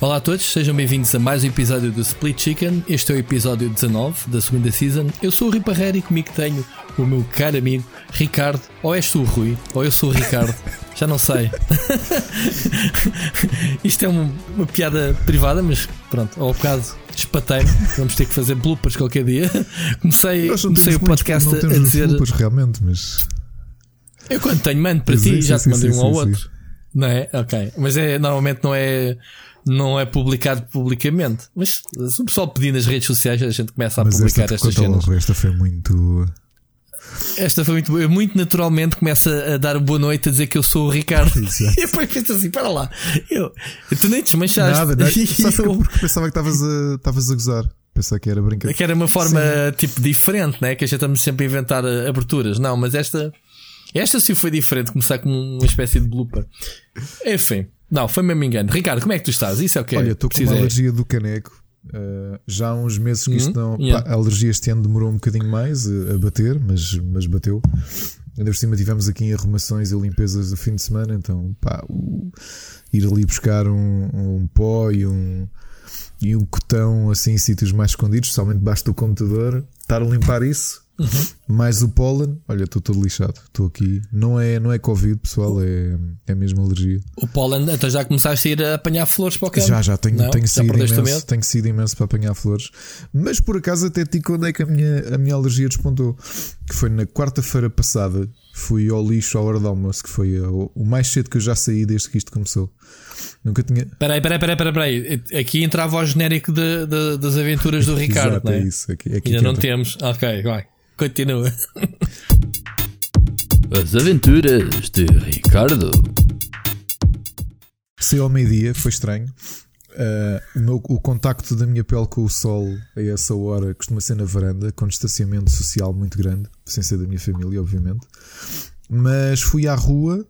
Olá a todos, sejam bem-vindos a mais um episódio do Split Chicken. Este é o episódio 19 da segunda season. Eu sou o Riparreira e comigo tenho o meu caro amigo Ricardo. Ou és tu, Rui, ou eu sou o Ricardo. Já não sei. Isto é uma, uma, piada privada, mas pronto, ao bocado espatei-me. Vamos ter que fazer bloopers qualquer dia. Comecei, comecei o podcast muitos, a dizer. Bloopers, realmente, mas. Eu quando tenho mando para ti, já te mandei um ao outro. Não é? Ok. Mas é, normalmente não é não é publicado publicamente. Mas se o pessoal pedir nas redes sociais, a gente começa a Mas publicar esta estas cenas. Logo, esta foi muito. Esta foi muito boa. Muito naturalmente começa a dar boa noite a dizer que eu sou o Ricardo. Exato. E depois penso assim: para lá. Eu, tu nem desmanchaste. Nada, nada. Sabes eu- porque pensava que estavas a, estavas a gozar. Pensava que era brincadeira. Que era uma forma tipo diferente, né? Que a gente estamos sempre a inventar eh, aberturas. Não, mas esta. Esta sim foi diferente, começar com uma espécie de blooper. Enfim, não, foi mesmo engano. Ricardo, como é que tu estás? Isso é o que Olha, estou com uma é- alergia do caneco. Uh, já há uns meses que isto Uhum, não. yeah. pá, a alergia este ano demorou um bocadinho mais a, a bater, mas, mas bateu. Ainda por cima tivemos aqui em arrumações e limpezas do fim de semana, então pá, o- ir ali buscar um, um pó e um, e um cotão assim em sítios mais escondidos, especialmente debaixo do computador, estar a limpar isso, mais o pólen. Olha, estou todo lixado. Estou aqui. Não é, não é Covid, pessoal, é, é mesmo alergia. O pólen, então já começaste a ir a apanhar flores para o campo? Já, já tenho, Não? tenho, Já sido perdeste o imenso, tenho sido imenso para apanhar flores. Mas por acaso até ti quando é que a minha, a minha alergia despontou? Que foi na quarta-feira passada. Fui ao lixo à hora do almoço, que foi o, o mais cedo que eu já saí desde que isto começou. Nunca tinha. Peraí, peraí, peraí, peraí, peraí. Aqui entrava o genérico de- de- das aventuras do Ricardo, Exato, não é? isso. Aqui, aqui Ainda não entra. temos. Ok, vai. Continua. As aventuras de Ricardo. Saiu ao meio-dia, foi estranho. Ah, o, meu- o contacto da minha pele com o sol a essa hora costuma ser na varanda, com distanciamento social muito grande, sem ser da minha família, obviamente. Mas fui à rua,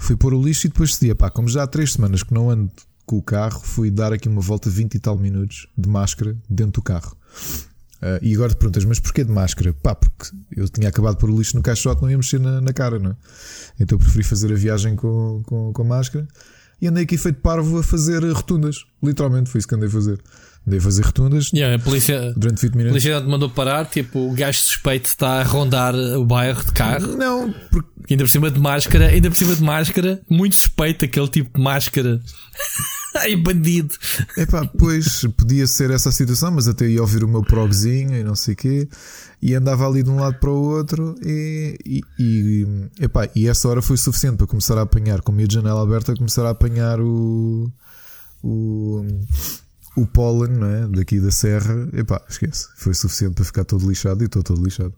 fui pôr o lixo e depois decidi, pá, como já há três semanas que não ando com o carro, fui dar aqui uma volta de 20 e tal minutos de máscara dentro do carro. Ah, e agora te perguntas, mas porquê de máscara? Pá, porque eu tinha acabado pôr o lixo no caixote, não ia mexer na, na cara, não é? Então eu preferi fazer a viagem com, com, com máscara e andei aqui feito parvo a fazer rotundas. Literalmente foi isso que andei a fazer. Andei a fazer rotundas Yeah, a polícia, durante 20 a minutos. polícia te mandou parar. Tipo, o gajo suspeito está a rondar o bairro de carro. Não, porque Ainda por cima de máscara, ainda por cima de máscara, muito suspeito aquele tipo de máscara. Ai, bandido. epá, pois podia ser essa a situação, mas até ia ouvir o meu progzinho e não sei o quê, e andava ali de um lado para o outro, e, e, e, epá, e essa hora foi suficiente para começar a apanhar, com a minha janela aberta, começar a apanhar o. o o pólen, não é? Daqui da serra, epá, esquece. Foi suficiente para ficar todo lixado e estou todo lixado.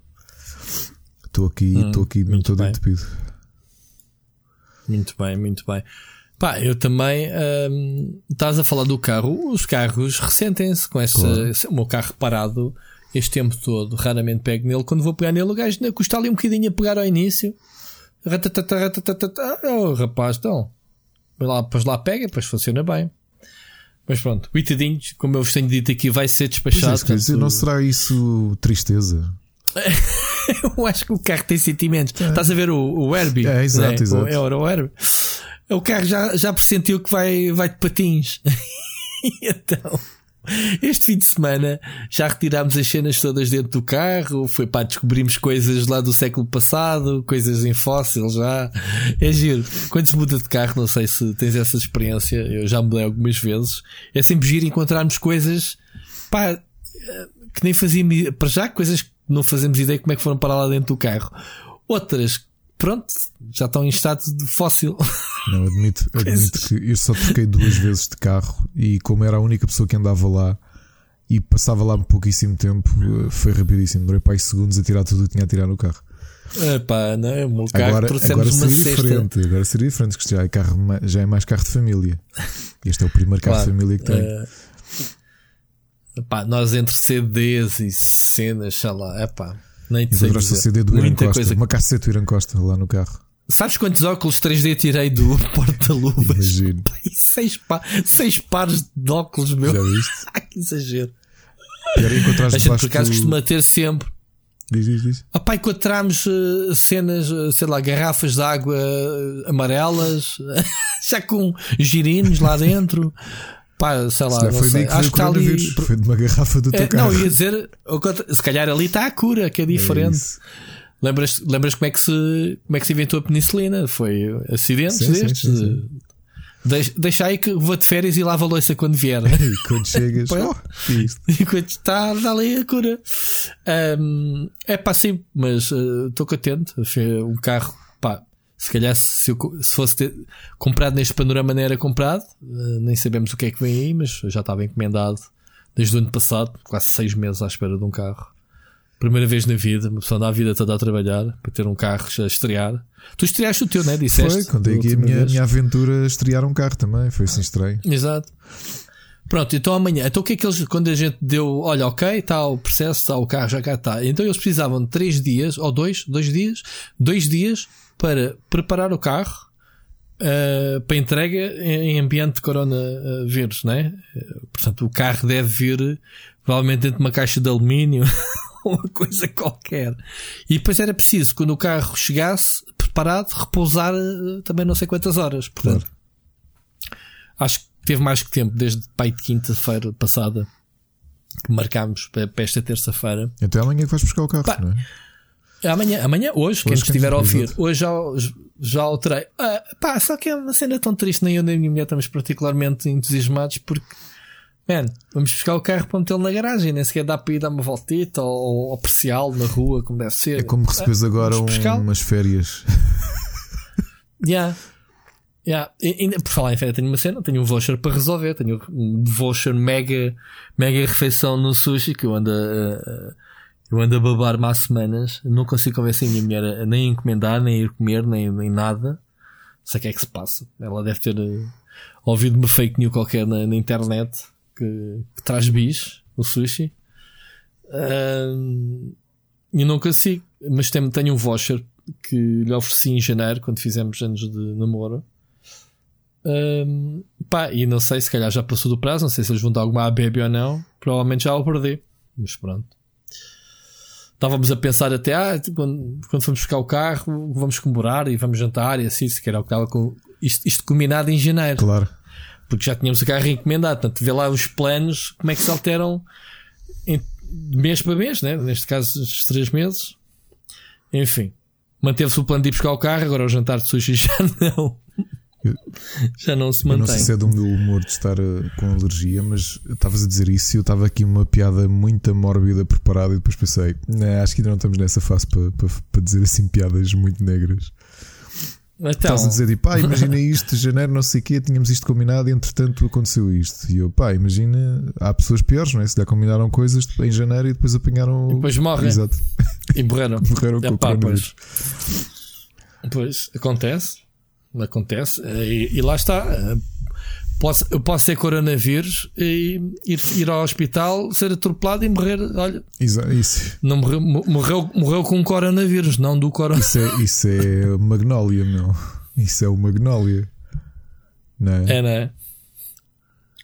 Estou aqui, Hum, estou aqui muito todo bem. entupido. Muito bem, muito bem. Pá, eu também. hum, estás a falar do carro. Os carros ressentem-se com essa. Claro. esse- O meu carro parado este tempo todo. Raramente pego nele. Quando vou pegar nele, o gajo custa ali um bocadinho a pegar ao início. Ratatatá, ratatatá. Oh, rapaz, então. Lá, depois lá pega, depois funciona bem. Mas pronto, coitadinhos, como eu vos tenho dito aqui, vai ser é, despachado. dizer, portanto, não será isso tristeza? Eu acho que o carro tem sentimentos. Estás a ver o, o Herbie? É, exato, né? exato. O, é o Herbie. O carro já, já pressentiu que vai, vai de patins. E então, este fim de semana já retirámos as cenas todas dentro do carro. Foi para descobrimos coisas lá do século passado, coisas em fóssil já. É giro. Quando se muda de carro, não sei se tens essa experiência. Eu já mudei algumas vezes. É sempre giro encontrarmos coisas. Pá, que nem fazíamos, para já, coisas que não fazemos ideia como é que foram parar lá dentro do carro. Outras, pronto, já estão em estado de fóssil. Não, admito, admito que eu só troquei duas vezes de carro e como era a única pessoa que andava lá e passava lá pouquíssimo tempo, eh, foi rapidíssimo. Demorei para segundos a tirar tudo o que tinha a tirar no carro. Epá, não, é? o meu carro Agora, agora seria cesta. diferente. Agora seria diferente, que já é, carro, já é mais carro de família. Este é o primeiro carro Claro, de família que tenho. eh, epá, nós entre CDs e cenas, sei lá, epá, nem te sei Encontraste o. CD do Irã Muita Costa, coisa. uma cassete do Irã Costa lá no carro. Sabes quantos óculos 3D tirei do porta-luvas? Imagino. E seis, pa seis pares de óculos, meu. Já viste? Ai, que exagero. Pior encontrar A gente por acaso do- costuma ter sempre Diz, diz, diz. Ah, pá, encontramos eh, cenas, eh, sei lá, garrafas de água eh, amarelas, já com girinos lá dentro. Pá, sei lá, Se não foi sei. que Acho que está ali. Foi de uma garrafa do teu É, carro. não, ia dizer, se calhar ali está a cura, que é É diferente. isso. lembras, lembras como é que se como é que se inventou a penicilina? Foi acidentes Sim, destes. sim, sim. Deixa, deixa aí que vou de férias e lavo a louça quando vier. E quando chegas, Pois. oh, que isto? Enquanto está, está ali a cura. Ahm, é pá, sim, mas eh, estou contente. Foi Um carro, pá, se calhar se, eu se fosse ter comprado neste panorama não era comprado, eh, nem sabemos o que é que vem aí, mas já estava encomendado desde o ano passado, quase seis meses à espera de um carro. Primeira vez na vida, uma pessoa anda a vida toda a trabalhar para ter um carro a estrear. Tu estreaste o teu, né? Disseste. Foi, contei aqui a minha, vez. minha aventura a estrear um carro também. Foi assim estranho. Exato. Pronto, então amanhã. Então o que é que eles, quando a gente deu, olha, ok, está o processo, está o carro, já cá está. Então eles precisavam de três dias, ou dois, dois dias, dois dias para preparar o carro eh, para entrega em ambiente de coronavírus, né? Eh, Portanto, o carro deve vir provavelmente dentro de uma caixa de alumínio, uma coisa qualquer. E depois era preciso, quando o carro chegasse preparado, repousar eh, também não sei quantas horas. Portanto, acho que teve mais que tempo, desde pai de quinta-feira passada que marcámos para, esta terça-feira. Então é amanhã que vais buscar o carro, Pá, não é? Amanhã, amanhã, hoje, quem Hoje, estiver a ouvir, hoje já, já alterei. Ah, pá, só que é uma cena tão triste, nem eu nem a minha mulher estamos particularmente entusiasmados porque, man, vamos buscar o carro para metê-lo na garagem, nem sequer dá para ir dar uma voltita ou, ou apreciá-lo na rua, como deve ser. É como recebes agora vamos um- umas férias. Yeah. Yeah. E, ainda, por falar em férias, tenho uma cena, tenho um voucher para resolver. Tenho um voucher mega, mega refeição no sushi que eu ando a, a- eu ando a babar-me há semanas. Não consigo convencer a minha mulher a nem encomendar, nem ir comer, nem, nem nada. Não sei o que é que se passa. Ela deve ter eh, ouvido uma fake news qualquer na, na internet que, que traz bis, o sushi. Ahm, e não consigo, mas tenho, tenho um voucher que lhe ofereci em janeiro, quando fizemos anos de namoro. Ahm, pá, e não sei, se calhar já passou do prazo, não sei se eles vão dar alguma ABB ou não. Provavelmente já o perdi. Mas pronto. Estávamos a pensar até, ah, quando, quando fomos buscar o carro, vamos comemorar e vamos jantar e assim, se calhar o que estava com isto, isto combinado em janeiro Claro. porque já tínhamos o carro encomendado. Portanto, vê lá os planos, como é que se alteram em- de mês para mês, né? neste caso, estes três meses. Enfim, manteve-se o plano de ir buscar o carro, agora o jantar de sushi já não. Já não se Eu não mantém. sei se é do meu humor de estar eh, com alergia, mas estavas a dizer isso e eu estava aqui uma piada muito mórbida preparada e depois pensei, "Nah, acho que ainda não estamos nessa fase para, para, para dizer assim piadas muito negras. Então, Estás a dizer tipo, pá, imagina isto, janeiro, não sei o quê, tínhamos isto combinado e entretanto aconteceu isto. E eu, pá, imagina, há pessoas piores, não é? Se já combinaram coisas em janeiro e depois apanharam. E depois morrem. Exato, e morreram. morreram com o Epá, coronavírus. pois. Pois, acontece. Acontece. E, e lá está. Posso, eu posso ser coronavírus e ir, ir ao hospital, ser atropelado e morrer. Olha, Exa- Isso, não morreu, morreu, morreu com coronavírus, não do coronavírus. isso, é, isso é Magnólia, meu. Isso é o Magnólia. Não é? É, não é?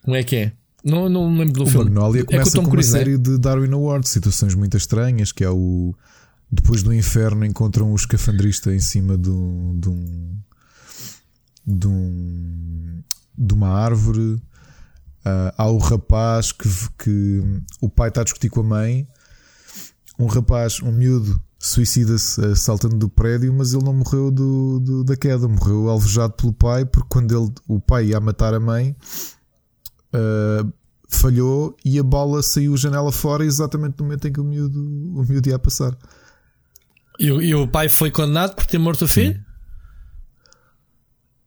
Como é que é? Não, não me lembro do O filme. Magnolia é começa Tom com uma né? série de Darwin Awards, situações muito estranhas, que é o depois do inferno encontram o escafandrista em cima de um de, um, de, um- de uma árvore. Ah, há o rapaz que, que o pai está a discutir com a mãe. Um rapaz, um miúdo, suicida-se ah, saltando do prédio, mas ele não morreu do, do- da queda, morreu alvejado pelo pai, porque quando ele, o pai ia matar a mãe, Uh, falhou e a bola saiu janela fora exatamente no momento em que o miúdo, o miúdo ia passar. E, e o pai foi condenado por ter morto o filho?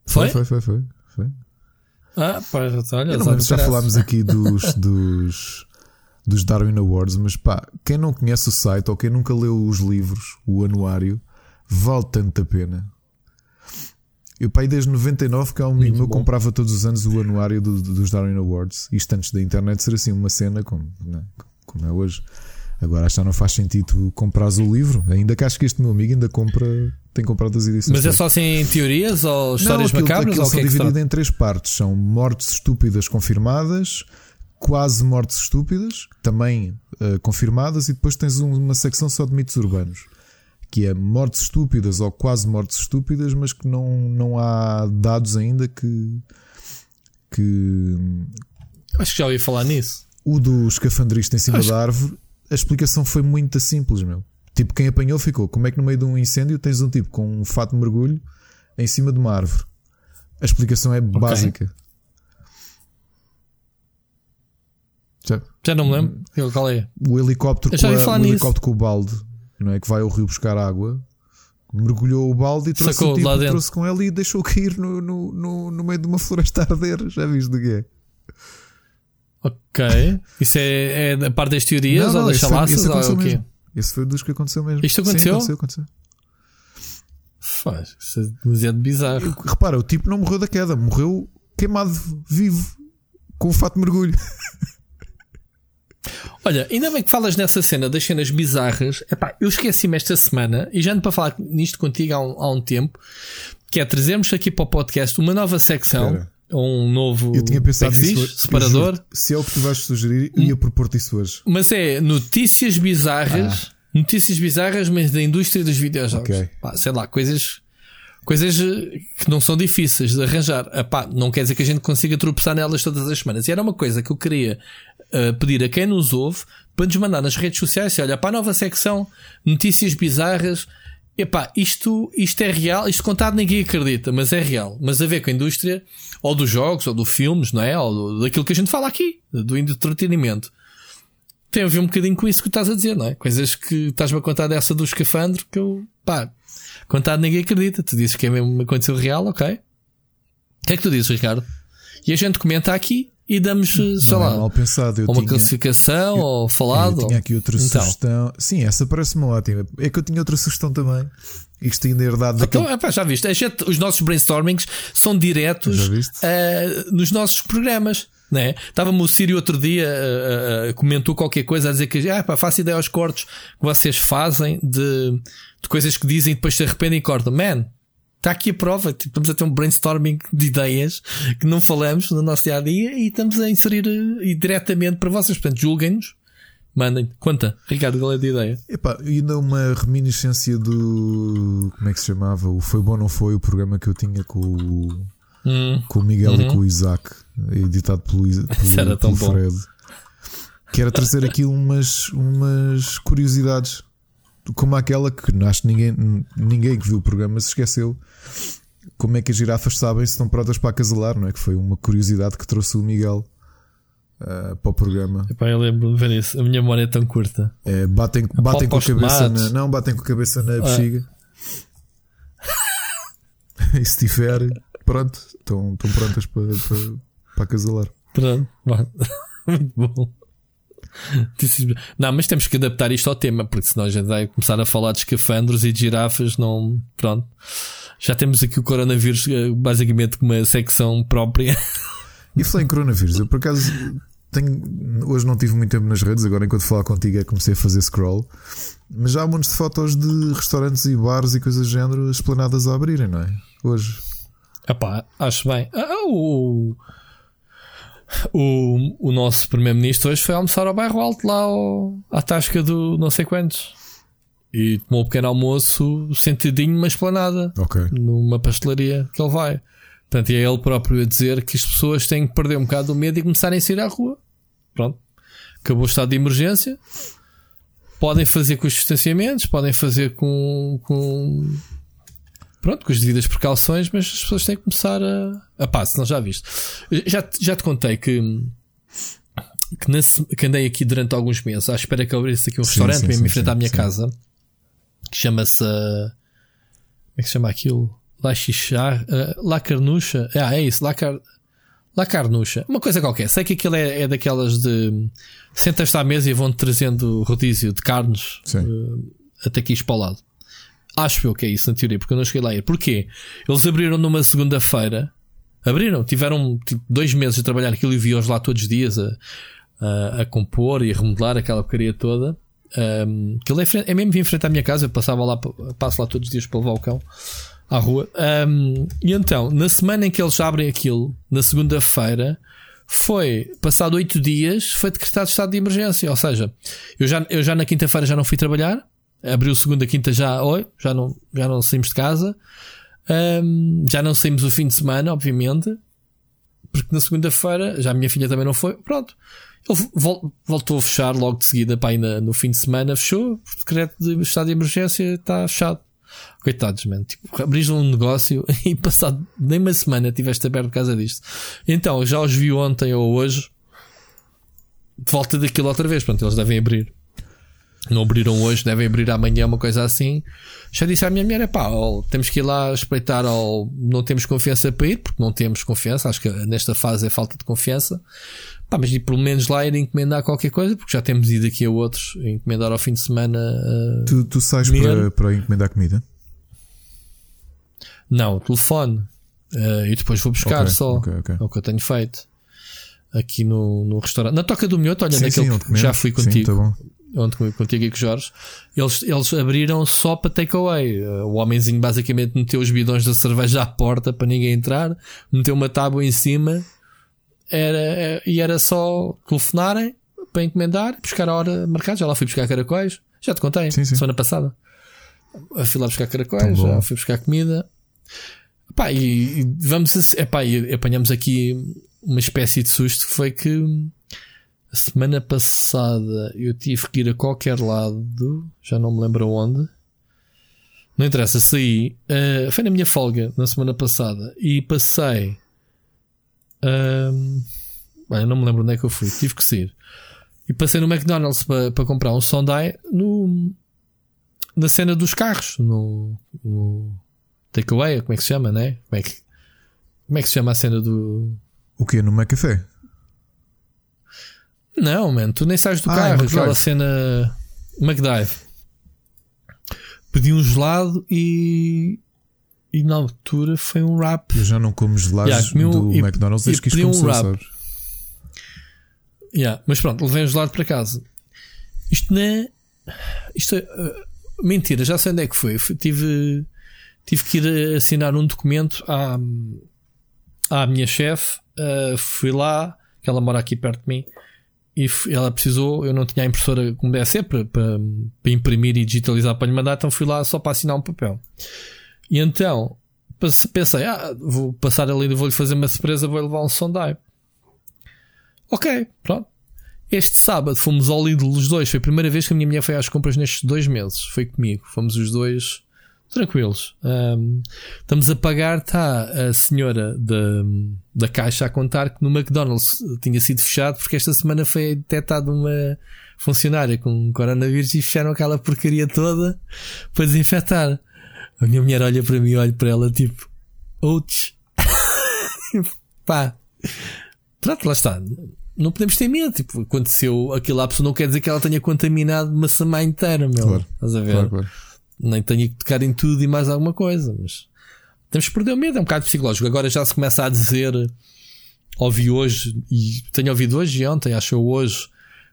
Foi? Foi, foi, foi. foi. Ah, pá, olha, Eu não lembro se já falámos aqui dos, dos, dos Darwin Awards, mas pá, quem não conhece o site ou quem nunca leu os livros, o anuário, vale tanto a pena. Eu, e desde 99 que há um amigo meu comprava todos os anos o anuário do- do- dos Darwin Awards. Isto antes da internet ser assim uma cena como, não é? como é hoje. Agora acho que não faz sentido tu comprares o livro. Ainda que acho que este meu amigo ainda compra, tem comprado as edições. Mas é só assim teorias ou histórias não, aquilo, macabras? aquilo ou são é dividido em três partes: são mortes estúpidas confirmadas, quase mortes estúpidas, também eh, confirmadas, e depois tens um- uma secção só de mitos urbanos, que é mortes estúpidas ou quase mortes estúpidas, mas que não, não há dados ainda que, que, Acho que já ouvi falar nisso. O do escafandrista em cima Acho- da árvore, a explicação foi muito simples, meu. Tipo, quem apanhou ficou. Como é que no meio de um incêndio tens um tipo com um fato de mergulho em cima de uma árvore? A explicação é básica. Já- Já não me lembro. Qual é? o helicóptero, com, a- o helicóptero com o balde, não é? Que vai ao rio buscar água, mergulhou o balde e trouxe Sacou o tipo, trouxe com ele e deixou cair no, no, no, no meio de uma floresta a arder. Já viste do que é? Ok. Isso é, é da parte das teorias ou das chalaças ou é o quê? Esse foi dos que aconteceu mesmo. Isto aconteceu? Sim, aconteceu, aconteceu. Faz, isso é demasiado bizarro. Repara, o tipo não morreu da queda, morreu queimado vivo com o fato de mergulho. Olha, ainda bem que falas nessa cena das cenas bizarras. Epá, eu esqueci-me esta semana e já ando para falar nisto contigo há um, há um tempo. Que é trazermos aqui para o podcast uma nova secção, Espera. Um novo Eu tinha pensado é nisso. diz? separador. Eu juro, Se é o que tu vais sugerir, eu ia propor-te isso hoje. Mas é notícias bizarras, notícias bizarras, mas da indústria dos videojogos. Ok. Pá, sei lá, coisas, coisas eh, que não são difíceis de arranjar. Epá, não quer dizer que a gente consiga tropeçar nelas todas as semanas. E era uma coisa que eu queria eh, pedir a quem nos ouve para nos mandar nas redes sociais. se Olha, para a nova secção, notícias bizarras. Epá, isto, isto é real, isto contado ninguém acredita, mas é real. Mas a ver com a indústria, ou dos jogos, ou dos filmes, não é? Ou do- daquilo que a gente fala aqui, do entretenimento tem a ver um bocadinho com isso que estás a dizer, não é? Coisas que estás-me a contar dessa do escafandro que eu, pá, contado ninguém acredita. Tu dizes que é mesmo aconteceu real, ok? O que é que tu dizes, Ricardo? E a gente comenta aqui e damos, sei não lá, é mal pensado. Eu uma tinha, classificação ou falado. eu tinha aqui outra Então. sugestão. Sim, essa parece-me ótima. É que eu tinha outra sugestão também. Isto ainda herdado daquele. Então, epá, já viste? Gente- os nossos brainstormings são diretos eh, nos nossos programas. Né? Estava-me o Sírio outro dia, eh, eh, comentou qualquer coisa a dizer que ah, pá, faço ideia aos cortes que vocês fazem de, de coisas que dizem e depois se arrependem e cortam. Man, está aqui a prova. Tipo, estamos a ter um brainstorming de ideias que não falamos no nosso dia a dia e estamos a inserir eh, e diretamente para vocês. Portanto, julguem-nos, mandem. Conta, Ricardo, qual é a tua ideia? Epá, ainda uma reminiscência do. Como é que se chamava? O Foi Bom Não Foi, o programa que eu tinha com o, Hum, com o Miguel e com o Isaac, editado pelo, pelo, pelo bom. Fred. Que era trazer aqui umas, umas curiosidades, como aquela que acho que ninguém, ninguém que viu o programa se esqueceu. Como é que as girafas sabem se estão prontas para acasalar, não é? Que foi uma curiosidade que trouxe o Miguel ah, para o programa. epá, eu lembro de ver isso. A minha memória é tão curta. É, batem batem com a cabeça na, não batem com a cabeça na Ah. bexiga. e se tiver, pronto, estão, estão prontas para, para, para acasalar. Pronto, muito bom. Não, mas temos que adaptar isto ao tema, porque senão a gente vai começar a falar de escafandros e de girafas. Não, pronto. Já temos aqui o coronavírus eh, basicamente com uma secção própria. E falei em coronavírus, eu por acaso tenho, hoje não tive muito tempo nas redes, agora enquanto falar contigo é que comecei a fazer scroll, mas já há montes de fotos de restaurantes e bares e coisas do género esplanadas a abrirem, não é? Hoje. Epá, acho bem. Ah, ah, o, o, o nosso primeiro-ministro hoje foi almoçar ao bairro alto lá ao, à tasca do não sei quantos. E tomou um pequeno almoço sentidinho numa esplanada. Ok. numa pastelaria que ele vai. Portanto, e é ele próprio a dizer que as pessoas têm que perder um bocado o medo e começarem a sair à rua. Pronto. Acabou o estado de emergência. Podem fazer com os distanciamentos, podem fazer com, com pronto, com as devidas precauções, mas as pessoas têm que começar a, a pá, se não já viste. Já, já te contei que, que, na que andei aqui durante alguns meses à espera que abrisse aqui um Sim, restaurante sim, mesmo sim, em frente à minha casa que chama-se uh, como é que se chama aquilo? La Xixá, uh, La Carnucha. Ah, é isso, La, Car, La Carnucha. Uma coisa qualquer. Sei que aquilo é, é daquelas de sentas-te à mesa e vão-te trazendo rodízio de carnes uh, até aqui para o lado. Acho eu que é isso, na teoria, porque eu não cheguei lá a ir. Porquê? Eles abriram numa segunda-feira. Abriram, tiveram tipo, dois meses a trabalhar aquilo e vi-os lá todos os dias a, a, a compor e a remodelar aquela porcaria toda. Um, aquilo é, fre- é mesmo em frente à minha casa, eu passava lá, passo lá todos os dias para levar o cão à rua. Um, e então, na semana em que eles abrem aquilo, na segunda-feira, foi, passado oito dias, foi decretado estado de emergência. Ou seja, eu já, eu já na quinta-feira já não fui trabalhar, abriu segunda, quinta já, oi, já não, já não saímos de casa, Um, já não saímos o fim de semana, obviamente. porque na segunda-feira, já a minha filha também não foi, pronto. Ele vol- voltou a fechar logo de seguida, pá, aí na- no fim de semana fechou, decreto de estado de emergência está fechado. Coitados, mano. Tipo, abris um negócio e passado nem uma semana tiveste aberto por causa disto. Então, já os vi ontem ou hoje, de volta daquilo outra vez, pronto, eles devem abrir. Não abriram hoje, devem abrir amanhã, uma coisa assim. Já disse à minha mulher: pá, ó, temos que ir lá espreitar, ou não temos confiança para ir, porque não temos confiança. Acho que nesta fase é falta de confiança. Pá, mas ir pelo menos lá ir encomendar qualquer coisa, porque já temos ido aqui a outros, encomendar ao fim de semana. uh, Tu, tu sais para, para encomendar comida? Não, telefone. Uh, e depois vou buscar Ok, só. ok, ok. É o que eu tenho feito. Aqui no, no restaurante. Na Toca do Minhoto, olha, Sim, naquele sim, que já fui Sim, contigo. tá bom. Onde comi contigo e com o Jorge, eles, eles abriram só para takeaway. Uh, O homenzinho basicamente meteu os bidões da cerveja à porta para ninguém entrar, meteu uma tábua em cima era, é- e era só telefonarem para encomendar, buscar a hora marcada. Já lá fui buscar caracóis, já te contei, Sim, sim. semana passada. Fui lá buscar caracóis, já fui buscar comida. Pá, e, e vamos, epá, e apanhamos aqui uma espécie de susto que foi que semana passada eu tive que ir a qualquer lado, já não me lembro onde. Não interessa, saí. eh, foi na minha folga na semana passada e passei. ahm, bem, eu não me lembro onde é que eu fui, tive que sair. E passei no McDonald's para comprar um Sondai no, na cena dos carros, no, no takeaway, como é que se chama, né? Como é que, como é que se chama a cena do. O quê? No Macafé? Não, mano, tu nem sais do Ah, carro, McDrive. aquela cena McDive. Pedi um gelado e. E na altura foi um rap. Eu já não como gelados Yeah, comi um- do e- McDonald's desde que isto um começou, wrap. sabes? Yeah, mas pronto, levei um gelado para casa. Isto não é. Isto é. uh, mentira, já sei onde é que foi. Fui- tive, tive que ir assinar um documento à, à minha chefe. uh, fui lá, que ela mora aqui perto de mim. E ela precisou, eu não tinha a impressora como deve ser para, para, para imprimir e digitalizar para lhe mandar, então fui lá só para assinar um papel. E então pense- pensei, ah, vou passar ali, vou-lhe fazer uma surpresa, vou levar um sondai. Ok, pronto. Este sábado fomos ao Lidl os dois. Foi a primeira vez que a minha mulher foi às compras nestes dois meses. Foi comigo. Fomos os dois tranquilos. Ahm, estamos a pagar. Está a senhora da, da caixa a contar que no McDonald's tinha sido fechado porque esta semana foi detectada uma funcionária com coronavírus e fecharam aquela porcaria toda para desinfetar. A minha mulher olha para mim e olha para ela tipo, ouch. Pá, Pronto, lá está. Não podemos ter medo. Tipo, aconteceu aquilo lá, a pessoa não quer dizer que ela tenha contaminado uma semana inteira, meu. Claro, Estás a ver? Claro, claro. Nem tenho que tocar em tudo e mais alguma coisa, mas temos que perder o medo, é um bocado psicológico. Agora já se começa a dizer, ouvi hoje, e tenho ouvido hoje e ontem, acho eu hoje,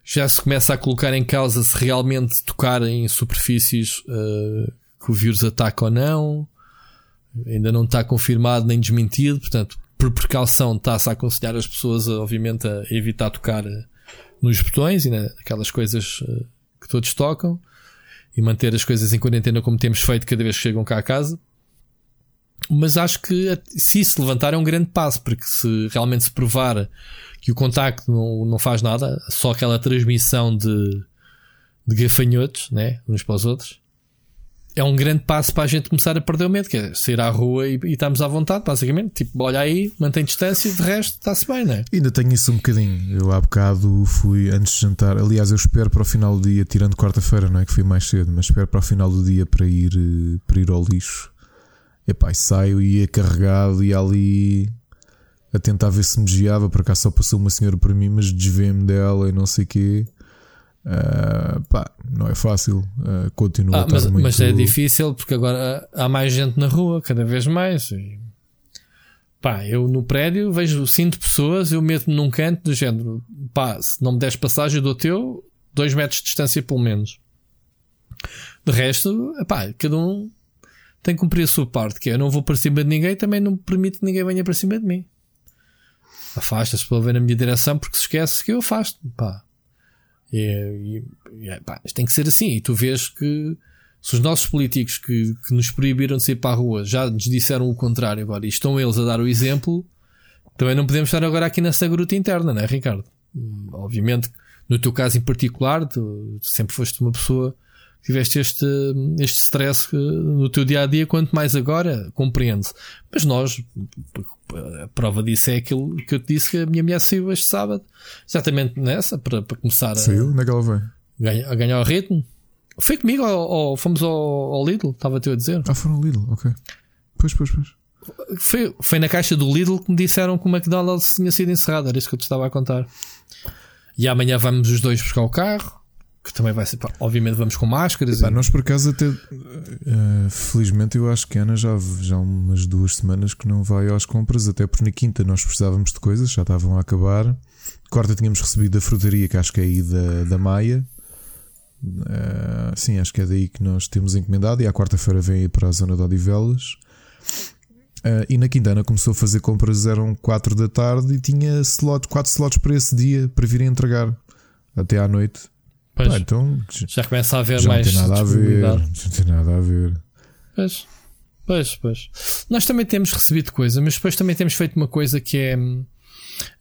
já se começa a colocar em causa se realmente tocar em superfícies eh, que o vírus ataca ou não. Ainda não está confirmado nem desmentido, portanto, por precaução está-se a aconselhar as pessoas, a, obviamente, a evitar tocar eh, nos botões e naquelas coisas eh, que todos tocam e manter as coisas em quarentena como temos feito cada vez que chegam cá a casa. Mas acho que se isso levantar é um grande passo, porque se realmente se provar que o contacto não, não faz nada, só aquela transmissão de, de gafanhotos, né, uns para os outros, é um grande passo para a gente começar a perder o medo, que é sair à rua e, e estamos à vontade, basicamente. Tipo, olha aí, mantém distância, de resto está-se bem, né? Ainda tenho isso um bocadinho. Eu há bocado fui antes de jantar. Aliás, eu espero para o final do dia, tirando quarta-feira, não é que fui mais cedo, mas espero para o final do dia para ir, eh, para ir ao lixo. Epá, e saio e ia carregado e ali a tentar ver se me desviava. Por acaso só passou uma senhora por mim, mas desviei-me dela e não sei o quê. Ah, pá, não é fácil. Ah, continua a Ah, estar mas, muito. mas é difícil porque agora há mais gente na rua, cada vez mais. E, pá, eu no prédio vejo cinco pessoas, eu meto-me num canto do género, pá, se não me des passagem, eu dou teu, dois metros de distância pelo menos. De resto, pá, cada um tem que cumprir a sua parte, que é eu não vou para cima de ninguém, também não permito que ninguém venha para cima de mim. Afasta-se para ver na minha direção porque se esquece que eu afasto, pá. E, e, pá, isto tem que ser assim. E tu vês que se os nossos políticos que, que nos proibiram de sair para a rua já nos disseram o contrário agora e estão eles a dar o exemplo, também não podemos estar agora aqui nessa gruta interna, não é, Ricardo? Hum, Obviamente, no teu caso em particular, tu, tu sempre foste uma pessoa que tiveste este, este stress eh, no teu dia a dia, quanto mais agora, compreende-se. Mas nós, a prova disso é aquilo que eu te disse que a minha mulher saiu este sábado, exatamente nessa, para, para começar Saiu? Onde é que ela vai? a, ganhar, a ganhar o ritmo. Foi comigo, ou, ou fomos ao, ao Lidl, estava-te a dizer. Ah, foram Lidl, ok. Pois, pois, pois. Foi, foi na caixa do Lidl que me disseram que o McDonald's tinha sido encerrado. Era isso que eu te estava a contar. E amanhã vamos os dois buscar o carro. Que também vai ser. pá, Obviamente vamos com máscaras. Pá, e- nós por acaso até eh, felizmente eu acho que a Ana já, já há umas duas semanas que não vai às compras, até porque na quinta nós precisávamos de coisas, já estavam a acabar. Quarta tínhamos recebido da frutaria, que acho que é aí da, da Maia. Eh, sim, acho que é daí que nós temos encomendado. E à quarta-feira vem aí para a zona de Odivelas. Eh, e na Quintana começou a fazer compras, eram 4 da tarde e tinha slot, 4 slots para esse dia para virem entregar até à noite. Pois, Pá, então já começa a haver já não mais tem nada a ver. não tem nada a ver. Pois, pois, pois. Nós também temos recebido coisa, mas depois também temos feito uma coisa que é hum,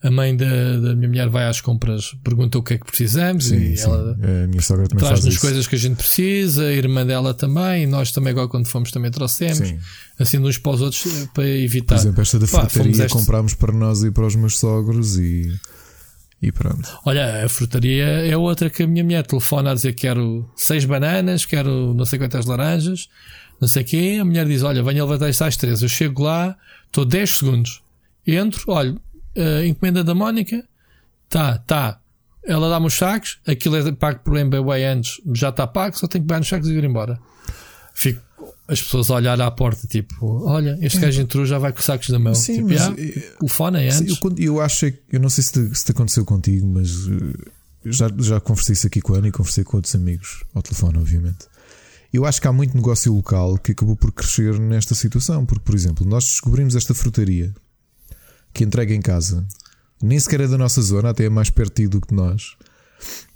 a mãe da, da minha mulher vai às compras, pergunta o que é que precisamos Sim, e sim. ela faz traz-nos coisas que a gente precisa, a irmã dela também, e nós também agora quando fomos também trouxemos, Sim. assim uns para os outros eh, para Por evitar. exemplo, esta da Pá, frutaria este- comprámos para nós e para os meus sogros e, e pronto. Olha, a frutaria é outra que a minha mulher telefona a dizer que quero seis bananas, quero não sei quantas laranjas, não sei o quê. A mulher diz: Olha, venha levantar isto às três. Eu chego lá, estou 10 segundos, entro, olho, a encomenda da Mónica, tá, tá. Ela dá-me os sacos, aquilo é pago por MBWay antes, já está pago, só tenho que pegar nos sacos e ir embora. Fico as pessoas a olhar à porta, tipo, olha, este gajo entrou, já vai com os sacos na mão. Sim, tipo, mas, "Ah, eh, telefona é Sim, antes. eu, eu acho é eu não sei se te, se te aconteceu contigo, mas eh, já, já conversei isso aqui com a Ana e conversei com outros amigos ao telefone, obviamente. Eu acho que há muito negócio local que acabou por crescer nesta situação, porque, por exemplo, nós descobrimos esta frutaria que entrega em casa, nem sequer é da nossa zona, até é mais perto do que nós.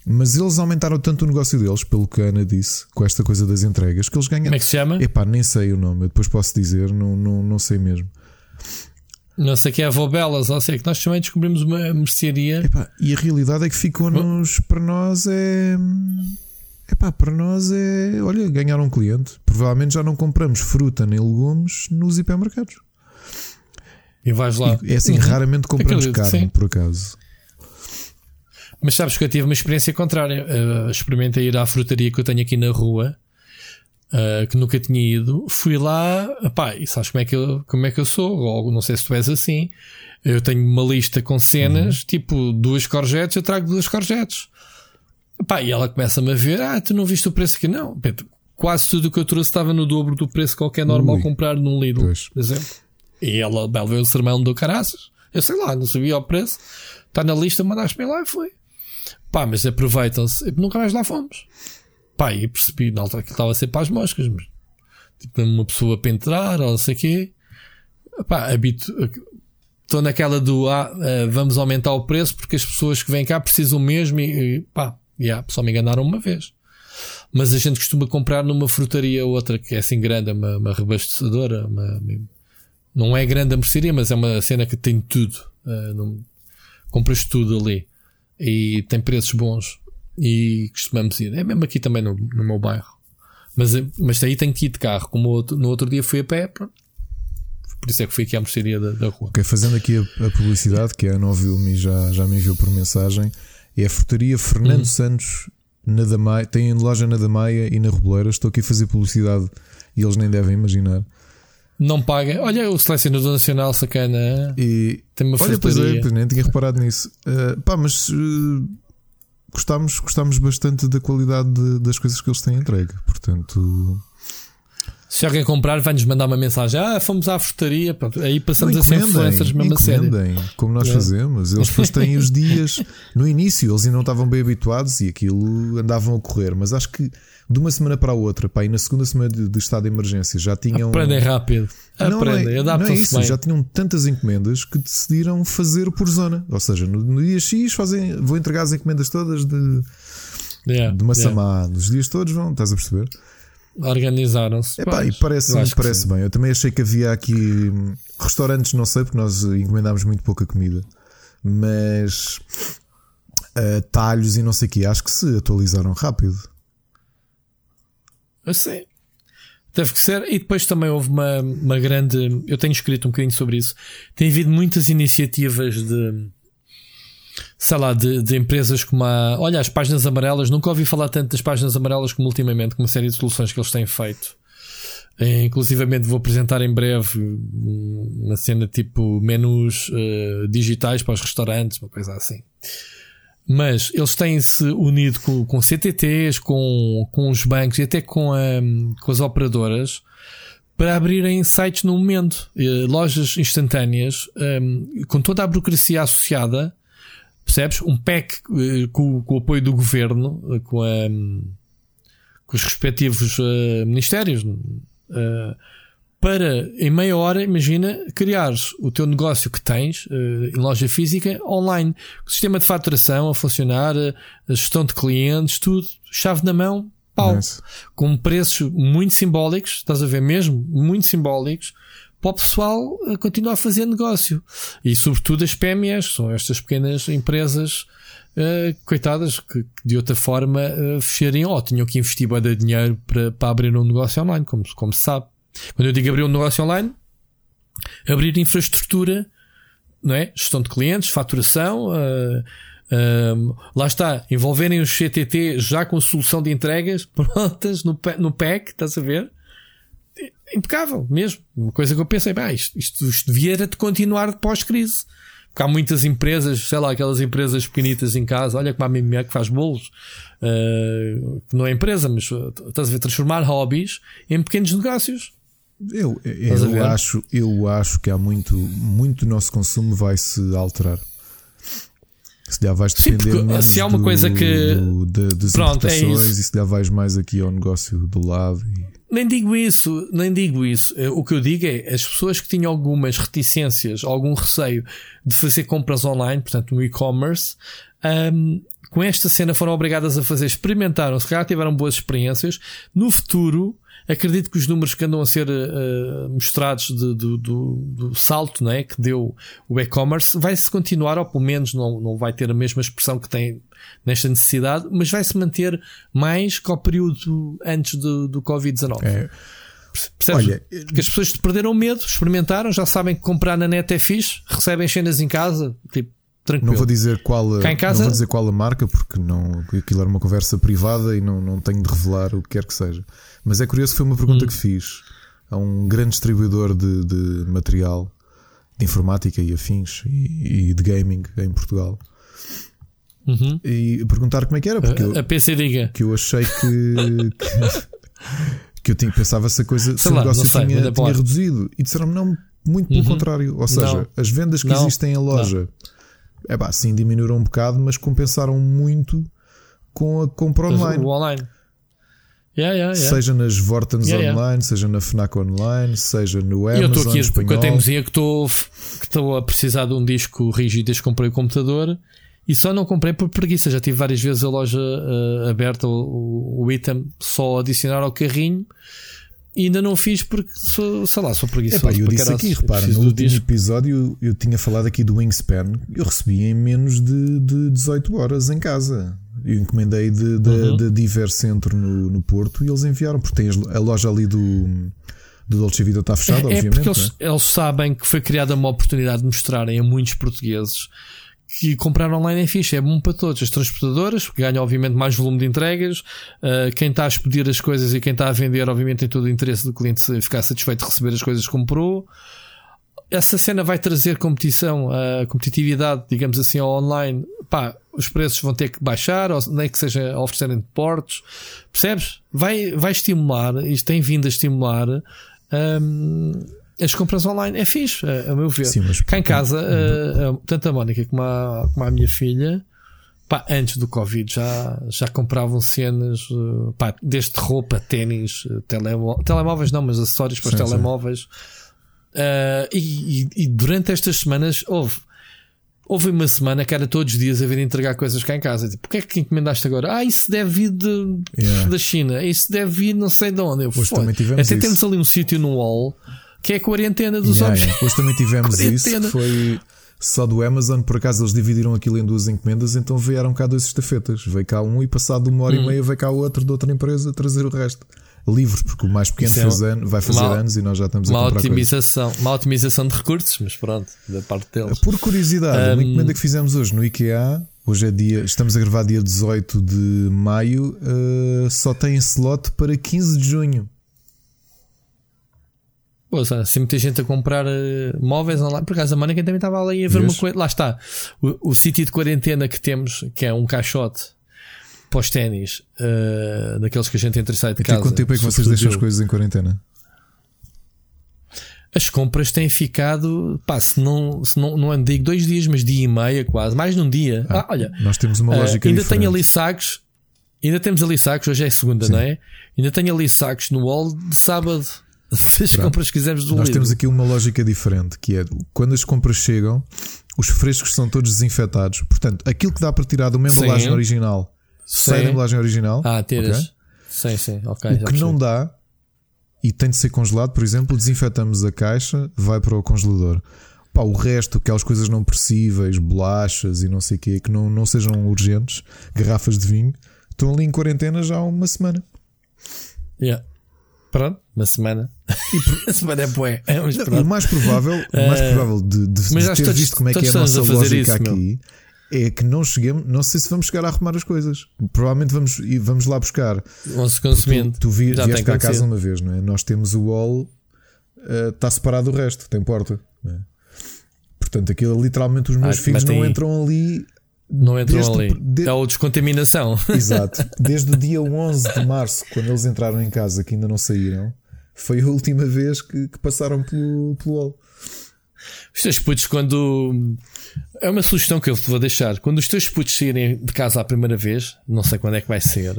Mas eles aumentaram tanto o negócio deles, pelo que a Ana disse, com esta coisa das entregas, que eles ganham. Como é que se chama? Epá, nem sei o nome, eu depois posso dizer, não, não, não sei mesmo. Não sei que é avó Belas, ou sei que nós também descobrimos uma mercearia. Epá, e a realidade é que ficou-nos para nós é. Epá, para nós é. Olha, ganhar um cliente. Provavelmente já não compramos fruta nem legumes nos hipermercados. E vais lá. E, é assim, Uhum. raramente compramos carne, sim. por acaso. Mas sabes que eu tive uma experiência contrária. Uh, experimentei ir à frutaria que eu tenho aqui na rua, uh, que nunca tinha ido. Fui lá, pá, e sabes como é que eu, como é que eu sou? Ou não sei se tu és assim. Eu tenho uma lista com cenas, tipo duas corjetes, eu trago duas corjetes. Pá, e ela começa-me a ver: Ah, tu não viste o preço aqui? Não, Pedro, quase tudo o que eu trouxe estava no dobro do preço que qualquer normal Ui. comprar num Lidl, Pois. por exemplo. E ela, bem, veio o sermão do caraças. Eu sei lá, não sabia o preço. Está na lista, mandaste-me lá e foi. Pá, mas aproveitam-se. Nunca mais lá fomos. Pá, e percebi na altura que estava a ser para as moscas, mas tipo, uma pessoa para entrar ou não sei o quê. Pá, habito. Estou naquela do ah, eh, vamos aumentar o preço porque as pessoas que vêm cá precisam mesmo e, e pá, yeah, só me enganaram uma vez. Mas a gente costuma comprar numa frutaria outra que é assim grande, uma, uma rebastecedora, uma- não é grande a mercearia, mas é uma cena que tem tudo. Eh, não- compras tudo ali e tem preços bons e costumamos ir. É mesmo aqui também no, no meu bairro. Mas, mas aí tenho que ir de carro. Como outro- no outro dia fui a pé, por isso é que fui aqui à mercearia da, da rua. Ok, fazendo aqui a, a publicidade, que a Ana ouviu-me e já, já me enviou por mensagem, é a frutaria Fernando Hum. Santos na Damaia, tem loja na Damaia e na Reboleira. Estou aqui a fazer publicidade e eles nem devem imaginar. Não paga. Olha, o selecionador nacional sacana. E Tem uma olha, pois é, pois nem tinha reparado nisso. Uh, pá, mas uh, gostámos, gostámos bastante da qualidade de- das coisas que eles têm entregue. Portanto, Se alguém comprar, vai-nos mandar uma mensagem. Ah, fomos à frutaria. Pronto, aí passamos a ser influencers mesmo a sério. encomendem, como nós É. fazemos. Eles depois têm os dias. No início, eles ainda não estavam bem habituados e aquilo andavam a correr. Mas acho que de uma semana para a outra, pá, e na segunda semana de, estado de emergência já tinham. Aprendem rápido. Não, não Aprendem, é, não é isso, bem. já tinham tantas encomendas que decidiram fazer por zona. Ou seja, no, no dia X fazem, vou entregar as encomendas todas de, Yeah, de Massamá. yeah. Nos dias todos vão, estás a perceber? Organizaram-se. Epá, e parece, parece bem. Eu também achei que havia aqui restaurantes, não sei, porque nós encomendámos muito pouca comida, mas ah, talhos e não sei o que, acho que se atualizaram rápido. Eu sei. Deve que ser. E depois também houve uma, uma grande. Eu tenho escrito um bocadinho sobre isso. Tem havido muitas iniciativas de. Sei lá, de, de empresas como a. Olha, as páginas amarelas. Nunca ouvi falar tanto das páginas amarelas como ultimamente, com uma série de soluções que eles têm feito. Eh, inclusivamente vou apresentar em breve hum, uma cena tipo menus eh, digitais para os restaurantes, uma coisa assim. Mas eles têm-se unido com, com CTTs, com, com os bancos e até com, a, com as operadoras para abrirem sites no momento, eh, lojas instantâneas, hum, com toda a burocracia associada, percebes? Um PEC eh, com, com o apoio do governo, eh, com, a, com os respectivos eh, ministérios, eh, para em meia hora, imagina, criares o teu negócio que tens em loja física online. O sistema de faturação a funcionar, a gestão de clientes, tudo, chave na mão, pau. Nice. Com preços muito simbólicos, estás a ver mesmo? Muito simbólicos, para o pessoal eh, continuar a fazer negócio. E sobretudo as PMEs, são estas pequenas empresas. eh, coitadas que, que de outra forma eh, fechariam ou tinham que investir de dinheiro para, para abrir um negócio online, como, como se sabe. Quando eu digo abrir um negócio online, abrir infraestrutura, não é? Gestão de clientes, faturação, ah, lá está, envolverem os CTT já com solução de entregas prontas no, no PEC, estás a ver? Impecável, mesmo. Uma coisa que eu pensei, bem, isto, isto, isto devia de continuar de pós-crise. Porque há muitas empresas, sei lá, aquelas empresas pequenitas em casa, olha como a minha que faz bolos, ah, que não é empresa, mas ah, estás a ver, transformar hobbies em pequenos negócios. Eu, eu, acho, eu acho que há muito, muito do nosso consumo vai se alterar. Se já vais Sim, depender porque menos se há uma do- coisa que- do- da- das Pronto, é importações isso. e se já vais mais aqui ao negócio do lado. e- Nem digo isso, nem digo isso. Eh, O que eu digo é as pessoas que tinham algumas reticências, algum receio de fazer compras online, portanto no e-commerce, ahm, com esta cena foram obrigadas a fazer, experimentaram, se calhar tiveram boas experiências. No futuro, acredito que os números que andam a ser eh, mostrados de- do, do- do salto né, que deu o e-commerce vai-se continuar, ou pelo menos não, não vai ter a mesma expressão que tem nesta necessidade, mas vai-se manter mais que ao período antes do, do Covid-19. É, Percebes? Olha, Porque as pessoas perderam medo, experimentaram, já sabem que comprar na net é fixe, recebem cenas em casa, tipo, tranquilo. não vou dizer qual a, casa- não vou dizer qual a marca porque não, aquilo era uma conversa privada e não, não tenho de revelar o que quer que seja. Mas é curioso que foi uma pergunta Hum. que fiz a um grande distribuidor de, de material de informática e afins e, e de gaming em Portugal Uhum. e perguntar como é que era, porque eu, A PC diga. que eu achei que, que, que eu tinha, pensava se a coisa se o negócio sei, tinha, tinha reduzido e disseram não, muito pelo Uhum. contrário. Ou seja, Não. as vendas que Não. existem em loja é pá, sim, diminuíram um bocado, mas compensaram muito com a compra online. Online. Yeah, yeah, yeah. Seja nas Vortens online, seja na Fnac online, seja no E eu Amazon estou aqui com espanhol. a teimosia que estou a precisar de um disco rígido desde que comprei o computador e só não comprei por preguiça. Já tive várias vezes a loja eh, aberta, o, o item só adicionar ao carrinho e ainda não fiz porque sou, sei lá, sou preguiçoso. Epá, eu disse aqui, eu repara, no último disco. episódio eu tinha falado aqui do Wingspan, eu recebi em menos de, de 18 horas em casa. Eu encomendei de, de, Uhum. de Diver Centro no, no Porto e eles enviaram, porque tem a loja ali do, do Dolce Vita está fechada, É obviamente. porque não eles, eles sabem que foi criada uma oportunidade de mostrarem a muitos portugueses que comprar online é fixe, é bom para todos. As transportadoras, que ganham obviamente mais volume de entregas, uh, quem está a expedir as coisas e quem está a vender, obviamente tem todo o interesse do cliente ficar satisfeito de receber as coisas que comprou. Essa cena vai trazer competição, a competitividade, digamos assim, ao online. Pá, os preços vão ter que baixar, ou nem que seja oferecerem de portos. Percebes? Vai, vai estimular, isto tem vindo a estimular hum, as compras online. É fixe, a, a meu ver. Sim, mas- Cá em casa, a- a- tanto a Mónica como a, como a minha filha, pá, antes do Covid já, já compravam cenas, eh, pá, desde roupa, ténis, eh, telemó telemóveis, não, mas acessórios para os Sim, telemóveis. Eh, e, e- e durante estas semanas houve Houve uma semana que era todos os dias a vir entregar coisas cá em casa. Tipo, porquê é que encomendaste agora? Ah, isso deve vir de, Yeah. da China. Isso deve vir não sei de onde. Eu, Hoje "Foda." também tivemos Até isso. temos ali um sítio no wall que é a quarentena dos Yeah, objetos. yeah. Hoje também tivemos isso. Que Foi só do Amazon. Por acaso eles dividiram aquilo em duas encomendas. Então vieram cá dois estafetas. Veio cá um e passado uma Hum. hora e meia veio cá outro de outra empresa trazer o resto. Livros, porque o mais pequeno é fez uma- ano, vai fazer uma- anos e nós já estamos a Uma comprar coisas. otimização, uma otimização de recursos, mas pronto, da parte deles. Por curiosidade, uma Um, encomenda que fizemos hoje no IKEA, hoje é dia, estamos a gravar dia 18 de maio, eh, só tem slot para 15 de junho. Sabe, se muita gente a comprar eh, móveis online, por acaso a Mónica também estava ali a ver Vês? uma coisa. Lá está, o, o sítio de quarentena que temos, que é um caixote para os ténis, eh, daqueles que a gente entra e sai de Até casa. quanto tempo é que vocês deixam as coisas em quarentena? As compras têm ficado, pá, se não, se não, não digo dois dias, mas dia e meia quase, mais de um dia. Ah, olha, Nós temos uma eh, lógica ainda diferente. tenho ali sacos, ainda temos ali sacos, hoje é segunda, Sim. não é? Ainda tenho ali sacos no wall de sábado. Se as Pronto. compras quisermos do Nós livro. temos aqui uma lógica diferente, que é quando as compras chegam, os frescos são todos desinfetados. Portanto, aquilo que dá para tirar de uma Sim. embalagem original Sim. da embalagem original. Ah, tiras. ok? Sim, sim, ok. O que não dá e tem de ser congelado, por exemplo, desinfetamos a caixa, vai para o congelador. Pá, o resto, aquelas coisas não perecíveis, bolachas e não sei o quê, que não, não sejam urgentes, garrafas de vinho, estão ali em quarentena já há uma semana. Yeah. Pronto, uma semana. uma semana é bué. É, mas Não, e o mais provável, mais provável de, de, mas de ter todos- visto como é que é a nossa a lógica isso, aqui, é que não cheguemos, não sei se vamos chegar a arrumar as coisas. Provavelmente vamos, vamos lá buscar. Vamos Tu, consumindo. tu vi, Já vieste cá a casa uma vez, não é? Nós temos o wall, eh, está separado do resto, tem porta. não é? Portanto, aquilo literalmente os meus Ah, filhos não aí. entram ali. Não entram Desde o- ali. de- É o descontaminação. Exato. Desde o dia 11 de março, quando eles entraram em casa, que ainda não saíram, foi a última vez que, que passaram pelo, pelo wall. Os teus putos, quando. É uma sugestão que eu te vou deixar. Quando os teus putos saírem de casa a primeira vez, não sei quando é que vai ser.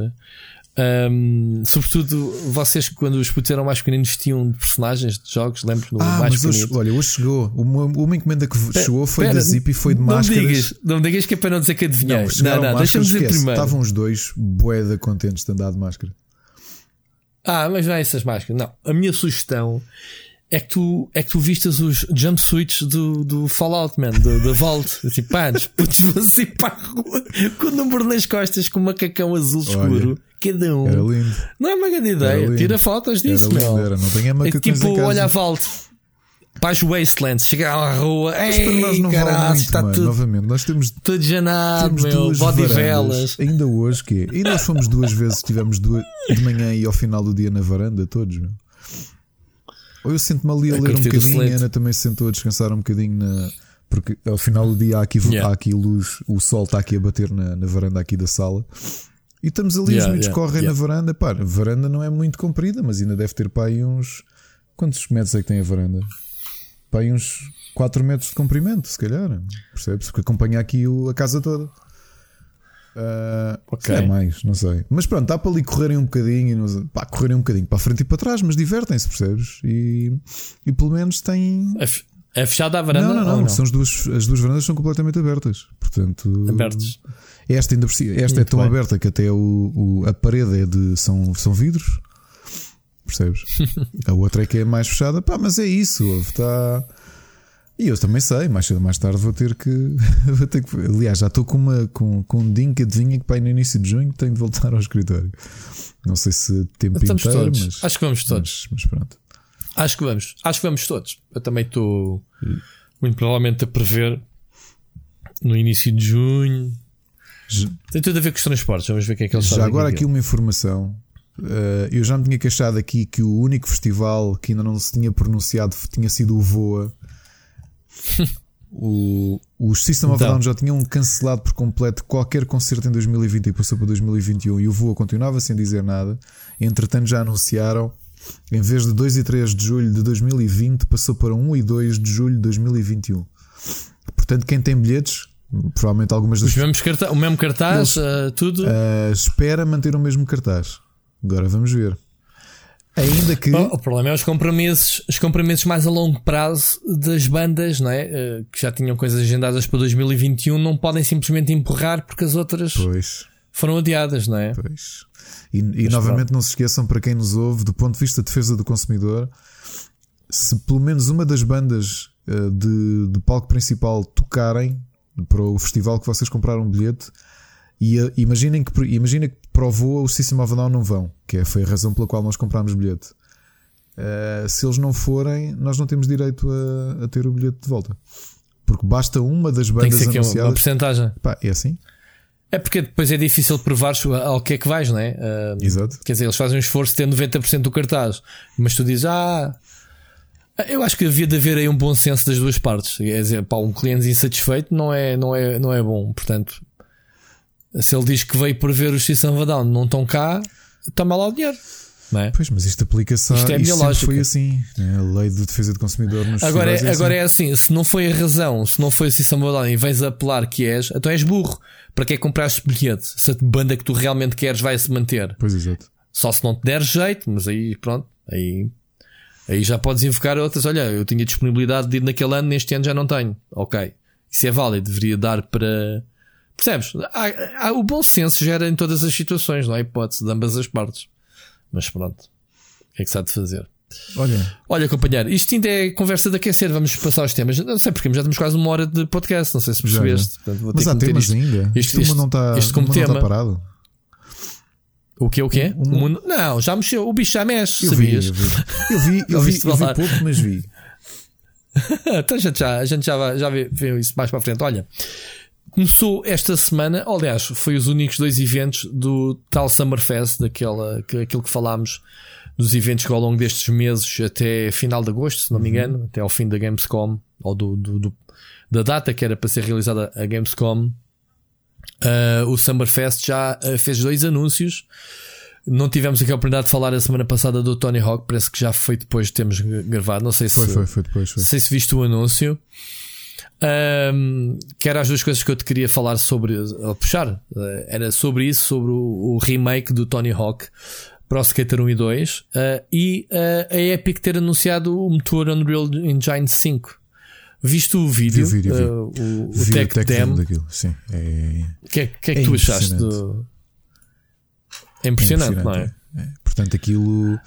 hum, sobretudo vocês, quando os putos eram mais pequeninos, tinham personagens de jogos, lembro no Ah, mais mas hoje, olha, hoje chegou. Uma, uma encomenda que chegou foi Pera, da Zip e foi de não me máscaras. digas, não me digas que é para não dizer que adivinhei. Não, não, máscaras, deixa-me dizer primeiro. Estavam os dois boeda contentes de andar de máscara. Ah, mas não é essas máscaras. Não, a minha sugestão é que tu, é que tu vistas os jumpsuits do, do Fallout, man, da Vault. Tipo, pá, os putos vão assim para a rua com o número nas costas, com um macacão azul escuro, cada um. Era lindo. Não é uma grande Era ideia. lindo. Tira fotos Era disso, lindo, meu. era. Não tenha É tipo, olha a Vault. Para as Wastelands, chegar à rua, Mas para nós ei, não vale caralho, muito, está mano. tudo, Novamente, nós temos, tudo janado, temos meu, duas body varandas. velas. Ainda hoje, que E nós fomos duas vezes, tivemos duas de manhã e ao final do dia na varanda, todos, meu. Ou eu sento-me ali a A ler um bocadinho, a. Ana também se sentou a descansar um bocadinho na. Porque ao final do dia há aqui, Yeah. há aqui luz, o sol está aqui a bater na, na varanda aqui da sala. E estamos ali, os Yeah, miúdos yeah, correm na varanda. Pá, a varanda não é muito comprida, mas ainda deve ter para aí uns. Quantos metros é que tem a varanda? Para aí uns 4 metros de comprimento, se calhar. Percebes? Porque acompanha aqui o- a casa toda. Ah, Ok. se É mais, não sei. Mas pronto, dá para ali correrem um bocadinho, não- pá, correrem um bocadinho para a frente e para trás, mas divertem-se, percebes? E, e pelo menos têm. É, fe- é fechada a varanda? Não, não, ou não, São as, duas, as duas varandas são completamente abertas. Portanto, Abertos. esta ainda esta é tão bem. aberta que até o, o- a parede é de são, são vidros. Percebes? a outra é que é mais fechada. Pá, mas é isso. Está. E eu também sei, mais cedo ou mais tarde vou ter que. vou ter que aliás, já estou com, uma, com, com um dinho que adivinha que para no início de junho tenho de voltar ao escritório. Não sei se tempo Estamos inteiro, todos. mas, Acho que vamos todos. mas, mas pronto. Acho que vamos. Acho que vamos todos. Eu também estou muito provavelmente a prever no início de junho. Já- Tem tudo a ver com os transportes. Vamos ver o que é que eles Já agora aqui. aqui uma informação. Uh, eu já me tinha queixado aqui que o único festival que ainda não se tinha pronunciado tinha sido o Voa. O, os System of Então. Down já tinham cancelado por completo qualquer concerto em 2020 e passou para 2021 e o Voa continuava sem dizer nada. Entretanto, já anunciaram, em vez de 2 e 3 de julho de 2020, passou para 1 e 2 de julho de 2021. Portanto, quem tem bilhetes, provavelmente algumas das Os mesmos carta- o mesmo cartaz, Eles- ah, tudo. Uh, espera manter o mesmo cartaz. Agora vamos ver. Ainda que. O problema é os compromissos, os compromissos mais a longo prazo das bandas, não é? Eh, que já tinham coisas agendadas para 2021, não podem simplesmente empurrar porque as outras Pois, foram adiadas, não é? pois. E, e novamente não se esqueçam, para quem nos ouve, do ponto de vista de defesa do consumidor, se pelo menos uma das bandas eh, de, de palco principal tocarem para o festival que vocês compraram um bilhete, e eh, imaginem que, imaginem que para o voo o System of Down não vão, que é, foi a razão pela qual nós comprámos bilhete. Eh, se eles não forem, nós não temos direito a, a ter o bilhete de volta. Porque basta uma das Tem que bandas ser aqui uma, uma anunciadas. porcentagem. Pá, é assim? É porque depois é difícil provar ao que é que vais, não é? Ah, Exato. Quer dizer, eles fazem um esforço de ter 90% do cartaz, mas tu dizes, ah. Eu acho que havia de haver aí um bom senso das duas partes. Quer dizer, pá, um cliente insatisfeito não é, não é, não é bom. Portanto, se ele diz que veio por ver os System Down, não estão cá, toma lá o dinheiro. Não é? Pois, mas isto aplica-se. Isto é sempre lógica. foi assim. né? A lei de defesa do consumidor nos Agora, festivais é, agora assim. é assim: se não foi a razão, se não foi o System Down e vens apelar que és, então és burro. Para que é que compraste bilhete? Se a banda que tu realmente queres vai se manter. Pois, exato. Só se não te der jeito, mas aí pronto, aí, aí já podes invocar outras. Olha, eu tinha disponibilidade de ir naquele ano, neste ano já não tenho. Ok. Isso é válido, deveria dar para. Percebes? Há- há- o bom senso gera em todas as situações, não há hipótese de ambas as partes. Mas pronto. O que é que se há de fazer? Olha, Olha, companheiro, isto ainda é conversa de aquecer. Vamos passar os temas. Não sei porque, já temos quase uma hora de podcast. Não sei se Já, percebeste. Portanto, mas que há temas isto. ainda. Isto uma não está este como uma não está tema. parado. O que é o quê? O- o- O mundo... Não, já mexeu. O bicho já mexe, Eu vi, sabias? eu vi. Eu vi, eu vi, eu vi pouco, mas vi. então a gente já, a gente já, vai- já vê, vê isso mais para a frente. Olha, começou esta semana, aliás, foi os únicos dois eventos do tal Summerfest, daquela, que, aquilo que falámos dos eventos que ao longo destes meses até final de agosto, se não me engano, até ao fim da Gamescom, ou do, do- do- da data que era para ser realizada a Gamescom. ah, o Summerfest já ah, fez dois anúncios. Não tivemos aqui a oportunidade de falar a semana passada do Tony Hawk, parece que já foi depois de termos gravado. Não sei se Foi, foi, foi depois. Foi. não sei se viste o anúncio. Ahm, que era as duas coisas que eu te queria falar sobre, a puxar. Eh, era sobre isso, sobre o, o remake do Tony Hawk para o Skater 1 e 2 eh, e eh, a Epic ter anunciado o motor Unreal Engine 5. Viste o vídeo? Vi o vídeo, vi. eh, o, Vi Tech, o tech Demo. demo daquilo. Sim. É, O que é, que é que É tu achaste? impressionante. Do... É impressionante, não é? é. Portanto, aquilo.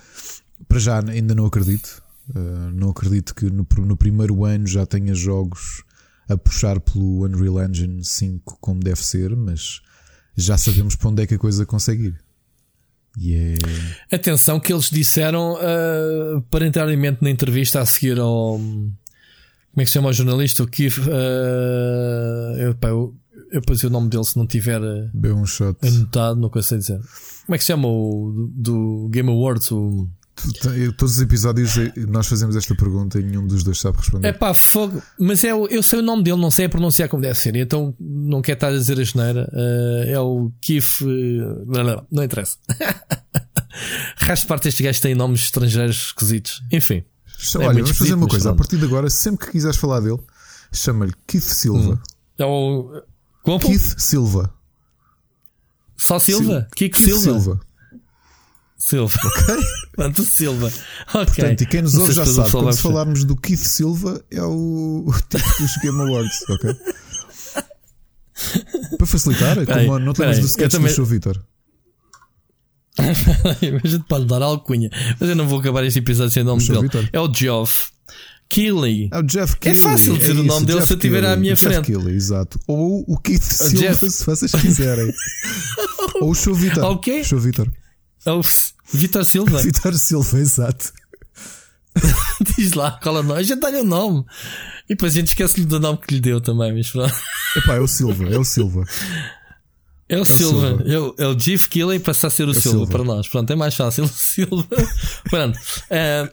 Para já ainda não acredito. Uh, não acredito que no, no primeiro ano já tenha jogos a puxar pelo Unreal Engine 5 como deve ser, mas já sabemos para onde é que a coisa consegue ir. E é. Atenção que eles disseram uh, parentalmente na entrevista a seguir ao. Como é que se chama o jornalista? O Keith. Uh, eu, pá, eu, eu pus o nome dele se não tiver Bem um shot. anotado, não consigo dizer. Como é que se chama o do, do Game Awards? O... Todos os episódios eh, nós fazemos esta pergunta e nenhum dos dois sabe responder. É pá, fogo. Mas é, eu sei o nome dele, não sei a pronunciar como deve ser. Então não quero estar a dizer a geneira. Uh, é o Keith. uh, não, não, não interessa. Resto de parte estes gajos têm nomes estrangeiros esquisitos. Enfim. É Olha, muito vamos fazer uma coisa. A partir de agora, sempre que quiseres falar dele, chama-lhe Keith Silva. É o. Como? Keith Silva. Só Silva? Kiko Keith Silva? Silva. Silva. Pronto, Silva. Ok. Portanto, e quem nos ouve já o sabe, quando falarmos do Keith Silva, é o, o tipo dos Game Awards, ok? Para facilitar, é como não temos do sketch também- do show Vitor. a gente pode dar alcunha. Mas eu não vou acabar este episódio sem o nome O dele. Vitor. É o Geoff Keighley. É o Jeff Keighley. fácil dizer o isso, nome dele Jeff se eu tiver à minha o Jeff frente. Keighley, exato. Ou o Keith Silva, Jeff. se vocês quiserem. Ou o show Vitor. O quê? Show Vitor. É o Vitor Silva. Vitor Silva, exato. Diz lá qual é o nome. A gente dá-lhe o nome. E depois a gente esquece-lhe do nome que lhe deu também. Mas pronto. Epá, é o Silva, é o Silva. É o Silva. Silva. É o, é o Jeff Keighley passa a ser o, Silva, Silva. para nós. Pronto, é mais fácil. O Silva. Pronto.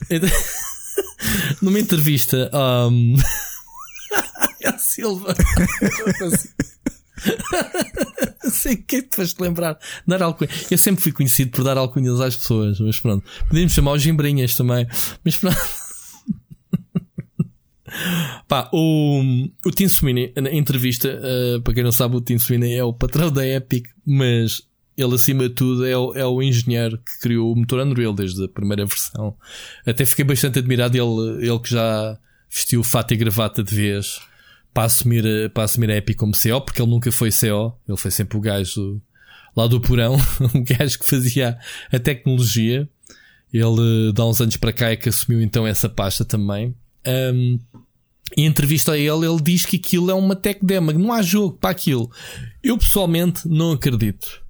Então, numa entrevista. Um... é o Silva. Sei é que te faz lembrar. Dar alcunha. Eu sempre fui conhecido por dar alcunhas às pessoas, mas pronto. Podíamos chamar os gimbrinhas também. Mas pronto. Pá, o, o Tim Sweeney, na entrevista, eh, para quem não sabe, o Tim Sweeney é o patrão da Epic, mas ele acima de tudo é o, é o engenheiro que criou o motor Unreal desde a primeira versão. Até fiquei bastante admirado ele, ele que já vestiu fato e gravata de vez para assumir, para assumir a Epic como CO, porque ele nunca foi CO, ele foi sempre o gajo lá do porão, um gajo que fazia a tecnologia. Ele, dá uns anos para cá, é que assumiu então essa pasta também. Um, em entrevista a ele, ele diz que aquilo é uma tech demo, não há jogo para aquilo. Eu pessoalmente não acredito.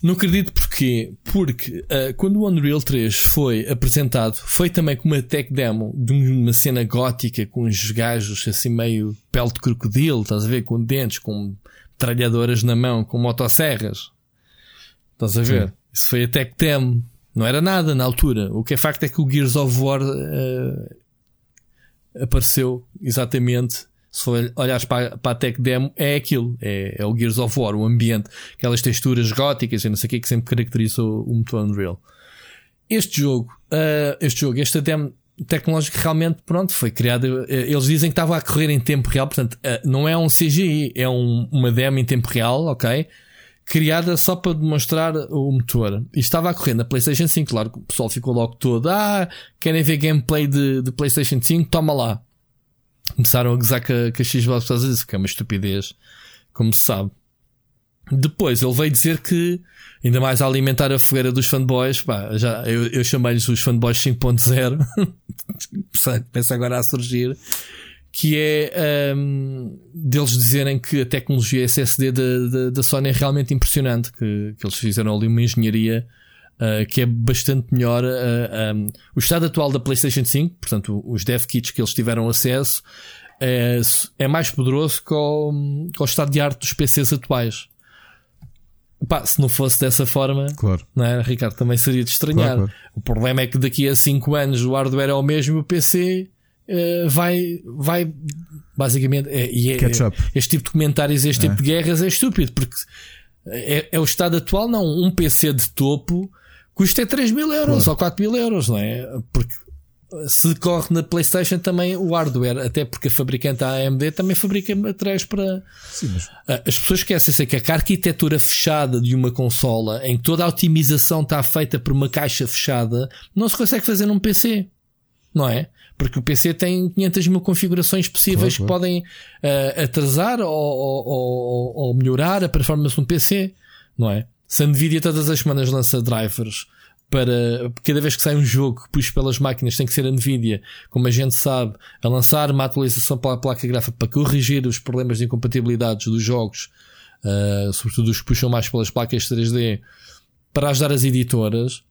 Não acredito porquê? Porque uh, quando o Unreal 3 foi apresentado, foi também com uma tech demo de uma cena gótica com uns gajos assim meio pele de crocodilo, estás a ver? Com dentes, com tralhadoras na mão, com motosserras. Estás a ver? Sim. Isso foi a tech demo. Não era nada na altura. O que é facto é que o Gears of War uh, apareceu exatamente. Se for olhares para, para a tech demo, é aquilo. É, é, o Gears of War, o ambiente, aquelas texturas góticas e não sei o que que sempre caracterizou o motor Unreal. Este jogo, uh, este jogo, esta demo tecnológica realmente, pronto, foi criada. Eh, eles dizem que estava a correr em tempo real, portanto, uh, não é um CGI, é um, uma demo em tempo real, ok? criada só para demonstrar o motor. E estava a correr na PlayStation 5, claro que o pessoal ficou logo todo, ah, querem ver gameplay de, de PlayStation 5? Toma lá. Começaram a gozar com a, com a Xbox por causa disso, que é uma estupidez, como se sabe. Depois ele veio dizer que, ainda mais a alimentar a fogueira dos fanboys, pá, já, eu, eu chamei-lhes os fanboys 5.0, pensa agora a surgir, que é um, deles dizerem que a tecnologia SSD da, da, Sony é realmente impressionante, que, que eles fizeram ali uma engenharia uh, que é bastante melhor. Uh, um, o estado atual da PlayStation 5, portanto, os dev kits que eles tiveram acesso, é, é mais poderoso que o, que o estado de arte dos PCs atuais. Pá, se não fosse dessa forma, claro. não é, Ricardo? Também seria de estranhar. Claro, claro. O problema é que daqui a 5 anos o hardware é o mesmo e o PC uh, vai, vai basicamente, é, e é, este tipo de comentários, este é. tipo de guerras é estúpido, porque é, é, o estado atual, não. Um PC de topo custa 3 mil euros claro. ou 4 mil euros, não é? Porque se corre na PlayStation também o hardware, até porque a fabricante a AMD também fabrica materiais para. Sim, mas... Ah, as pessoas esquecem-se que a arquitetura fechada de uma consola, em que toda a otimização está feita por uma caixa fechada, não se consegue fazer num PC, não é? Porque o PC tem 500 mil configurações possíveis claro, claro. que podem uh, atrasar ou, ou, ou, ou, melhorar a performance de um PC, não é? Se a Nvidia todas as semanas lança drivers para cada vez que sai um jogo que pelas máquinas tem que ser a Nvidia, como a gente sabe, a lançar uma atualização para a placa gráfica para corrigir os problemas de incompatibilidades dos jogos, uh, sobretudo os que puxam mais pelas placas 3D, para ajudar as editoras.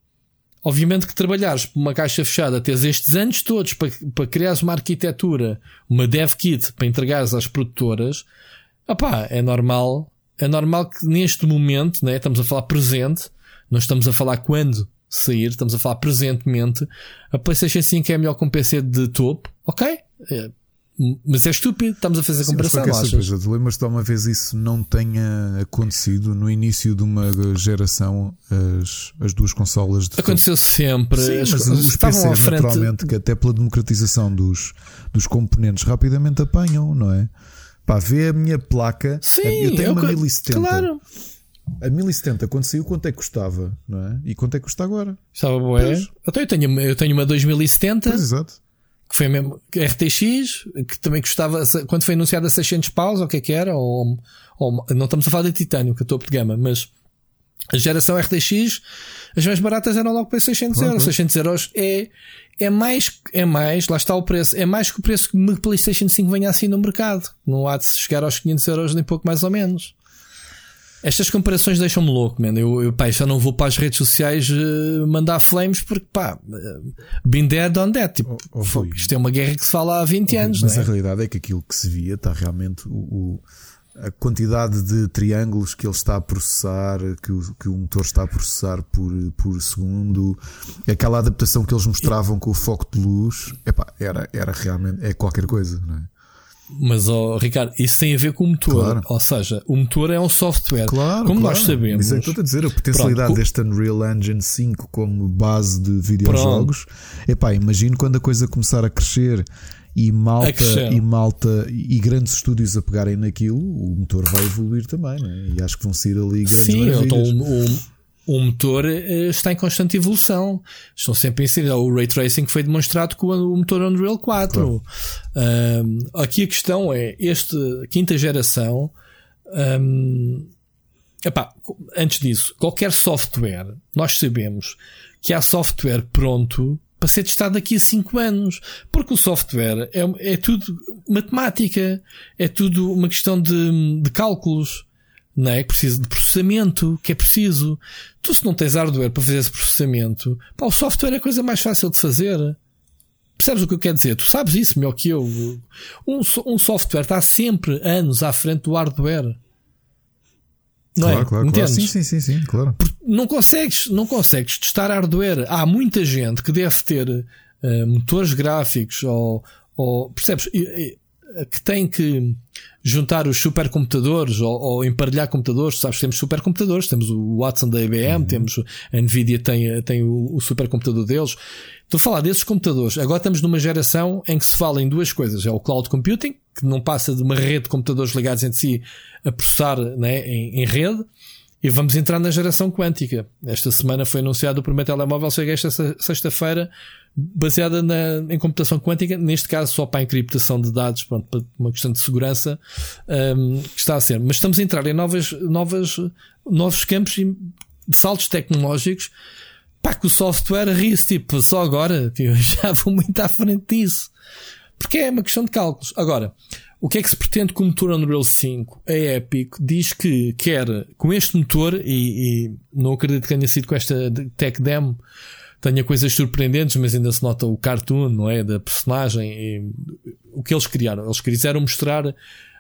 Obviamente que trabalhares por uma caixa fechada, teres estes anos todos para, para criares uma arquitetura, uma dev kit para entregares às produtoras, opá, é normal, é normal que neste momento, né, estamos a falar presente, não estamos a falar quando sair, estamos a falar presentemente, a PlayStation 5 é melhor que um PC de topo, ok? É, mas é estúpido, estamos a fazer Sim, comparação. Mas é surpresa, lembras-te de uma vez isso não tenha acontecido no início de uma geração as, as duas consolas de Aconteceu sempre. Sim, as, mas os PCs, frente... naturalmente, que até pela democratização dos, dos componentes rapidamente apanham, não é? Pá, vê a minha placa. Sim, eu tenho eu, uma 1070. Claro. A 1070 quando saiu quanto é que custava, não é? E quanto é que custa agora? Estava boa. Então eu tenho, eu tenho uma 2070. Pois, exato que foi mesmo RTX, que também custava, quando foi anunciada 600 paus, ou o que é que era, ou, ou não estamos a falar de titânio, que é topo de gama, mas a geração RTX, as mais baratas eram logo para 600 euros. 600 euros é, é mais, é mais, lá está o preço, é mais que o preço que o PlayStation 5 venha assim no mercado. Não há de chegar aos 500 euros nem pouco mais ou menos. Estas comparações deixam-me louco, man. Eu, eu pá, já não vou para as redes sociais uh, mandar flames porque, pá, uh, been there, done that. Tipo, oh, oh, isto é uma guerra que se fala há 20 oh, anos. Mas é? a realidade é que aquilo que se via está realmente o, o, a quantidade de triângulos que ele está a processar, que o, que o motor está a processar por, por segundo, aquela adaptação que eles mostravam com o foco de luz, epá, era, era realmente é qualquer coisa, não é? Mas, oh, Ricardo, isso tem a ver com o motor. Claro. Ou seja, o motor é um software. Claro, Como claro. nós sabemos. Isso é que estou a dizer, a potencialidade Pronto. deste Unreal Engine 5 como base de videojogos. Epá, imagino quando a coisa começar a crescer e malta, e malta e grandes estúdios a pegarem naquilo, o motor vai evoluir também, não é? E acho que vão sair ali grandes Sim, então, o, o, o motor eh, está em constante evolução. Estão sempre a inserir. O Ray Tracing foi demonstrado com o motor Unreal 4. Ahm, aqui a questão é: este quinta geração. ahm, epá, antes disso, qualquer software, nós sabemos que há software pronto para ser testado daqui a 5 anos. Porque o software é, é tudo matemática, é tudo uma questão de, de cálculos não é? Que precisa de processamento, que é preciso. Tu, se não tens hardware para fazer esse processamento, pá, o software é a coisa mais fácil de fazer. Percebes o que eu quero dizer? Tu sabes isso melhor que eu. Um, um software está sempre anos à frente do hardware. Não Claro, é? claro, claro. Entendes? Sim, sim, sim, sim, claro. não consegues, não consegues testar hardware. Há muita gente que deve ter eh, motores gráficos ou, ou percebes, e- que tem que juntar os supercomputadores ou, ou emparelhar computadores. Sabes, temos supercomputadores, temos o Watson da IBM, temos a Nvidia tem, tem o, o supercomputador deles. Estou a falar desses computadores. Agora estamos numa geração em que se fala em duas coisas. É o cloud computing, que não passa de uma rede de computadores ligados entre si a processar né, em, em rede. E vamos entrar na geração quântica. Esta semana foi anunciado o primeiro telemóvel, chega esta se- sexta-feira, baseada na, em computação quântica, neste caso só para a encriptação de dados, pronto, para uma questão de segurança hum, que está a ser. Mas estamos a entrar em novas, novas, novos campos de saltos tecnológicos. Pá, que o software ri-se, tipo, só agora, tipo, já vou muito à frente disso. Porque é uma questão de cálculos. Agora, o que é que se pretende com o motor Unreal 5? A Epic diz que quer, com este motor, e, e não acredito que tenha sido com esta tech demo, tenha coisas surpreendentes, mas ainda se nota o cartoon, não é? Da personagem, e o que eles criaram. Eles quiseram mostrar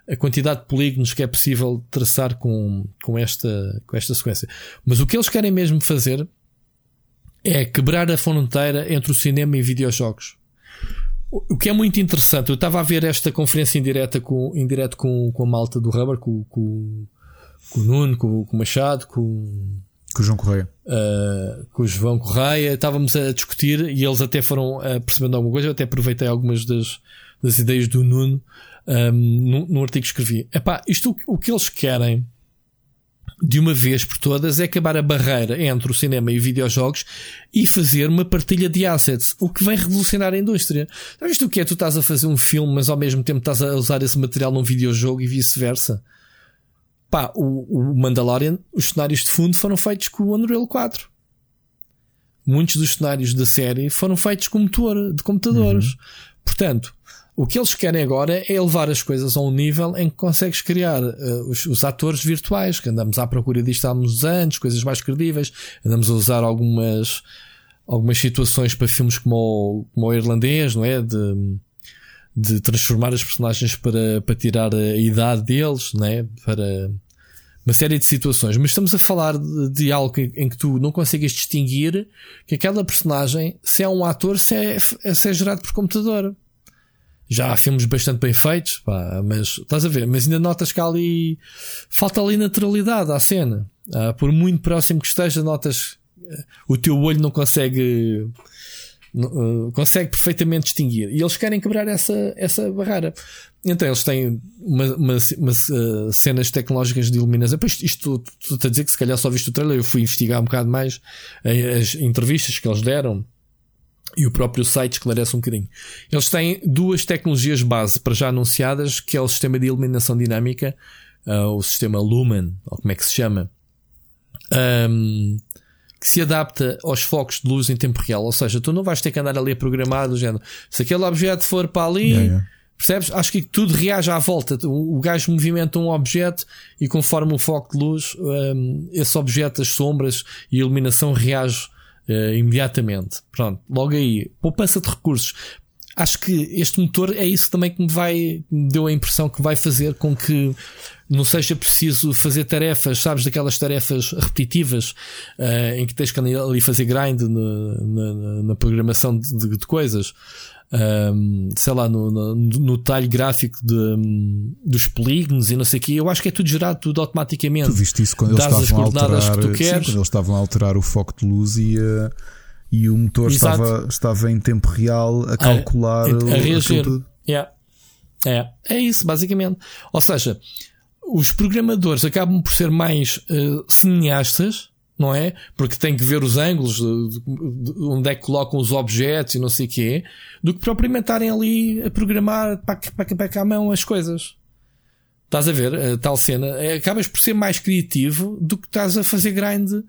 a quantidade de polígonos que é possível traçar com, com, esta, com esta sequência. Mas o que eles querem mesmo fazer é quebrar a fronteira entre o cinema e videojogos. O que é muito interessante, eu estava a ver esta conferência em direto com, em direto com, com a malta do Rubber, com, com, com o Nuno, com, com o Machado, com, Com o João Correia. uh, com o João Correia, estávamos a discutir e eles até foram uh, percebendo alguma coisa. Eu até aproveitei algumas das, das ideias do Nuno um, num, artigo que escrevi. Epá, isto o, que eles querem de uma vez por todas é acabar a barreira entre o cinema e videojogos e fazer uma partilha de assets, o que vem revolucionar a indústria. Viste o que é? Tu estás a fazer um filme, mas ao mesmo tempo estás a usar esse material num videojogo e vice-versa. Pá, o, o Mandalorian, os cenários de fundo foram feitos com o Unreal 4. Muitos dos cenários da série foram feitos com motor de computadores. Portanto, o que eles querem agora é levar as coisas a um nível em que consegues criar uh, os, os atores virtuais, que andamos à procura disto há uns anos, coisas mais credíveis, andamos a usar algumas, algumas situações para filmes como o, como o irlandês, não é? De, de transformar as personagens para, para tirar a idade deles, não é? Para uma série de situações. Mas estamos a falar de, de algo em, em que tu não consegues distinguir que aquela personagem, se é um ator, se é, se é gerado por computador. Já há filmes bastante bem feitos, pá, mas estás a ver, mas ainda notas que há ali falta ali naturalidade à cena. Ah, por muito próximo que esteja, notas eh, o teu olho não consegue uh, consegue perfeitamente distinguir. E eles querem quebrar essa, essa barreira. Então eles têm uma, uma, uh, cenas tecnológicas de iluminação. Pois isto tu a dizer que se calhar só viste o trailer, eu fui investigar um bocado mais as entrevistas que eles deram. E o próprio site esclarece um bocadinho. Eles têm duas tecnologias base para já anunciadas, que é o sistema de iluminação dinâmica, uh, o sistema Lumen, ou como é que se chama, um, que se adapta aos focos de luz em tempo real. Ou seja, tu não vais ter que andar ali a programar do género. Se aquele objeto for para ali, Yeah, yeah. percebes? Acho que tudo reage à volta. O, o gajo movimenta um objeto e conforme o foco de luz, um, esse objeto, as sombras e a iluminação reage uh, imediatamente. Pronto, logo aí, poupança de recursos. Acho que este motor é isso também que me vai, me deu a impressão que vai fazer com que não seja preciso fazer tarefas, sabes, daquelas tarefas repetitivas uh, em que tens que ali fazer grind na, na, na programação de, de, de coisas. Um, sei lá, no, no, no detalhe gráfico de, dos polígonos e não sei o que, eu acho que é tudo gerado tudo automaticamente. Tu viste isso quando eles estavam a alterar, que. Sim, quando eles estavam a alterar o foco de luz e, uh, e o motor estava, estava em tempo real a calcular a, a reagir. Yeah. É, é isso, basicamente. Ou seja, os programadores acabam por ser mais uh, cineastas, não é? Porque têm que ver os ângulos de, de, de onde é que colocam os objetos e não sei o quê, do que propriamente estarem ali a programar para, para, a mão as coisas. Estás a ver a tal cena? É, acabas por ser mais criativo do que estás a fazer grind uh,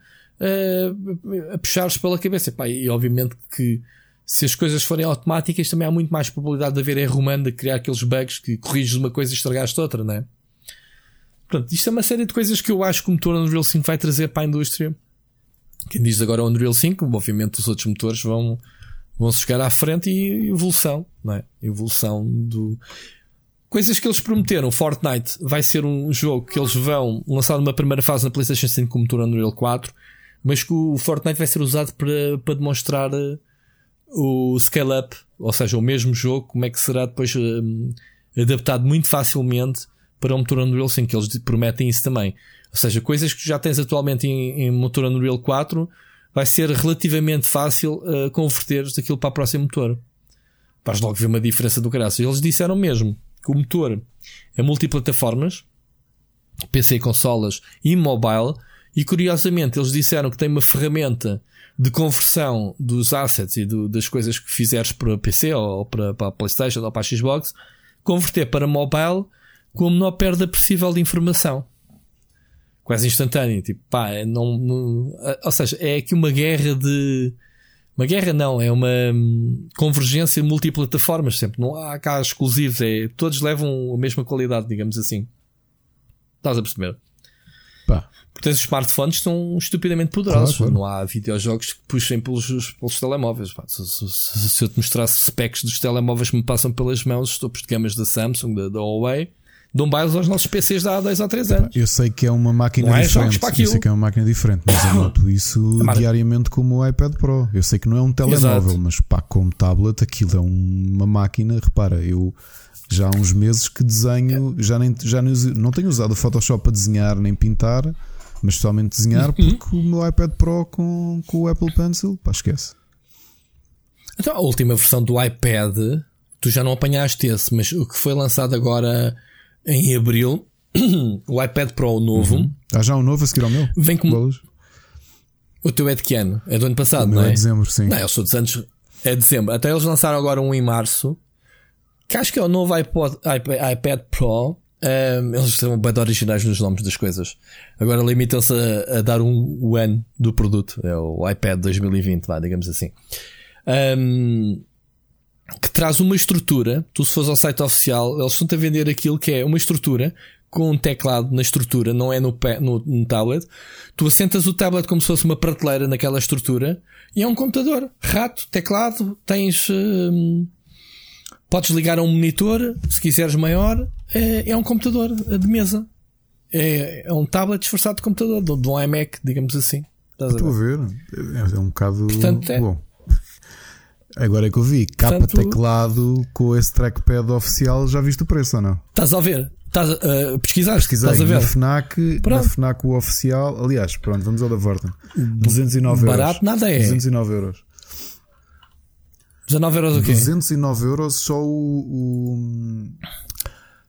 a puxares pela cabeça. Pá, e obviamente que se as coisas forem automáticas, também há muito mais probabilidade de haver erro humano de criar aqueles bugs que corriges uma coisa e estragaste outra, não é? Pronto, isto é uma série de coisas que eu acho que o motor Unreal 5 vai trazer para a indústria. Quem diz agora o Unreal 5, obviamente os outros motores vão, vão se chegar à frente e evolução, não é? Evolução do. Coisas que eles prometeram. Fortnite vai ser um jogo que eles vão lançar numa primeira fase na PlayStation 5 com o motor Unreal 4, mas que o Fortnite vai ser usado para, para demonstrar eh, o scale up, ou seja, o mesmo jogo, como é que será depois um, adaptado muito facilmente para o motor Unreal 5, que eles prometem isso também. Ou seja, coisas que já tens atualmente em, em motor Unreal 4, vai ser relativamente fácil uh, converteres daquilo para o próximo motor. Vais logo ver uma diferença do graças. Eles disseram mesmo que o motor é multiplataformas, PC, consolas e mobile, e curiosamente eles disseram que tem uma ferramenta de conversão dos assets e do, das coisas que fizeres para PC ou para, para a PlayStation ou para a Xbox, converter para mobile com a menor perda possível de informação. Quase instantâneo. Tipo, pá, é não, não, ou seja, é aqui uma guerra de. Uma guerra não, é uma hum, convergência multiplataformas sempre. Não há cá exclusivos, é, todos levam a mesma qualidade, digamos assim. Estás a perceber? Pá. Porque os smartphones são estupidamente poderosos. Claro, claro. Não há videojogos que puxem pelos, pelos telemóveis. Se, se, se, eu te mostrasse specs dos telemóveis que me passam pelas mãos, os topos de gamas da Samsung, da, da Huawei, dão bailes aos nossos PCs de há 2 ou 3 anos. Eu sei que é uma máquina é diferente. Eu sei que é uma máquina diferente, mas eu noto isso diariamente como o iPad Pro. Eu sei que não é um telemóvel, Exato. mas pá, como tablet, aquilo é uma máquina. Repara, eu já há uns meses que desenho, já, nem, já nem, não tenho usado o Photoshop para desenhar nem pintar mas somente desenhar uhum. porque o meu iPad Pro com, com o Apple Pencil, pá, esquece. Então, a última versão do iPad, tu já não apanhaste esse, mas o que foi lançado agora em abril, o iPad Pro novo. Uhum. Ah, já um novo a seguir ao meu? Vem com. O teu é de que ano? É do ano passado, não é? é dezembro, sim. Não, eu sou dos anos. É dezembro. Até eles lançaram agora um em março. Que acho que é o novo iPod, iPad, iPad Pro. Um, eles são bem originais nos nomes das coisas. Agora limitam-se a, a, dar um, o ano do produto. É o iPad 2020, vá, digamos assim. Um, que traz uma estrutura. Tu, se fores ao site oficial, eles estão a vender aquilo que é uma estrutura com um teclado na estrutura, não é no, no, no, tablet. Tu assentas o tablet como se fosse uma prateleira naquela estrutura e é um computador. Rato, teclado, tens. Um, podes ligar a um monitor, se quiseres maior, é, é um computador de mesa. É, é um tablet disfarçado de computador, de, um iMac, digamos assim. Estou a ver. É, é um bocado. Portanto, é. Bom. Agora é que eu vi, capa Portanto, teclado com esse trackpad oficial, já viste o preço ou não? Estás a ver? Estás a uh, pesquisar? Pesquisei estás a ver? Na FNAC, na FNAC o oficial, aliás, pronto, vamos ao da Vorten. 209 euros. Barato nada é. 209 euros. 19 euros o quê? 209 euros só o. o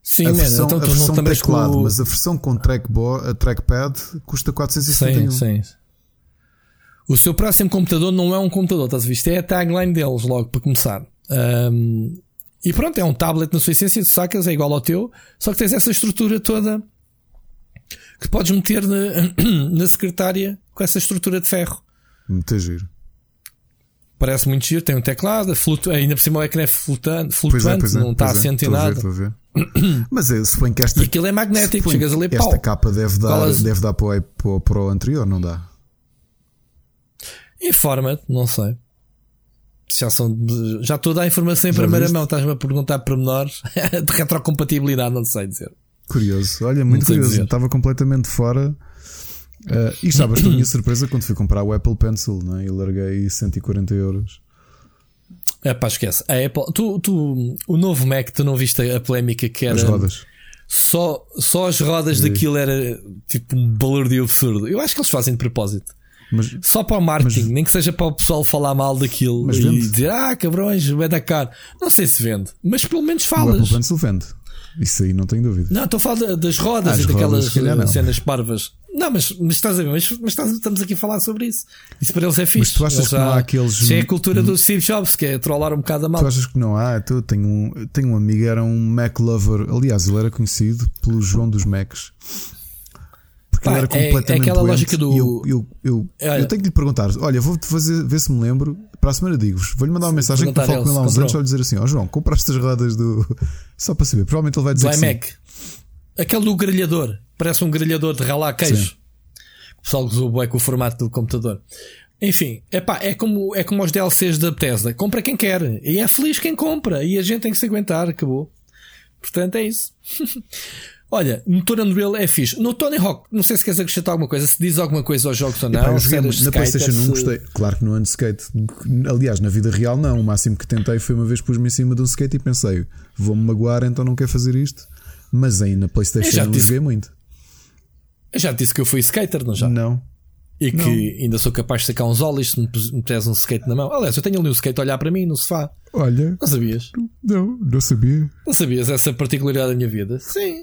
Sim, a versão, então, a versão teclado, com... mas a versão com trackboard, a trackpad custa 461. Sim, sim. O seu próximo computador não é um computador, estás a ver? Isto é a tagline deles, logo para começar. Um, e pronto, é um tablet na sua essência, tu sacas, é igual ao teu, só que tens essa estrutura toda que podes meter na, na secretária com essa estrutura de ferro. Muito giro. Parece muito giro, tem um teclado, flutu... ainda por cima o ecrã é flutuante, flutuante pois é, pois é, não está é. assente em nada. Ver, ver. Mas é, suponho que esta. E aquilo é magnético, chegas ali, Esta pau. capa deve dar, deve dar para, o, para o anterior, não dá? Informa-te, não sei. Já, são de... já estou a dar informação em já primeira viste? mão, estás-me a perguntar pormenores de retrocompatibilidade, não sei dizer. Curioso, olha, muito curioso. Estava completamente fora. Uh, e estavas a minha surpresa quando fui comprar o Apple Pencil, não é? E larguei 140 euros. É pá, esquece. A Apple, tu, tu, o novo Mac, tu não viste a polémica que era. As rodas. Só, só as rodas daquilo era tipo um balúrdio absurdo. Eu acho que eles fazem de propósito. Mas Só para o marketing, nem que seja para o pessoal falar mal daquilo Mas e vende. dizer, ah, cabrões, vai dar caro. Não sei se vende, mas pelo menos o Apple falas. Pencil vende. Isso aí não tenho dúvida. Não, estou a falar da- das rodas e as daquelas rodas, calhar eh, cenas parvas. Não, mas, mas estás a ver, mas, mas estás- estamos aqui a falar sobre isso. Isso para eles é fixe. tu achas Eles que não já- há aqueles- Isso é a cultura do Steve Jobs, que é trollar um bocado a mal. Tu achas que não há? Eu tenho um, tenho um amigo, era um Mac lover. Aliás, ele era conhecido pelo João dos Macs. Porque ele era é- é completamente aquela doente lógica do- Eu, eu, eu, Olha. eu tenho que lhe perguntar: olha, vou-te fazer, ver se me lembro. Para a semana digo-vos, vou-lhe mandar uma mensagem que eu falo com ele há uns anos. Vou dizer assim: Ó João, compraste as rodas do. Só para saber, provavelmente ele vai dizer do que sim. iMac. Aquele do grelhador. Parece um grelhador de ralar queijo. Sim. O pessoal usou bué com o formato do computador. Enfim, epá, é como, é como os DLCs da Bethesda. Compra quem quer. E é feliz quem compra. E a gente tem que se aguentar. Acabou. Portanto, é isso. Olha, motor Unreal é fixe. No Tony Hawk, não sei se queres acrescentar alguma coisa, se diz alguma coisa aos jogos ou não. Eu joguei na skater, PlayStation 1, se- gostei. Claro que não ando skate. Aliás, na vida real, não. O máximo que tentei foi uma vez pus-me em cima de um skate e pensei, vou-me magoar, então não quero fazer isto. Mas aí na PlayStation já não disse- joguei muito. Eu já te disse que eu fui skater, não já? Não. E que Não. ainda sou capaz de sacar uns olhos se me puseres um skate na mão. Aliás, eu tenho ali um skate a olhar para mim no sofá. Olha, Não sabias? não, não sabia. Não sabias essa particularidade da minha vida? Sim.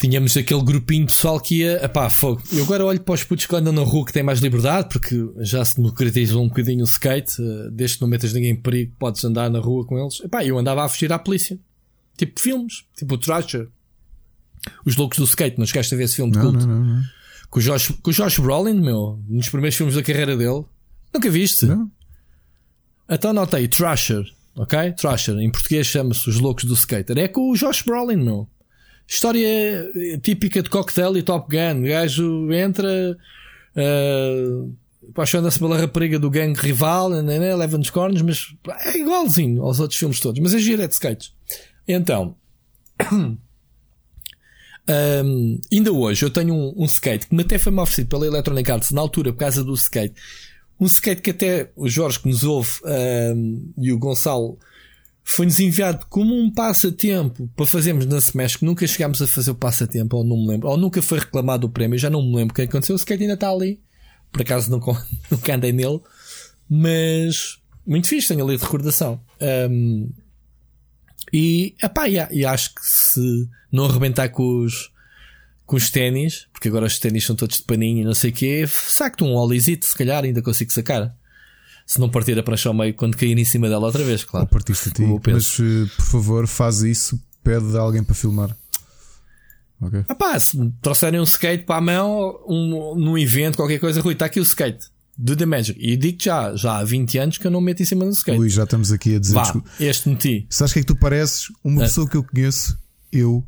Tínhamos aquele grupinho de pessoal que ia, epá, fogo. Eu agora olho para os putos que andam na rua que têm mais liberdade, porque já se democratizou um bocadinho o skate, eh, desde que não metas ninguém em perigo, podes andar na rua com eles. Epá, eu andava a fugir à polícia. Tipo filmes, tipo o Thrasher. Os loucos do skate, não chegaste a ver esse filme de Não, culto? não, não, não. Com o Josh, com o Josh Brolin, meu, nos primeiros filmes da carreira dele. Nunca viste? Não? Então anotei Thrasher, ok? Thrasher, em português chama-se Os Loucos do Skater. É com o Josh Brolin, meu. História eh, típica de cocktail e Top Gun. O gajo entra, uh, apaixona-se pela rapariga do gangue rival, né, né, leva-nos cornos, mas é igualzinho aos outros filmes todos. Mas é giro, é de skates. Então, Um, ainda hoje eu tenho um, um skate que me até foi-me oferecido pela Electronic Arts na altura por causa do skate. Um skate que até o Jorge que nos ouve um, e o Gonçalo foi-nos enviado como um passatempo para fazermos na Smash que nunca chegámos a fazer o passatempo, ou não me lembro, ou nunca foi reclamado o prémio, já não me lembro o que aconteceu. O skate ainda está ali, por acaso nunca, nunca andei nele, mas muito fixe, tenho ali de recordação. Um, e, epá, yeah, e acho que se não arrebentar com os, com os ténis, porque agora os ténis são todos de paninho e não sei o quê, saco-te um olizito, se calhar ainda consigo sacar. Se não partir a prancha ao meio quando cair em cima dela outra vez, Ou claro. partiste a ti. Mas eh, por favor, faz isso. Pede a alguém para filmar. Ok? Ah pá, se me trouxerem um skate para a mão, um, num evento, qualquer coisa, Rui, está aqui o skate. Do The Magic. E digo já, já há 20 anos que eu não meto em cima do skate. Ui, já estamos aqui a dizer. Vá, desculpa. este meti. Sabes o que é que tu pareces? Uma É. pessoa que eu conheço, eu,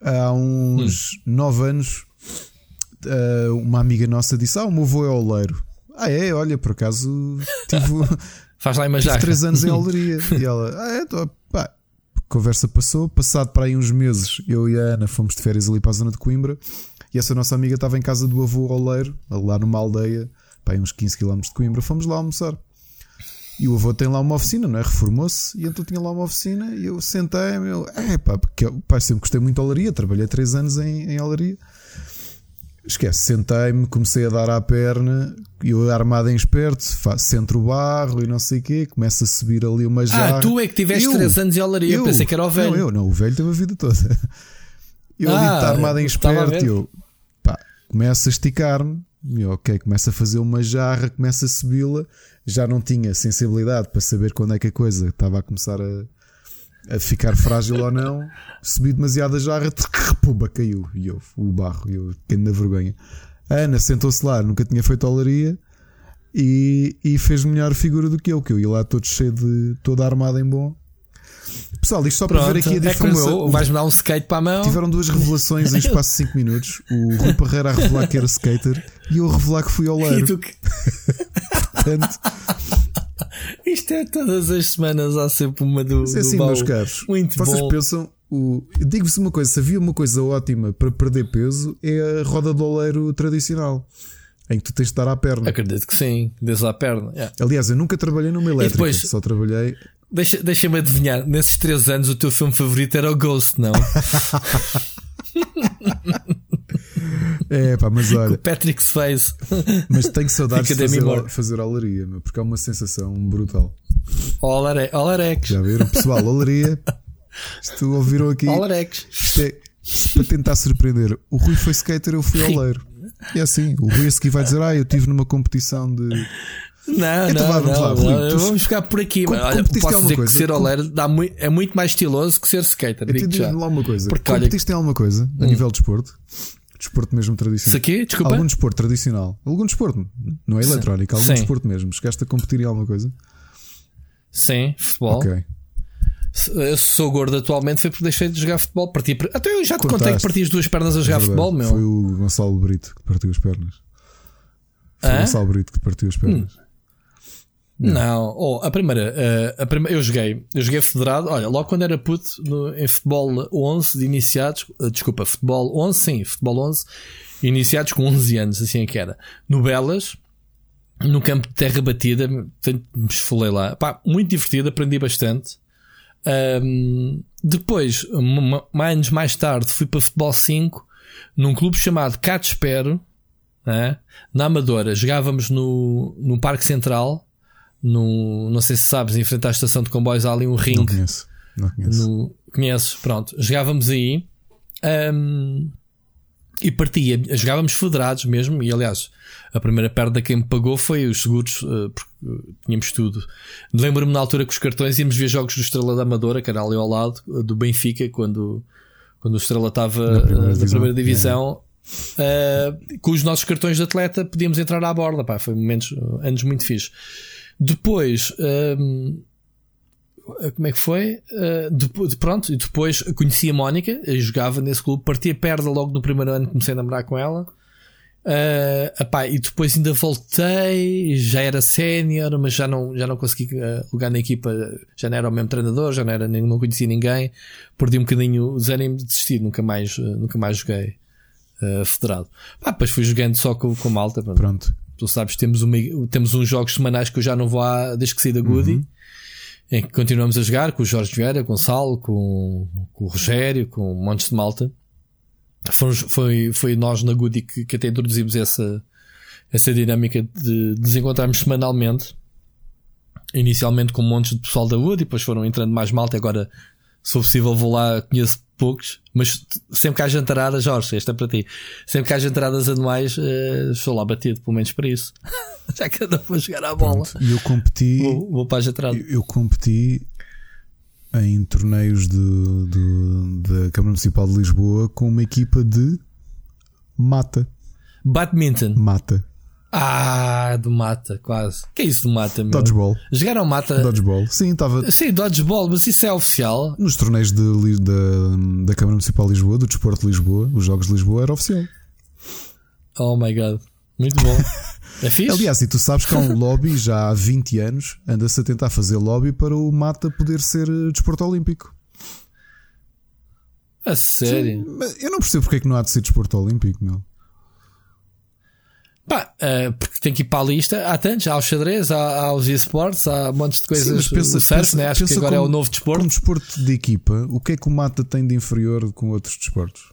há uns Hum. nove anos, eh, uma amiga nossa disse: Ah, o meu avô é oleiro. Ah, é? Olha, por acaso tive, Faz lá tive imaginar. três anos em olaria. e ela, ah, é? Tô, pá. Conversa passou, passado para aí uns meses, eu e a Ana fomos de férias ali para a zona de Coimbra e essa nossa amiga estava em casa do avô oleiro, lá numa aldeia, pá, aí uns 15 km de Coimbra. Fomos lá almoçar. E o avô tem lá uma oficina, não é? Reformou-se e então tinha lá uma oficina e eu sentei-me, eu, é pá, porque eu pá, sempre gostei muito de olaria, trabalhei três anos em, em olaria. Esquece, sentei-me, comecei a dar à perna, e eu armado em esperto, centro o barro e não sei o quê, começa a subir ali uma jarra. Ah, tu é que tiveste Eu? 3 anos de olaria. Eu pensei que era o velho. Não, eu não, o velho teve a vida toda. Eu ali Ah, está armado em esperto e eu pá, começo a esticar-me. E eu, ok, começo a fazer uma jarra, começo a subi-la. Já não tinha sensibilidade para saber quando é que a coisa estava a começar a, a ficar frágil ou não. Subi demasiado a jarra, pumba, caiu. E eu, o barro, e eu fiquei na vergonha. A Ana sentou-se lá, nunca tinha feito olaria e, e fez melhor figura do que eu, que eu ia lá todo cheio de. toda armada em bom. Pessoal, isto só para Pronto, ver aqui a é como diferença. eu. Vais-me dar um skate para a mão. Tiveram duas revelações em espaço de 5 minutos. O Rui Parreira a revelar que era skater e eu a revelar que fui E oleiro. tu que- Portanto, Isto é todas as semanas há sempre uma do, mas é do assim, baú. meus caros. Muito vocês bom. pensam, o, digo-vos uma coisa: se havia uma coisa ótima para perder peso, é a roda do oleiro tradicional, em que tu tens de estar à perna. Acredito que sim, desde à perna. Yeah. Aliás, eu nunca trabalhei numa elétrica, depois- só trabalhei. Deixa- Deixa-me adivinhar, nesses três anos o teu filme favorito era o Ghost, não? É pá, mas o olha, Patrick Swayze. mas tenho saudades de fazer, Award. fazer olaria, meu, porque é uma sensação brutal. Olare- Olarex. Já viram? Pessoal, olaria. Isto ouviram aqui. Olarex. É para tentar surpreender. O Rui foi skater, eu fui oleiro. É assim, o Rui a seguir vai dizer: Ah, eu estive numa competição de. Não, Então não, vá, vamos não, lá, Rui, tu- vamos ficar por aqui. Com- mas, olha, posso dizer coisa? que ser oleiro dá é muito mais estiloso que ser skater. Eu te Digo já. digo lá uma coisa: Porque, olha- competiste em alguma coisa a nível de desporto? Desporto mesmo Isso tradicional. aqui, desculpa. Algum desporto tradicional? Algum desporto, não é eletrónico, algum Sim. desporto mesmo. Chegaste a competir em alguma coisa? Sim, futebol. Ok. Eu sou gordo atualmente foi porque deixei de jogar futebol. Parti, até eu já te contei que parti as duas pernas a jogar É verdade. futebol, meu. Foi o Gonçalo Brito que partiu as pernas. Foi o Hã? Gonçalo Brito que partiu as pernas. Não, oh, a primeira, eh, a primeira, eu joguei, eu joguei federado. Olha, logo quando era puto no- em futebol 11 de iniciados, eh, desculpa, futebol 11, sim, futebol 11, iniciados com 11 anos, assim é que era. No Belas, no campo de terra batida, me esfolei lá. Pá, muito divertido, aprendi bastante. Ahm, depois, anos mais tarde, fui para futebol 5 num clube chamado Catespero, né? na Amadora. Jogávamos no, no Parque Central. No, não sei se sabes, em frente à estação de comboios há ali um Não ringue. conheço. Não conheço. No, conheces? Pronto. Jogávamos aí. ahm, e partia. Jogávamos federados mesmo. E aliás, a primeira perda quem me pagou foi os seguros, eh, porque eh, tínhamos tudo. Lembro-me na altura que os cartões íamos ver jogos do Estrela da Amadora, que era ali ao lado, eh, do Benfica, quando, quando o Estrela estava Na primeira divisão. primeira divisão. eh, com os nossos cartões de atleta podíamos entrar à borda. Pá, foi momentos, anos muito fixe. Depois, ahm, como é que foi? Uh, pronto, e depois conheci a Mónica, jogava nesse clube, parti a perda logo no primeiro ano, comecei a namorar com ela. Uh, epá, e depois ainda voltei, já era sénior, mas já não, já não consegui uh, lugar na equipa, já não era o mesmo treinador, já não, era, não conhecia ninguém, perdi um bocadinho o desânimo de desistir, nunca mais, nunca mais joguei uh, federado. Pá, depois fui jogando só com, com malta, pronto. Pronto. Tu sabes, temos, uma, temos uns jogos semanais que eu já não vou há, desde que saí da Goody, em que continuamos a jogar com o Jorge Vieira, com o Gonçalo, com, com o Rogério, com montes de malta. Fomos- foi, foi nós na Goody que, que até introduzimos essa, essa dinâmica de, de nos encontrarmos semanalmente. Inicialmente com montes de pessoal da Wood, e depois foram entrando mais malta. Agora, se for possível, vou lá, conheço poucos, mas sempre que há jantaradas, Jorge, esta é para ti. Sempre que há jantaradas anuais, eh, estou lá batido, pelo menos para isso. Já que anda para jogar à bola, Pronto. E eu competi. vou, vou para a jantarada. Eu, eu competi em torneios de, de- da Câmara Municipal de Lisboa com uma equipa de mata. Badminton. Mata. Ah, do mata, quase. Que é isso do mata, meu? Dodgeball. Jogaram mata. Dodgeball. Sim, estava Sim, dodgeball, mas isso é oficial. nos torneios de Li- da, Câmara Municipal de Lisboa, do Desporto de Lisboa, os Jogos de Lisboa, era oficial. Oh my god. Muito bom. É fixe? Aliás, e tu sabes que há um lobby já há 20 anos, anda-se a tentar fazer lobby para o mata poder ser eh, desporto olímpico. A sério? Mas eu não percebo porque é que não há de ser desporto olímpico, meu. Pá, eh, porque tem que ir para a lista. Há tantos, há os xadrez, há, há os esportes, há montes de coisas. Sim, pensa- o surf, pensa- né? Acho que agora é como- o novo desporto. Como desporto de equipa, o que é que o mata tem de inferior com outros desportos?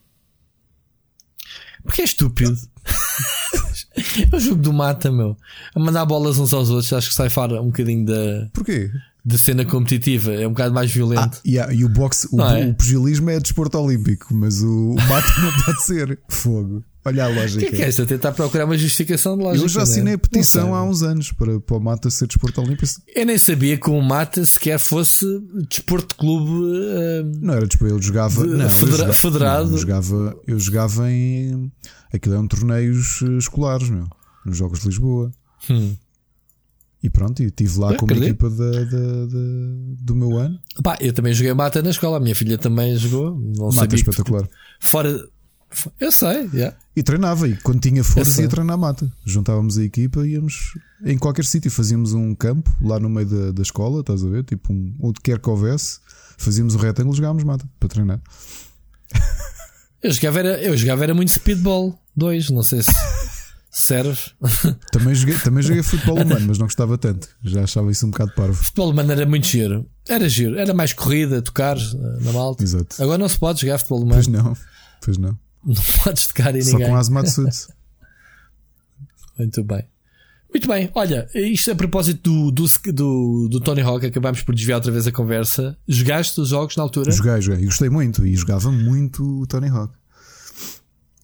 Porque é estúpido. é o jogo do mata, meu. A mandar bolas uns aos outros, acho que sai fora um bocadinho da, Porquê? da cena competitiva. É um bocado mais Ah, violento. e, há- e o boxe, o, é? o pugilismo é desporto olímpico, mas o, o mata não pode ser. Fogo. Olha a O lógica. que é que é esta? Tentar procurar uma justificação de lógica. Eu já né? assinei a petição há uns anos para, para o mata ser desporto olímpico. Eu nem sabia que o mata sequer fosse desporto de clube. eh, Não era desporto, eu jogava. De- não, federa- jogava- federado. não, eu jogava, eu jogava em. Aquilo eram torneios eh, escolares, meu. Nos Jogos de Lisboa. hum. E pronto, e estive lá Eu com uma equipa da, da- da- do meu ano. Pá, eu também joguei mata na escola. A minha filha também jogou. Não Mata sabia que- espetacular. Fora, Eu sei, yeah. E treinava, e quando tinha força ia treinar mata. Juntávamos a equipa e íamos em qualquer sítio. Fazíamos um campo lá no meio da, da escola, estás a ver? Tipo, um, onde quer que houvesse, fazíamos o retângulo e jogávamos mata para treinar. Eu jogava era, eu jogava era muito Speedball 2, não sei se serve. Também joguei, também joguei futebol humano, mas não gostava tanto. Já achava isso um bocado parvo. Futebol humano era muito giro. Era giro, era mais corrida, tocar eh, na malta. Exato. Agora não se pode jogar futebol humano, Pois não, pois não. Não podes tocar em Só ninguém. com Azematsuts. Muito bem. Muito bem, olha, isto a propósito do, do, do, do Tony Hawk, acabámos por desviar outra vez a conversa. Jogaste os jogos na altura? Joguei, joguei. Gostei muito. E jogava muito o Tony Hawk.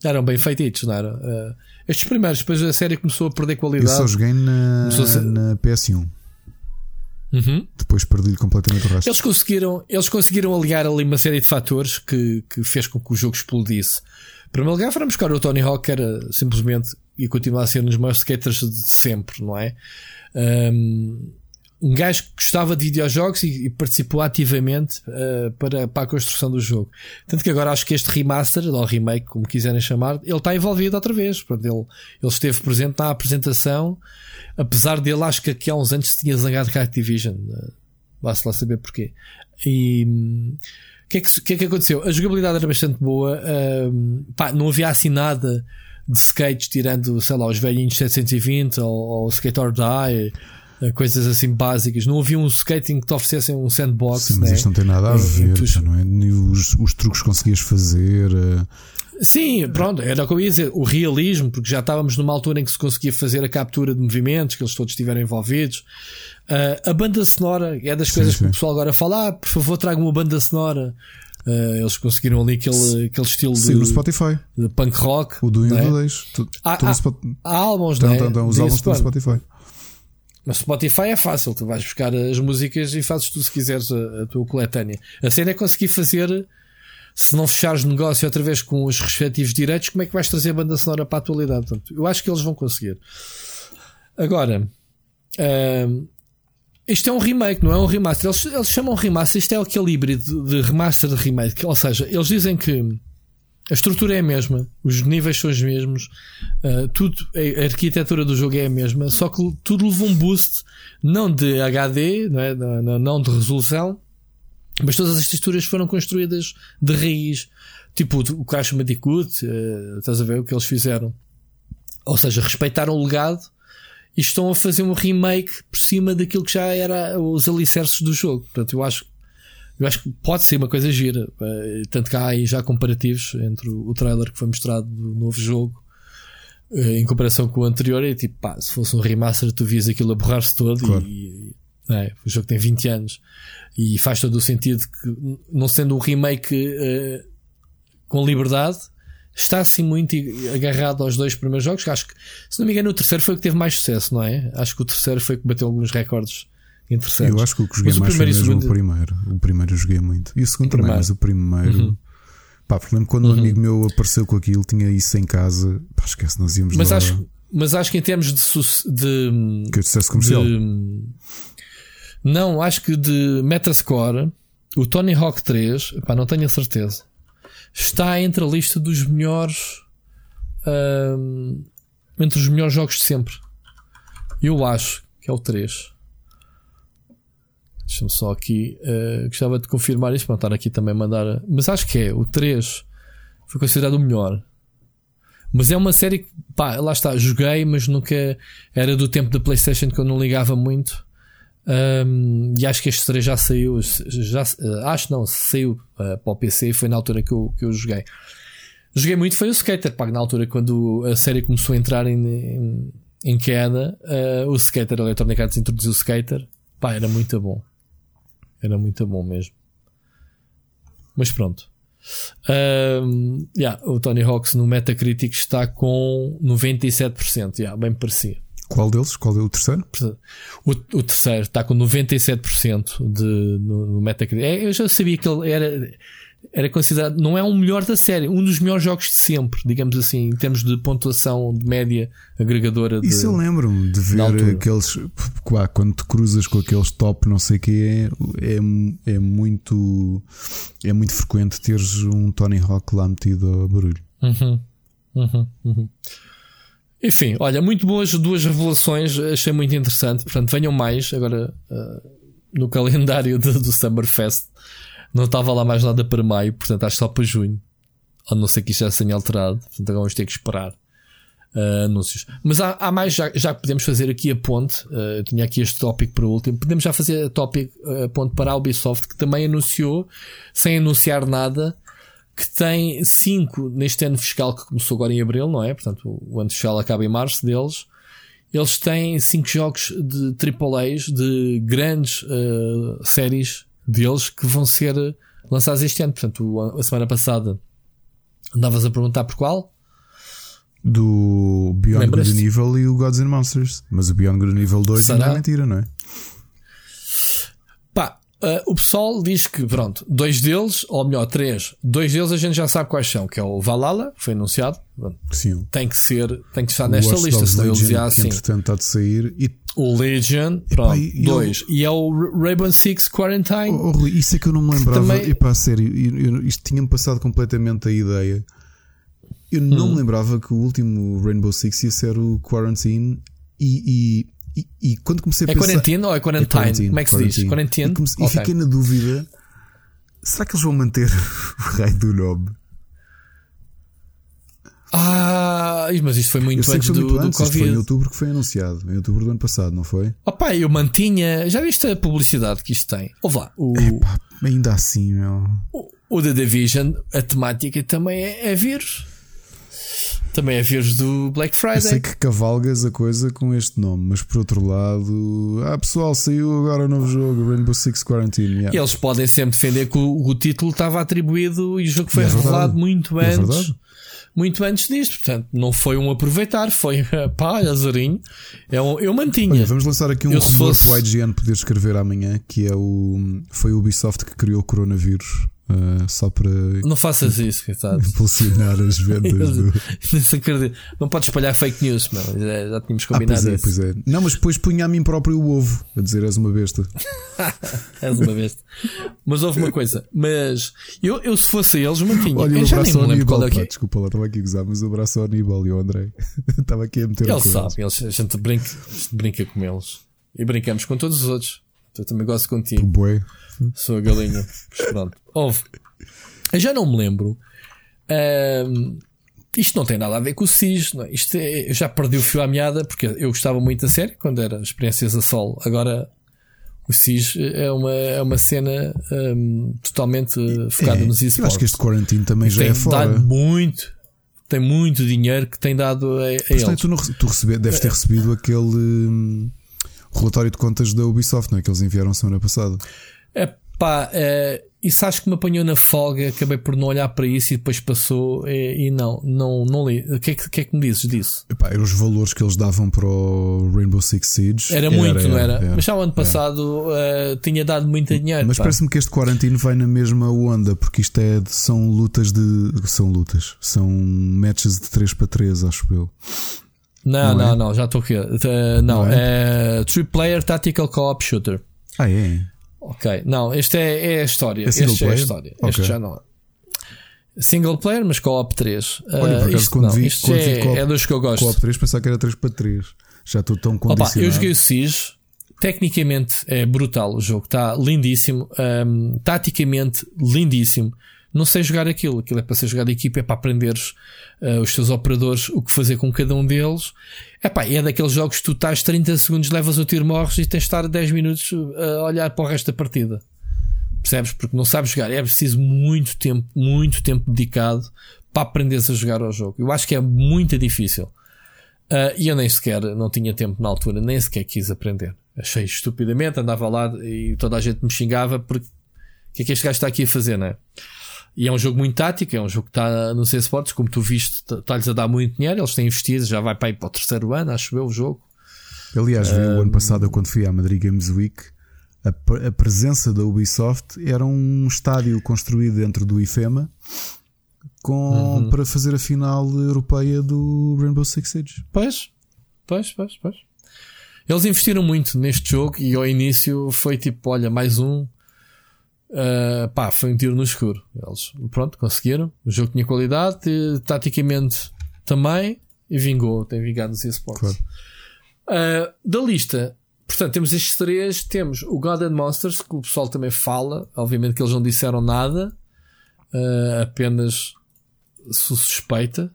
Eram bem feititos, não eram? Eh, estes primeiros, depois a série começou a perder Eu qualidade. só joguei na, a na PS1. Uhum. Depois perdi-lhe completamente o resto. Eles conseguiram, eles conseguiram aliar ali uma série de fatores que, que fez com que o jogo explodisse. Em primeiro lugar, foram buscar o Tony Hawk, que era simplesmente e continua a ser um dos maiores skaters de sempre, não é? Um, um gajo que gostava de videojogos e, e participou ativamente uh, para, para a construção do jogo. Tanto que agora acho que este remaster, ou remake, como quiserem chamar, ele está envolvido outra vez. Portanto, ele, ele esteve presente na apresentação, apesar dele, acho que aqui há uns anos se tinha zangado com a Activision. Uh, Vá-se lá saber porquê. E hum, o que, é que, que é que aconteceu? A jogabilidade era bastante boa. hum, pá, não havia assim nada de skates, tirando, sei lá, os velhinhos 720 ou, ou Skate or Die, eh, coisas assim básicas. Não havia um skating que te oferecessem um sandbox. Sim, mas né? isto não tem nada a Eh, ver, tu- não é? Nem os, os truques que conseguias fazer. eh, Sim, pronto, era o que eu ia dizer. O realismo, porque já estávamos numa altura em que se conseguia fazer a captura de movimentos, que eles todos estiveram envolvidos. Ah, a banda sonora é das Sim, coisas que sim. o pessoal agora fala: ah, por favor, tragam uma banda sonora. Ah, eles conseguiram ali aquele, aquele estilo no de, Spotify. de punk rock. O do 1 não o é? do 2. Tu- tu no ah, Spot- Há álbuns, não é? então, então, os álbuns estão no. Spotify. Mas Spotify é fácil, tu vais buscar as músicas e fazes tu se quiseres a, a tua coletânea. A cena é conseguir fazer, se não fechares negócio outra vez com os respectivos direitos, como é que vais trazer a banda sonora para a atualidade? Portanto, eu acho que eles vão conseguir. Agora, ahm, isto é um remake, não é um remaster. Eles, eles chamam remaster, isto é aquele híbrido de remaster de remake. Ou seja, eles dizem que a estrutura é a mesma, os níveis são os mesmos, uh, tudo, a arquitetura do jogo é a mesma, só que tudo levou um boost, não de HD, não, é? não, não- de resolução, mas todas as texturas foram construídas de raiz. Tipo o Crash Bandicoot, uh, estás a ver o que eles fizeram. Ou seja, respeitaram o legado e estão a fazer um remake por cima daquilo que já era os alicerces do jogo. Portanto, eu acho eu acho que pode ser uma coisa gira. Eh, Tanto que há aí já comparativos entre o trailer que foi mostrado do novo jogo eh, em comparação com o anterior. E tipo, pá, se fosse um remaster, tu vias aquilo a borrar-se todo. Claro. E, é? O jogo tem 20 anos e faz todo o sentido que, não sendo um remake eh, com liberdade, está assim muito agarrado aos dois primeiros jogos. que Acho que, se não me engano, o terceiro foi o que teve mais sucesso, não é? Acho que o terceiro foi o que bateu alguns recordes interessantes. Eu acho que o que joguei Mas o mais foi primeiro o mesmo o segundo- primeiro. O primeiro eu joguei muito. E o segundo O também, mas o primeiro. Uhum. Pá, porque lembro quando um amigo meu apareceu com aquilo, tinha isso em casa. Pá, esquece, nós íamos Mas lá. acho, mas acho que em termos de, de, Que é sucesso comercial. de- não, acho que de Metascore, o Tony Hawk 3, pá, não tenho a certeza, está entre a lista dos melhores, entre os melhores jogos de sempre. Eu acho que é o 3. Deixa-me só aqui, eh, gostava de confirmar isto, estar aqui também mandar, mas acho que é o 3 foi considerado o melhor. Mas é uma série que, pá, lá está, joguei, mas nunca era do tempo da PlayStation que eu não ligava muito. Ahm, e acho que este 3 já saiu, já, eh, acho não, saiu eh, para o PC, foi na altura que eu, que eu joguei. Joguei muito, foi o Skater, pá, na altura quando a série começou a entrar em, em, em queda, eh, o Skater, a Electronic Arts introduziu o Skater, pá, era muito bom. Era muito bom mesmo. Mas pronto. Um, yeah, o Tony Hawks no Metacritic está com 97%. Yeah, bem parecia. Qual deles? Qual é o terceiro? O, o terceiro está com 97% de, no, no Metacritic. É, eu já sabia que ele era, era considerado, não é um melhor da série, um dos melhores jogos de sempre, digamos assim, em termos de pontuação de média agregadora. De, Isso eu lembro-me de ver aqueles. Quando te cruzas com aqueles top, não sei o que é, é, é muito. É muito frequente teres um Tony Hawk lá metido ao barulho. Uhum. Uhum. Uhum. Enfim, olha, muito boas duas revelações, achei muito interessante. Portanto, venham mais agora uh, no calendário do, do Summerfest. Não estava lá mais nada para maio, portanto, acho só para junho. A não ser que isto já se tenha alterado. Portanto, agora vamos ter que esperar uh, anúncios. Mas há, há, mais, já, já podemos fazer aqui a ponte. Uh, tinha aqui este tópico para o último. Podemos já fazer a, tópico, a ponte para a Ubisoft, que também anunciou, sem anunciar nada, que tem 5 neste ano fiscal que começou agora em abril, não é? Portanto, o ano fiscal acaba em março deles. Eles têm 5 jogos de AAAs, de grandes uh, séries deles que vão ser lançados este ano. Portanto, a semana passada andavas a perguntar por qual? Do Beyond Good Evil e o Gods and Monsters. Mas o Beyond Good and Evil 2 Será? não é mentira, não é? Uh, o pessoal diz que, pronto, dois deles, ou melhor, três, dois deles a gente já sabe quais são, que é o Valhalla, foi anunciado. Sim. Tem que ser, tem que estar nesta Watch lista, senão eles dizia assim. Entretanto, está de sair. E... O Legion, pronto, Epá, dois. Eu... E é o Rainbow Six Quarantine. Oh, oh, isso é que eu não me lembrava. Também... Epá, sério, eu, eu, isto tinha-me passado completamente a ideia eu não hum. me lembrava que o último Rainbow Six ia ser o Quarantine e, e, e, e quando comecei a é pensar. Quarantine ou é Quarantine? É quarantine Como é que se diz? Quarantine? E, comecei, okay. e fiquei na dúvida: será que eles vão manter o raio do nome? Ah, mas isto foi muito antes, foi muito do, antes do Covid. foi em outubro que foi anunciado, em outubro do ano passado, não foi? Opa, eu mantinha. Já viste a publicidade que isto tem? Ouve lá, o, Epá, ainda assim, meu. O, o The Division, a temática também é, é vírus. Também é vírus do Black Friday. Eu sei que cavalgas a coisa com este nome, mas por outro lado, ah pessoal, saiu agora um novo jogo, Rainbow Six Quarantine. Yeah. eles podem sempre defender que o, o, título estava atribuído e o jogo foi é revelado muito é antes. muito antes disto, portanto, não foi um aproveitar, foi pá, azarinho. Eu, eu mantinha. Olha, vamos lançar aqui um eu rumor fosse... para o IGN poder escrever amanhã, que é o foi o Ubisoft que criou o coronavírus. Uh, só para. Não faças isso, coitado. Impulsionar as vendas. do... não podes espalhar fake news, meu. Já, já tínhamos combinado ah, pois é, isso. Pois é. Não, mas depois punha a mim próprio o ovo a dizer és uma besta. és uma besta. Mas houve uma coisa. Mas eu, eu se fosse eles, mantinha. Olha, eu já nem me lembro qual é que é. Desculpa lá, estava aqui a gozar, mas o abraço ao Aníbal e ao André. estava aqui a meter Eles sabem, eles, a gente brinca, brinca com eles. E brincamos com todos os outros. Eu também gosto contigo. Boi. Sou a galinha. Mas pronto. Houve. Eu já não me lembro. isto não tem nada a ver com o SIS. Não? Isto é, eu já perdi o fio à meada porque eu gostava muito da série quando era experiências a sol. Agora o SIS é uma, é uma cena um, totalmente focada é, nos esportes. Eu acho que este quarantine também já tem é fora. Dado muito, tem muito dinheiro que tem dado a, a. Tu, não, tu recebe, deves ter recebido aquele hum, relatório de contas da Ubisoft, não é? Que eles enviaram semana passada. É pá, é, isso acho que me apanhou na folga, acabei por não olhar para isso e depois passou e, e não, não, não li. O que é que, que, é que me dizes disso? Epá, eram os valores que eles davam para o Rainbow Six Siege. Era, era muito, era, não era? era? Mas já o ano passado uh, tinha dado muito dinheiro. Mas parece-me que este quarantino vai na mesma onda, porque isto é, são lutas de. São lutas, são matches de 3 para 3, acho eu. Não, não, não, é? não já estou aqui. Uh, não, não é? é Three Player Tactical Co-op Shooter. Ah, é? Ok, não, este é, é a história. É este é a história. Okay. Este já não é. Single player, mas co-op 3. Olha, por uh, isto, quando não, vi, quando é, é dos que eu gosto. Co-op 3, pensava que era 3 para 3. Já estou tão condicionado. Opa, eu joguei o SIS. Tecnicamente é brutal o jogo. Está lindíssimo. Um, taticamente lindíssimo. Não sei jogar aquilo. Aquilo é para ser jogado de equipa, é para aprenderes uh, os teus operadores o que fazer com cada um deles. Epá, é daqueles jogos que tu estás 30 segundos, levas o tiro, morres e tens de estar 10 minutos a olhar para o resto da partida. Percebes? Porque não sabes jogar. É preciso muito tempo, muito tempo dedicado para aprenderes a jogar ao jogo. Eu acho que é muito difícil. Uh, e eu nem sequer, não tinha tempo na altura, nem sequer quis aprender. Achei estupidamente, andava lá e toda a gente me xingava porque o que é que este gajo está aqui a fazer, não é? E é um jogo muito tático, é um jogo que está no C Sports, como tu viste, está-lhes a dar muito dinheiro, eles têm investido, já vai para, para o terceiro ano, acho eu, o jogo. Aliás, um... o ano passado, quando fui à Madrid Games Week, a, a, presença da Ubisoft era um estádio construído dentro do IFEMA com, uhum. para fazer a final europeia do Rainbow Six Siege. Pois, pois, pois, pois. Eles investiram muito neste jogo e ao início foi tipo: olha, mais um Uh, pá, foi um tiro no escuro. Eles, pronto, conseguiram. O jogo tinha qualidade, e, taticamente também, e vingou. Tem vingado os esportes. Claro. Uh, da lista, portanto, temos estes três. Temos o God and Monsters, que o pessoal também fala. Obviamente que eles não disseram nada, uh, apenas suspeita.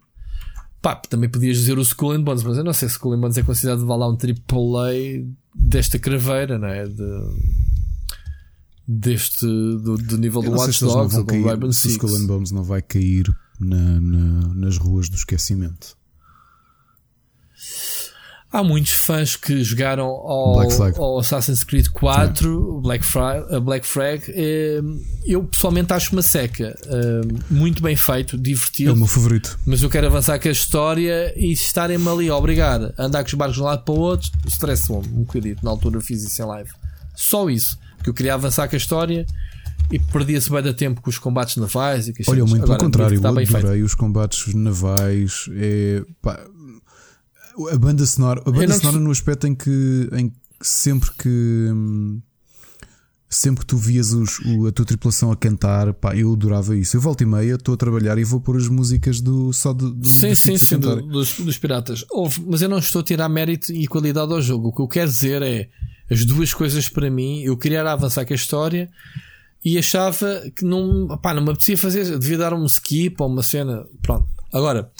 Pá, também podias dizer o Skull and Bones, mas eu não sei se Skull and Bones é considerado vá lá um AAA desta craveira, não é? De, deste do, do nível do Watch Dogs ou do Rainbow Six. Skull and Bones não vai cair na, na, nas ruas do esquecimento. Há muitos fãs que jogaram ao, ao Assassin's Creed 4, Black, Flag, Black Flag. Ehm, eu pessoalmente acho uma seca. Ehm, muito bem feito, divertido. É o meu favorito. Mas eu quero avançar com a história e estarem-me ali a obrigar a andar com os barcos de um lado para o outro, stress-me um bocadinho. Na altura fiz isso em live. Só isso. Que eu queria avançar com a história e perdia-se bem da tempo com os combates navais. E Olha, muito pelo contrário, eu adorei feito. os combates navais. É, pá, a banda sonora, a banda sonora no aspecto em que, em que sempre que sempre que tu vias os, o, a tua tripulação a cantar, pá, eu adorava isso. Eu volto e meia, estou a trabalhar e vou pôr as músicas do só do, do sim, sim, sim, do, dos, dos piratas. Houve, mas eu não estou a tirar mérito e qualidade ao jogo. O que eu quero dizer é as duas coisas para mim. Eu queria avançar com a história e achava que não, pá, não me apetecia fazer, devia dar um skip ou uma cena. Pronto. Agora,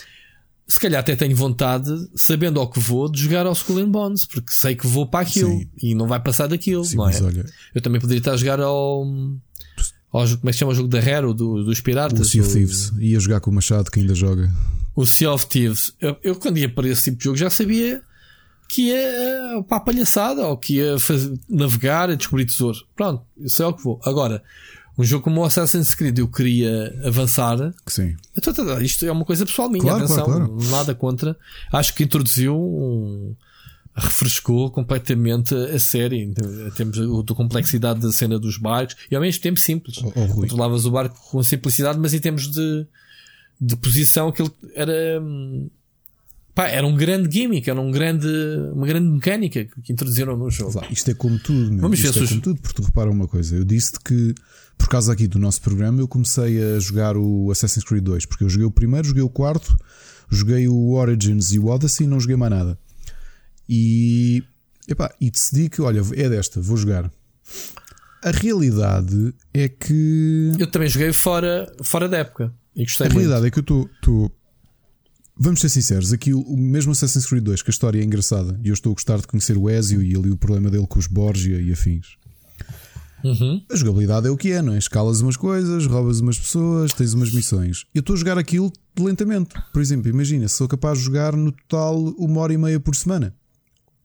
se calhar até tenho vontade, sabendo ao que vou, de jogar ao Skull and Bones, porque sei que vou para aquilo Sim. e não vai passar daquilo, Sim, não é? Olha... Eu também poderia estar a jogar ao. ao como é que se chama o jogo da Hero, do, dos piratas? O Sea of Thieves. Ia jogar com o Machado, que ainda joga. O Sea of Thieves. Eu, eu quando ia para esse tipo de jogo já sabia que ia eh, para a palhaçada ou que ia fazer, navegar e descobrir tesouro. Pronto, isso é o que vou. Agora, um jogo como o Assassin's Creed eu queria avançar. Sim. Então, isto é uma coisa pessoal minha, claro, atenção, claro, claro. nada contra. Acho que introduziu um, refrescou completamente a série. Temos a complexidade da cena dos barcos e ao mesmo tempo simples. Oh, oh, Controlavas o barco com simplicidade, mas em termos de, de posição, aquilo era. Pá, era um grande gimmick, era um grande, uma grande mecânica que introduziram no jogo. Isto é como tudo, meu. Vamos isto é como tudo, porque tu repara uma coisa. Eu disse-te que por causa aqui do nosso programa, eu comecei a jogar o Assassin's Creed 2, porque eu joguei o primeiro, joguei o quarto, joguei o Origins e o Odyssey e não joguei mais nada. E, epá, e decidi que, olha, é desta, vou jogar. A realidade é que. Eu também joguei fora, fora da época e gostei A muito. realidade é que eu estou. Vamos ser sinceros, aqui o mesmo Assassin's Creed 2, que a história é engraçada e eu estou a gostar de conhecer o Ezio e ali o problema dele com os Borgia e afins. Uhum. A jogabilidade é o que é, não é? Escalas umas coisas, roubas umas pessoas, tens umas missões. Eu estou a jogar aquilo lentamente. Por exemplo, imagina, sou capaz de jogar no total uma hora e meia por semana.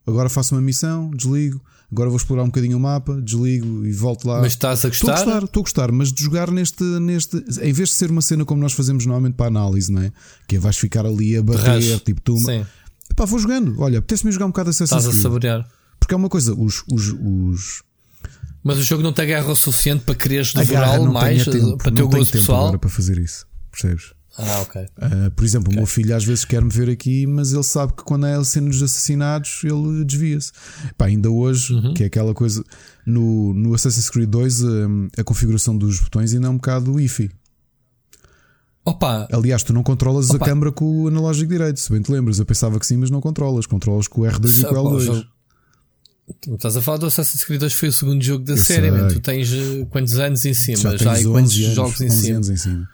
Agora faço uma missão, desligo. Agora vou explorar um bocadinho o mapa, desligo e volto lá. Mas estás a gostar? Estou a gostar, estou a gostar, mas de jogar neste, neste. Em vez de ser uma cena como nós fazemos normalmente para análise, não é? Que é vais ficar ali a barrer, tipo tu. Sim. Vou jogando. Olha, apetece-me jogar um bocado Assassin's Estás a saborear. Porque é uma coisa, os, os, os mas o jogo não tem guerra o suficiente para quereres devorá-lo mais tempo, para ter o gosto pessoal. agora para fazer isso, percebes? Ah, ok. Uh, por exemplo, okay. o meu filho às vezes quer-me ver aqui, mas ele sabe que quando é cena dos assassinatos, ele desvia-se. Pá, ainda hoje, uhum. que é aquela coisa no, no Assassin's Creed 2, a, a configuração dos botões ainda é um bocado iffy. Opa. Aliás, tu não controlas Opa. a câmera com o analógico direito, se bem te lembras. Eu pensava que sim, mas não controlas. Controlas com o R2 se, e com o L2. Tu estás a falar do Assassin's Creed 2 foi o segundo jogo da eu série, tu tens uh, quantos anos em cima? Já, já e quantos anos, jogos em cima? anos em cima.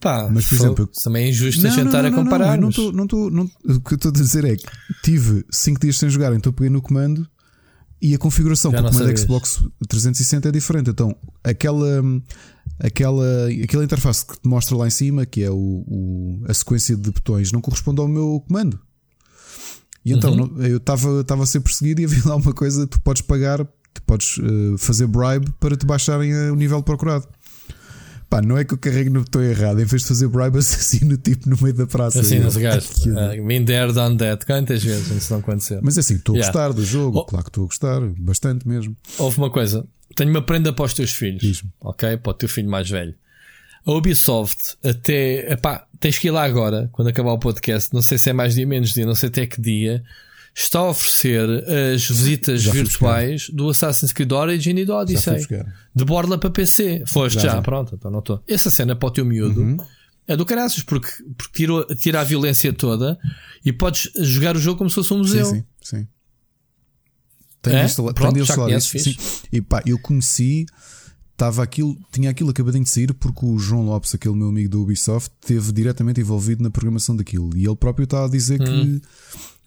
Pá, mas por exemplo, também é injusto não, a jantar não, não, a comparar. Não, não, não, não, não, o que eu estou a dizer é que tive 5 dias sem jogar, então peguei no comando e a configuração com o comando Xbox 360 é diferente. Então, aquela, aquela, aquela interface que te mostra lá em cima, que é o, o a sequência de botões, não corresponde ao meu comando. E então uhum. eu estava a ser perseguido e havia lá uma coisa: tu podes pagar, tu podes uh, fazer bribe para te baixarem o nível procurado. Pá, não é que eu carregue no botão errado, em vez de fazer bribe, assassino tipo no meio da praça. Os gajos. Uh, been there, done that. Quantas vezes isso não aconteceu? Mas é assim, estou yeah. a gostar do jogo, oh. claro que estou a gostar, bastante mesmo. Houve uma coisa, tenho uma prenda para os teus filhos, ok? Para o teu filho mais velho. A Ubisoft, até. Epá, tens que ir lá agora, quando acabar o podcast. Não sei se é mais dia, menos dia, não sei até que dia. Está a oferecer as visitas Já virtuais do Assassin's Creed Origin e do Odyssey. De borla para PC. Foste Já, já, pronto, então não estou. Essa cena para o teu miúdo é do caraças, porque, porque tirou, tira a violência toda e podes jogar o jogo como se fosse um museu. Sim, sim, sim. Tenho É? de instalar, Pronto, tenho conheces, isso. Sim. E pá, eu conheci, estava aquilo, tinha aquilo acabadinho de sair porque o João Lopes, aquele meu amigo da Ubisoft, esteve diretamente envolvido na programação daquilo. E ele próprio estava a dizer Hum. que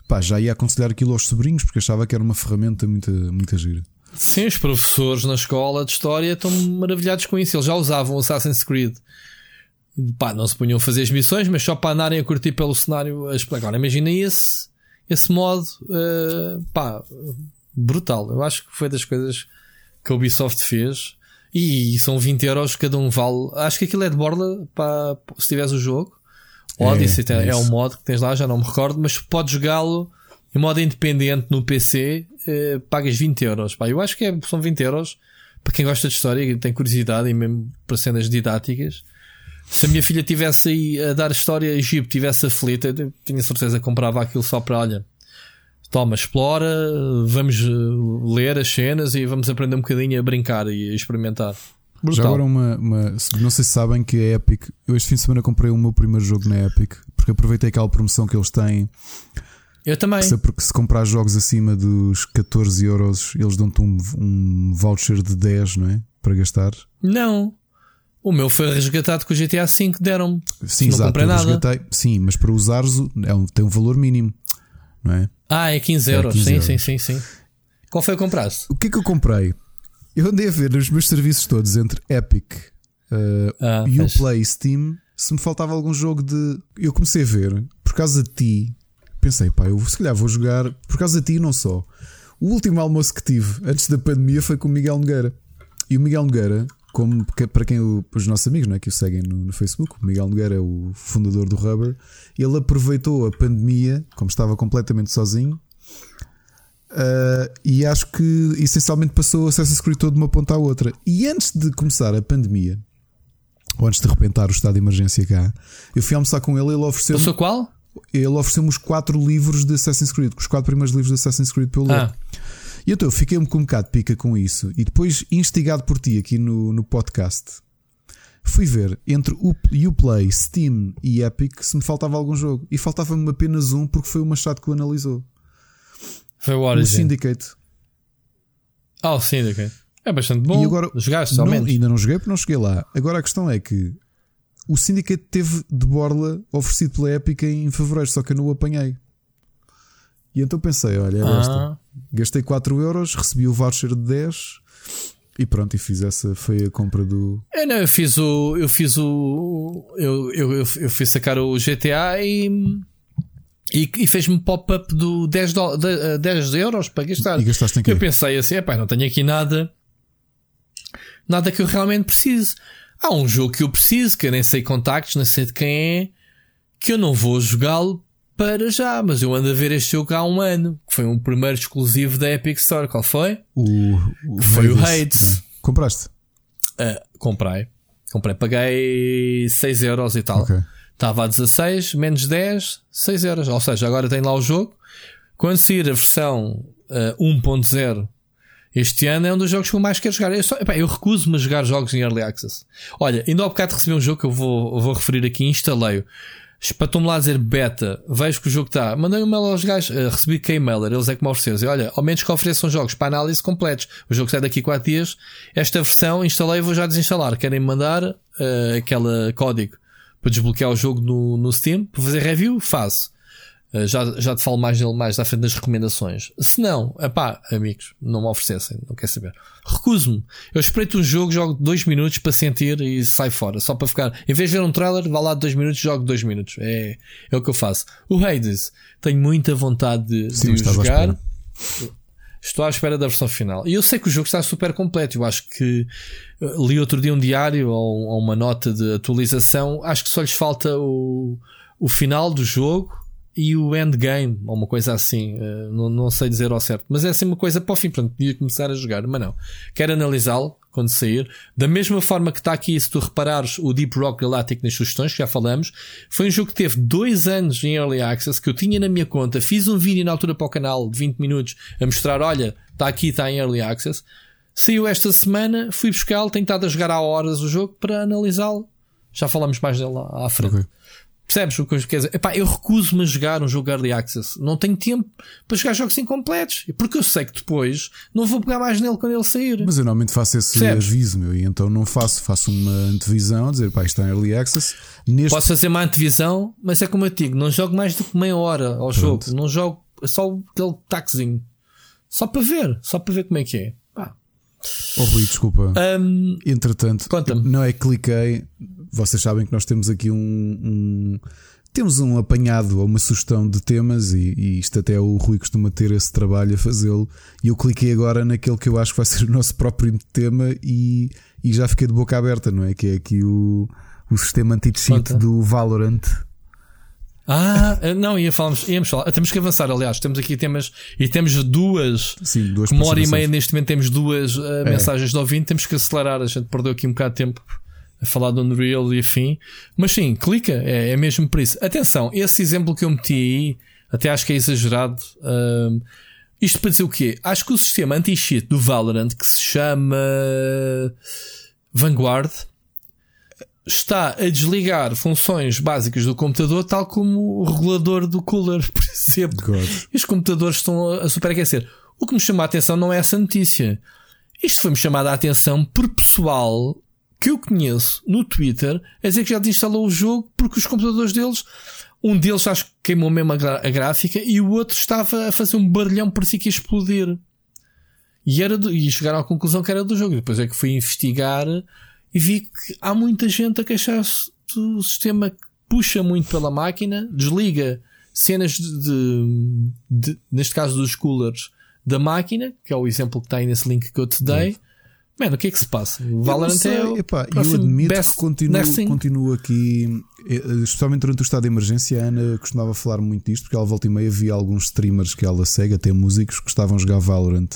pá, já ia aconselhar aquilo aos sobrinhos porque achava que era uma ferramenta muito, muito gira. Sim, os professores na escola de história estão maravilhados com isso. Eles já usavam o Assassin's Creed. Pá, não se punham a fazer as missões, mas só para andarem a curtir pelo cenário. Agora, imagina esse, esse modo, eh, pá, brutal. Eu acho que foi das coisas que a Ubisoft fez. E são 20 euros cada um vale. Acho que aquilo é de borla para se tiveres o jogo. É, Odyssey tem- é é, um modo que tens lá, já não me recordo, mas podes jogá-lo em modo independente no PC, eh, pagas 20 euros. Pá, eu acho que é- são 20 euros para quem gosta de história e tem curiosidade e mesmo para cenas didáticas. Se a minha filha tivesse aí a dar história a Egito, tivesse aflita, eu tinha certeza que comprava aquilo só para olha. Toma, explora, vamos eh, ler as cenas e vamos aprender um bocadinho a brincar e a experimentar. Já Brutal. agora uma, uma- Não sei se sabem que a Epic. Eu este fim de semana comprei o meu primeiro jogo na Epic porque aproveitei aquela promoção que eles têm. Eu também. Se, porque se comprar jogos acima dos 14 euros, eles dão-te um, um voucher de 10, não é? Para gastar. Não. O meu foi resgatado com o GTA V, deram-me. Sim, não exato. comprei nada. resgatei. Sim, mas para usares é um- tem um valor mínimo, não é? Ah, é 15 É euros. 15 sim, euros. sim, sim, sim. Qual foi que compraste? O que é que eu comprei? Eu andei a ver nos meus serviços todos entre Epic, uh, Ah. Uplay e Steam se me faltava algum jogo de. Eu comecei a ver, por causa de ti, pensei, pá, eu se calhar vou jogar, por causa de ti e não só. O último almoço que tive antes da pandemia foi com o Miguel Nogueira. E o Miguel Nogueira, como para quem o- os nossos amigos não é, que o seguem no, no Facebook, o Miguel Nogueira é o fundador do Rubber, ele aproveitou a pandemia, como estava completamente sozinho, Uh, e acho que essencialmente passou o Assassin's Creed todo de uma ponta à outra. E antes de começar a pandemia, ou antes de repentar o estado de emergência cá, eu fui almoçar com ele e ele ofereceu-me Passou qual? ele ofereceu os quatro livros de Assassin's Creed, os quatro primeiros livros de Assassin's Creed pelo Ah. E então eu fiquei um bocado de pica com isso. E depois, instigado por ti aqui no, no podcast, fui ver entre o Uplay, Steam e Epic se me faltava algum jogo. E faltava-me apenas um porque foi o Machado que o analisou. Foi o O Origin. Syndicate. Ah, o Syndicate. É bastante bom. E agora- Jogaste, Não, ainda não joguei porque não cheguei lá. Agora a questão é que o Syndicate teve de borla oferecido pela Epic em fevereiro, só que eu não o apanhei. E então pensei: olha, é esta. Ah, Gastei 4 euros, recebi o voucher de 10 e pronto, e fiz essa. Foi a compra do. eu não, eu fiz o. Eu fiz o. Eu, eu, eu, eu fui sacar o GTA e. E, e fez-me pop-up do 10, do, de, eh, 10 euros para gastar. E gastaste em quê? Eu pensei assim: epá, não tenho aqui nada. Nada que eu realmente precise. Há um jogo que eu preciso, que eu nem sei contactos, nem sei de quem é, que eu não vou jogá-lo para já, mas eu ando a ver este jogo há um ano, que foi um primeiro exclusivo da Epic Store. Qual foi? O, o Foi o Hades. Hades. É. Compraste? Ah, comprei. Comprei, paguei 6 euros e tal. Ok. Estava a 16, menos 10, 6 euros. Ou seja, agora tem lá o jogo. Quando sair a versão ah, 1.0 este ano, é um dos jogos que eu mais quero jogar. Eu, eu recuso-me a jogar jogos em Early Access. Olha, ainda há bocado recebi um jogo que eu vou, vou referir aqui, instalei-o. Espatou-me lá a dizer beta, vejo que o jogo está. Mandei um mail aos gajos, ah, recebi K-Mailer, eles é que me ofereceram. Olha, ao menos que ofereçam jogos para análise completos. O jogo sai daqui a 4 dias. Esta versão instalei e vou já desinstalar. Querem mandar ah, aquele código para desbloquear o jogo no, no Steam, para fazer review, faço. Uh, já, já te falo mais dele mais à frente das recomendações. Se não, pá, amigos, não me oferecessem, não quer saber. Recuso-me. Eu espreito um jogo, jogo dois minutos para sentir e sai fora. Só para ficar. Em vez de ver um trailer, vá lá dois minutos, jogo dois minutos. É, é o que eu faço. O Hades, tenho muita vontade de, Sim, de jogar. Estou à espera da versão final. E eu sei que o jogo está super completo. Eu acho que uh, li outro dia um diário ou, ou uma nota de atualização. Acho que só lhes falta o, o final do jogo e o Endgame, ou uma coisa assim. Uh, não, não sei dizer ao certo. Mas é assim uma coisa para o fim. Portanto, podia começar a jogar. Mas não. Quero analisá-lo quando sair. Da mesma forma que está aqui, se tu reparares o Deep Rock Galactic nas sugestões, que já falamos, foi um jogo que teve dois anos em Early Access, que eu tinha na minha conta. Fiz um vídeo na altura para o canal de 20 minutos a mostrar: olha, está aqui, está em Early Access. Saiu esta semana, fui buscá-lo, tenho estado a jogar há horas o jogo para analisá-lo. Já falamos mais dele à frente. Okay. Percebes o que eu quero dizer? Epá, eu recuso-me a jogar um jogo Early Access. Não tenho tempo para jogar jogos incompletos. Porque eu sei que depois não vou pegar mais nele quando ele sair. Mas eu normalmente faço esse Percebes? aviso, meu, e então não faço. Faço uma antevisão, dizer, pá, isto está em Early Access. Neste... Posso fazer uma antevisão, mas é como eu digo, não jogo mais do que meia hora ao Pronto. jogo. Não jogo só aquele taxinho. Só para ver, só para ver como é que é. Pá. Oh, Rui, desculpa. Um, Entretanto, não é que cliquei, vocês sabem que nós temos aqui um, um temos um apanhado ou uma sugestão de temas e, e, isto até o Rui costuma ter esse trabalho a fazê-lo. E eu cliquei agora naquele que eu acho que vai ser o nosso próprio tema e, e já fiquei de boca aberta, não é? Que é aqui o, o sistema anti-cheat do Valorant. Ah, não, ia falamos, íamos falar. Temos que avançar, aliás, temos aqui temas e temos duas. Sim, duas uma hora e meia neste momento temos duas uh, é. mensagens de ouvinte, temos que acelerar, a gente perdeu aqui um bocado de tempo a falar do Unreal e afim. Mas sim, clica, é, é mesmo por isso. Atenção, esse exemplo que eu meti aí, até acho que é exagerado. Uh, isto para dizer o quê? Acho que o sistema anti-cheat do Valorant, que se chama Vanguard, está a desligar funções básicas do computador, tal como o regulador do cooler, por exemplo. E os computadores estão a superaquecer. O que me chama a atenção não é essa notícia. Isto foi-me chamado a atenção por pessoal que eu conheço no Twitter a dizer que já desinstalou o jogo porque os computadores deles, um deles acho que queimou mesmo a, a gráfica e o outro estava a fazer um barulhão por si que ia explodir. E, era do, e chegaram à conclusão que era do jogo. Depois é que fui investigar e vi que há muita gente a queixar-se do sistema que puxa muito pela máquina, desliga cenas de, de, de, neste caso dos coolers da máquina, que é o exemplo que está aí nesse link que eu te dei. Mano, o que é que se passa? O Valorant é o Epá, eu admito que continuo, continuo aqui, eh, especialmente durante o estado de emergência. A Ana costumava falar muito disto, porque ela volta e meia via alguns streamers que ela segue, até músicos, que estavam a jogar Valorant.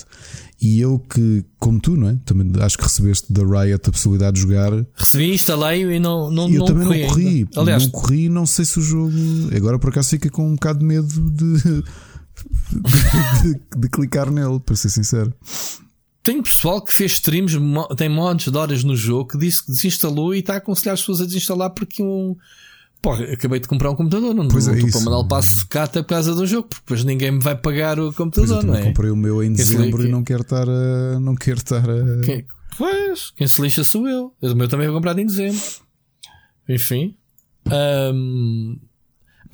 E eu que, como tu, não é? Também acho que recebeste da Riot a possibilidade de jogar. Recebi, instalei e não, não, e eu não também corri não corri. Aliás, não corri não sei se o jogo. Agora por acaso fica com um bocado de medo de, de, de, de clicar nele, para ser sincero. Tem pessoal que fez streams, tem montes de horas no jogo, que disse que desinstalou e está a aconselhar as pessoas a desinstalar porque um. Pô, acabei de comprar um computador, não, pois não é estou para mandar o passo de cata por causa do jogo, porque depois ninguém me vai pagar o computador, pois não é? comprei o meu em dezembro e não quero estar a. Não quero estar a. Quem, pois, quem se lixa sou eu. O meu também vou comprar em dezembro. Enfim. Um,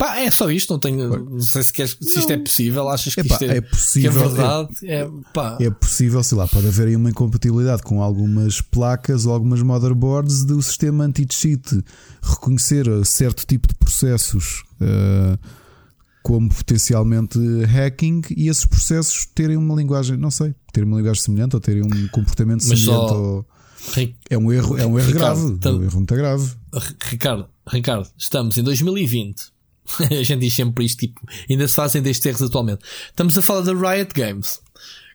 Pá, é só isto, não tenho. Não sei se, queres, se isto é possível, achas que Epá, isto é, é, possível, que é verdade. É, pá. é possível, sei lá, pode haver aí uma incompatibilidade com algumas placas ou algumas motherboards do sistema anti-cheat reconhecer certo tipo de processos uh, como potencialmente hacking e esses processos terem uma linguagem, não sei, terem uma linguagem semelhante ou terem um comportamento Mas semelhante. Só... Ou... É um erro, é um erro Ricardo, grave. É um erro muito grave. Ricardo, Ricardo, estamos em 2020 a gente diz sempre isto, tipo, ainda se fazem destes erros atualmente. Estamos a falar da Riot Games,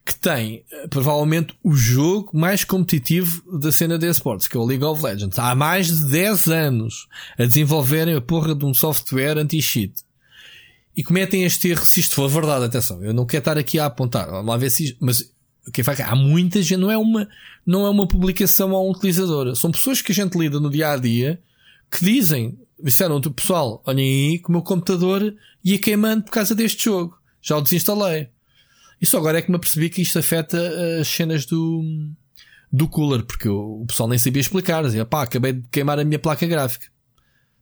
que tem eh, provavelmente o jogo mais competitivo da cena de esportes, que é o League of Legends. Há mais de 10 anos a desenvolverem a porra de um software anti-cheat. E cometem este erro, se isto for verdade, atenção, eu não quero estar aqui a apontar, vamos lá ver se, mas quem faz, há muita gente, não é uma, não é uma publicação a um utilizador, são pessoas que a gente lida no dia a dia que dizem, disseram do pessoal, olhem aí que o meu computador ia queimando por causa deste jogo. Já o desinstalei. E só agora é que me apercebi que isto afeta as cenas do, do cooler, porque o, o pessoal nem sabia explicar. Dizia, pá, acabei de queimar a minha placa gráfica.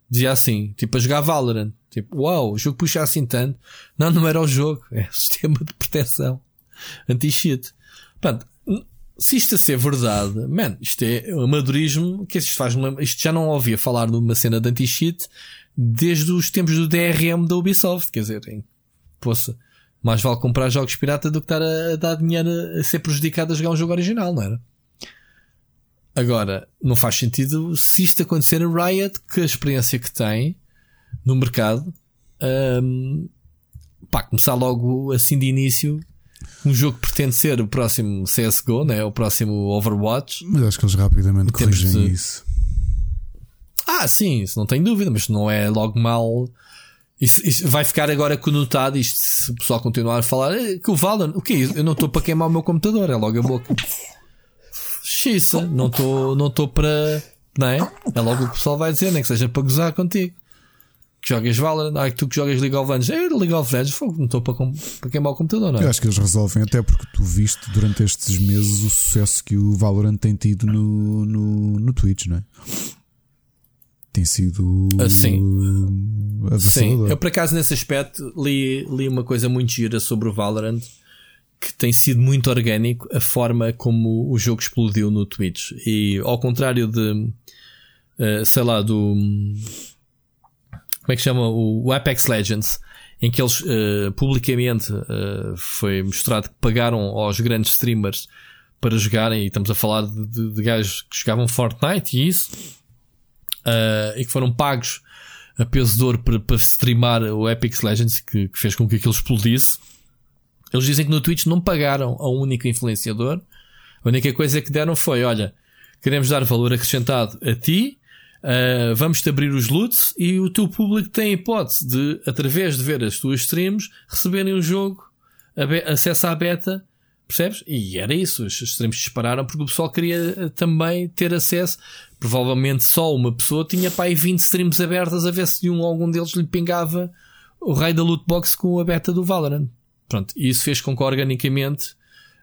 Dizia assim, tipo a jogar Valorant. Tipo, uau, o jogo puxa assim tanto. Não, não era o jogo, é o sistema de proteção anti-cheat. Portanto, se isto a ser verdade, man, isto é amadorismo que isto faz isto já não ouvia falar numa cena de anti-cheat desde os tempos do DRM da Ubisoft, quer dizer, em, poça, mais vale comprar jogos pirata do que estar a, a dar dinheiro a, a ser prejudicado a jogar um jogo original, não era? Agora, não faz sentido se isto acontecer a Riot, que a experiência que tem no mercado, um, pá, começar logo assim de início um jogo que pretende ser o próximo CSGO, né? o próximo Overwatch. Mas acho que eles rapidamente corrigem de- isso. Ah, sim, isso não tenho dúvida, mas não é logo mal. Isso, isso vai ficar agora conotado. Isto, se o pessoal continuar a falar "Eh, que o Valorant, o que é isso? Eu não estou para queimar o meu computador, é logo a boca. Xiça, não estou não estou para. Não é? É logo o que o pessoal vai dizer, nem que seja para gozar contigo. Que jogas Valorant, ah, tu que jogas League of Legends, é League of Legends, fogo, não estou para, para queimar o computador, não Eu é? acho que eles resolvem, até porque tu viste durante estes meses o sucesso que o Valorant tem tido no, no, no Twitch, não é? Tem sido Ah, sim. uh, Sim, avassalador. eu por acaso nesse aspecto li, li uma coisa muito gira sobre o Valorant que tem sido muito orgânico a forma como o jogo explodiu no Twitch. E ao contrário de, eh, sei lá, do. Como é que chama? O, Apex Legends, em que eles eh, publicamente eh, foi mostrado que pagaram aos grandes streamers para jogarem, e estamos a falar de, de, de gajos que jogavam Fortnite e isso, eh, e que foram pagos a peso de ouro para, para streamar o Apex Legends, que, que fez com que aquilo explodisse. Eles dizem que no Twitch não pagaram a um único influenciador. A única coisa que deram foi: olha, queremos dar valor acrescentado a ti, uh, vamos-te abrir os loots e o teu público tem a hipótese de, através de ver as tuas streams, receberem o jogo, a be- acesso à beta. Percebes? E era isso. Os streams dispararam porque o pessoal queria eh, também ter acesso. Provavelmente só uma pessoa tinha para aí 20 streams abertas a ver se um, algum deles lhe pingava o raio da loot box com a beta do Valorant. Pronto, e isso fez com que organicamente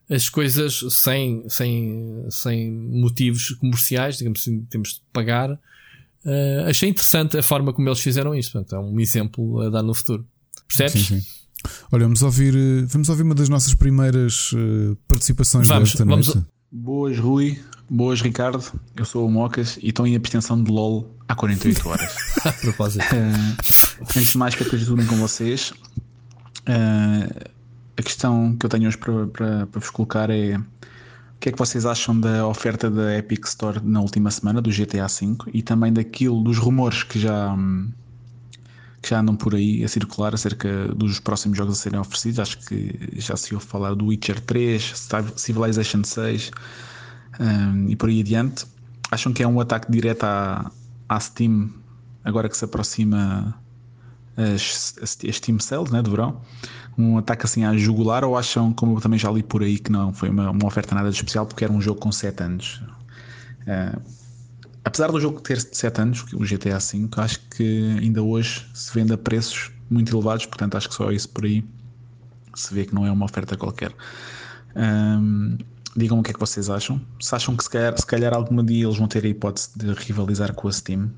as coisas sem, sem, sem motivos comerciais, digamos assim, temos de pagar. Eh, achei interessante a forma como eles fizeram isso. Portanto, é um exemplo a dar no futuro. Percebes? Sim, sim. Olha, vamos ouvir, uh, vamos ouvir uma das nossas primeiras uh, participações Vamos, desta vamos- noite. Boas, Rui. Boas, Ricardo. Eu sou o Mocas e estou em abstenção de LOL há 48 horas. A propósito. Eh, antes de mais, que coisas tudo bem com vocês. Eh, a questão que eu tenho hoje para, para, para vos colocar é que é que vocês acham da oferta da Epic Store na última semana do GTA V e também daquilo dos rumores que já hum, que já andam por aí a circular acerca dos próximos jogos a serem oferecidos. Acho que já se ouve falar do Witcher 3, Civilization 6 hum, e por aí adiante. Acham que é um ataque direto à, à Steam agora que se aproxima as, as, as Steam Sales né, de verão? Um ataque assim à jugular ou acham, como eu também já li por aí, que não foi uma, uma oferta nada de especial porque era um jogo com 7 anos? Eh, apesar do jogo ter 7 anos, o GTA V, acho que ainda hoje se vende a preços muito elevados, portanto acho que só isso por aí se vê que não é uma oferta qualquer. Ahm, digam o que é que vocês acham. Se acham que se calhar, se calhar algum dia eles vão ter a hipótese de rivalizar com a Steam,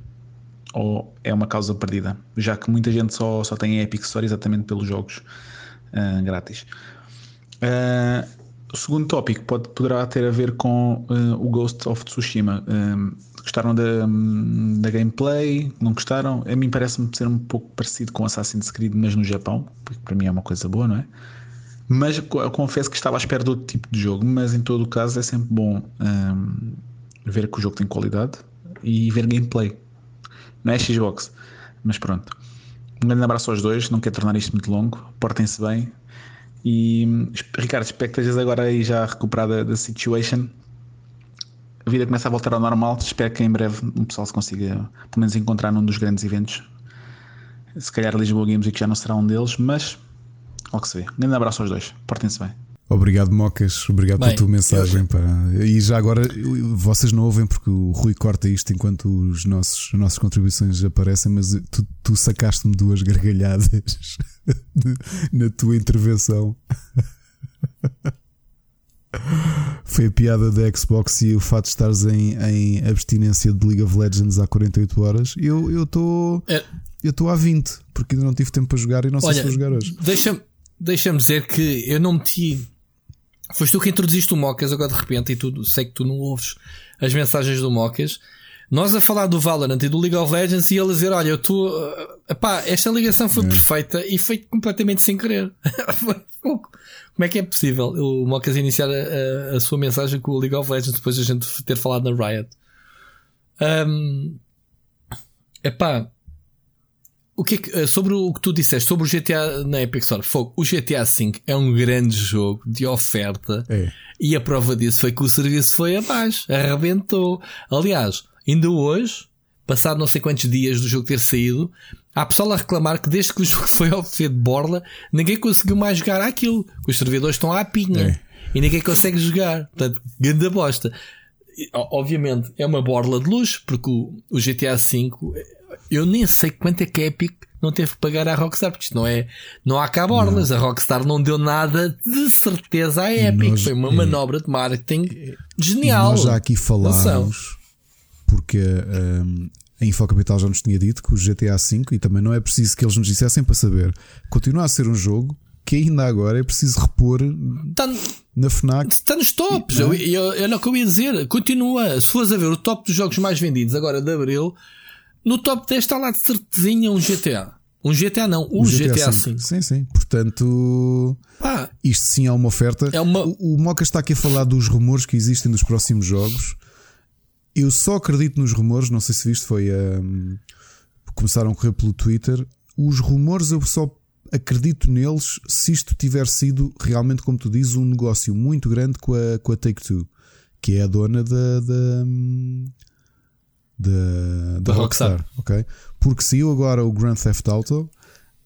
ou é uma causa perdida, já que muita gente só, só tem a Epic Store exatamente pelos jogos ah, grátis. Ah, o segundo tópico pode, poderá ter a ver com ah, o Ghost of Tsushima. Gostaram da, da gameplay? Não gostaram? A mim parece-me ser um pouco parecido com Assassin's Creed, mas no Japão, porque para mim é uma coisa boa, não é? Mas eu confesso que estava à espera de outro tipo de jogo, mas em todo o caso é sempre bom ver que o jogo tem qualidade e ver gameplay. Não é Xbox, mas pronto. Um grande abraço aos dois, não quero tornar isto muito longo, portem-se bem. E Ricardo, espero que estejas agora aí já recuperada da situation. A vida começa a voltar ao normal. Espero que em breve o pessoal se consiga, pelo menos, encontrar num dos grandes eventos. Se calhar Lisboa Games Week já não será um deles, mas logo se vê. Um grande abraço aos dois, portem-se bem. Obrigado, Mocas. Obrigado Bem, pela tua mensagem. E já agora, vocês não ouvem porque o Rui corta isto enquanto os nossos, as nossas contribuições aparecem, mas tu, tu sacaste-me duas gargalhadas na tua intervenção. Foi a piada da Xbox e o fato de estares em, em abstinência de League of Legends há 48 horas. Eu estou. É. Eu estou há 20, porque ainda não tive tempo para jogar e não sei Olha, se vou jogar hoje. Deixa-me deixa dizer que eu não meti. Foste tu que introduziste o Mocas agora de repente e tu, sei que tu não ouves as mensagens do Mocas. Nós a falar do Valorant e do League of Legends e ele a dizer: Olha, eu estou. Epá, esta ligação foi perfeita e foi completamente sem querer. Como é que é possível o Mocas iniciar a, a- a sua mensagem com o League of Legends depois de a gente ter falado na Riot? Um, epá, o que é que, eh, sobre o que tu disseste sobre o GTA na Epic Store, fogo, o GTA V é um grande jogo de oferta É. e a prova disso foi que o serviço foi abaixo, arrebentou. Aliás, ainda hoje, passado não sei quantos dias do jogo ter saído, há pessoal a reclamar que desde que o jogo foi ao buffet de borla, ninguém conseguiu mais jogar aquilo. que Os servidores estão à pinha É. e ninguém consegue jogar. Portanto, grande bosta. Obviamente é uma borla de luxo, porque o, o GTA V, eu nem sei quanto é que a Epic não teve que pagar à Rockstar, porque isto não é, não há cá borlas. A Rockstar não deu nada de certeza à Epic. nós- Foi uma é. manobra de marketing genial. nós já aqui falámos, porque hum, a Infocapital já nos tinha dito que o GTA V, e também não é preciso que eles nos dissessem para saber, continua a ser um jogo que ainda agora é preciso repor Está, na FNAC. está nos tops. Eu, eu, eu não que eu ia dizer. Continua. Se fores a ver o top dos jogos mais vendidos agora de Abril, no top 10 está lá de certezinha um GTA. Um GTA não, o, GTA, V. Sim, sim. Portanto, Pá, isto sim é uma oferta. É uma- O, o Moca está aqui a falar dos rumores que existem dos próximos jogos. Eu só acredito nos rumores, não sei se viste, foi. hum, começaram a correr pelo Twitter. Os rumores eu só acredito neles se isto tiver sido realmente, como tu dizes, um negócio muito grande com a, com a Take Two, que é a dona da. da hum, da, da Da Rockstar. Rockstar, ok? Porque saiu agora o Grand Theft Auto.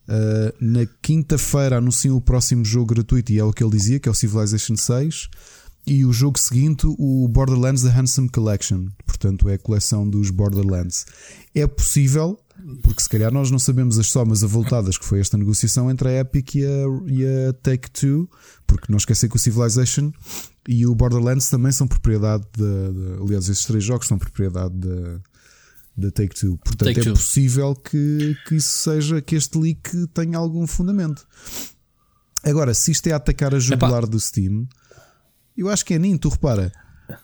Uh, na quinta-feira anunciam o próximo jogo gratuito e é o que ele dizia, que é o Civilization 6. E o jogo seguinte, o Borderlands The Handsome Collection. Portanto, é a coleção dos Borderlands. É possível, porque se calhar nós não sabemos as somas avultadas que foi esta negociação entre a Epic e a, e a Take-Two, porque não esquecer que o Civilization e o Borderlands também são propriedade de, de- aliás, esses três jogos são propriedade da da Take-Two. Portanto, Take-Two. é possível que, que isso seja, que este leak tenha algum fundamento. Agora, se isto é atacar a jugular do Steam, eu acho que é nem tu repara.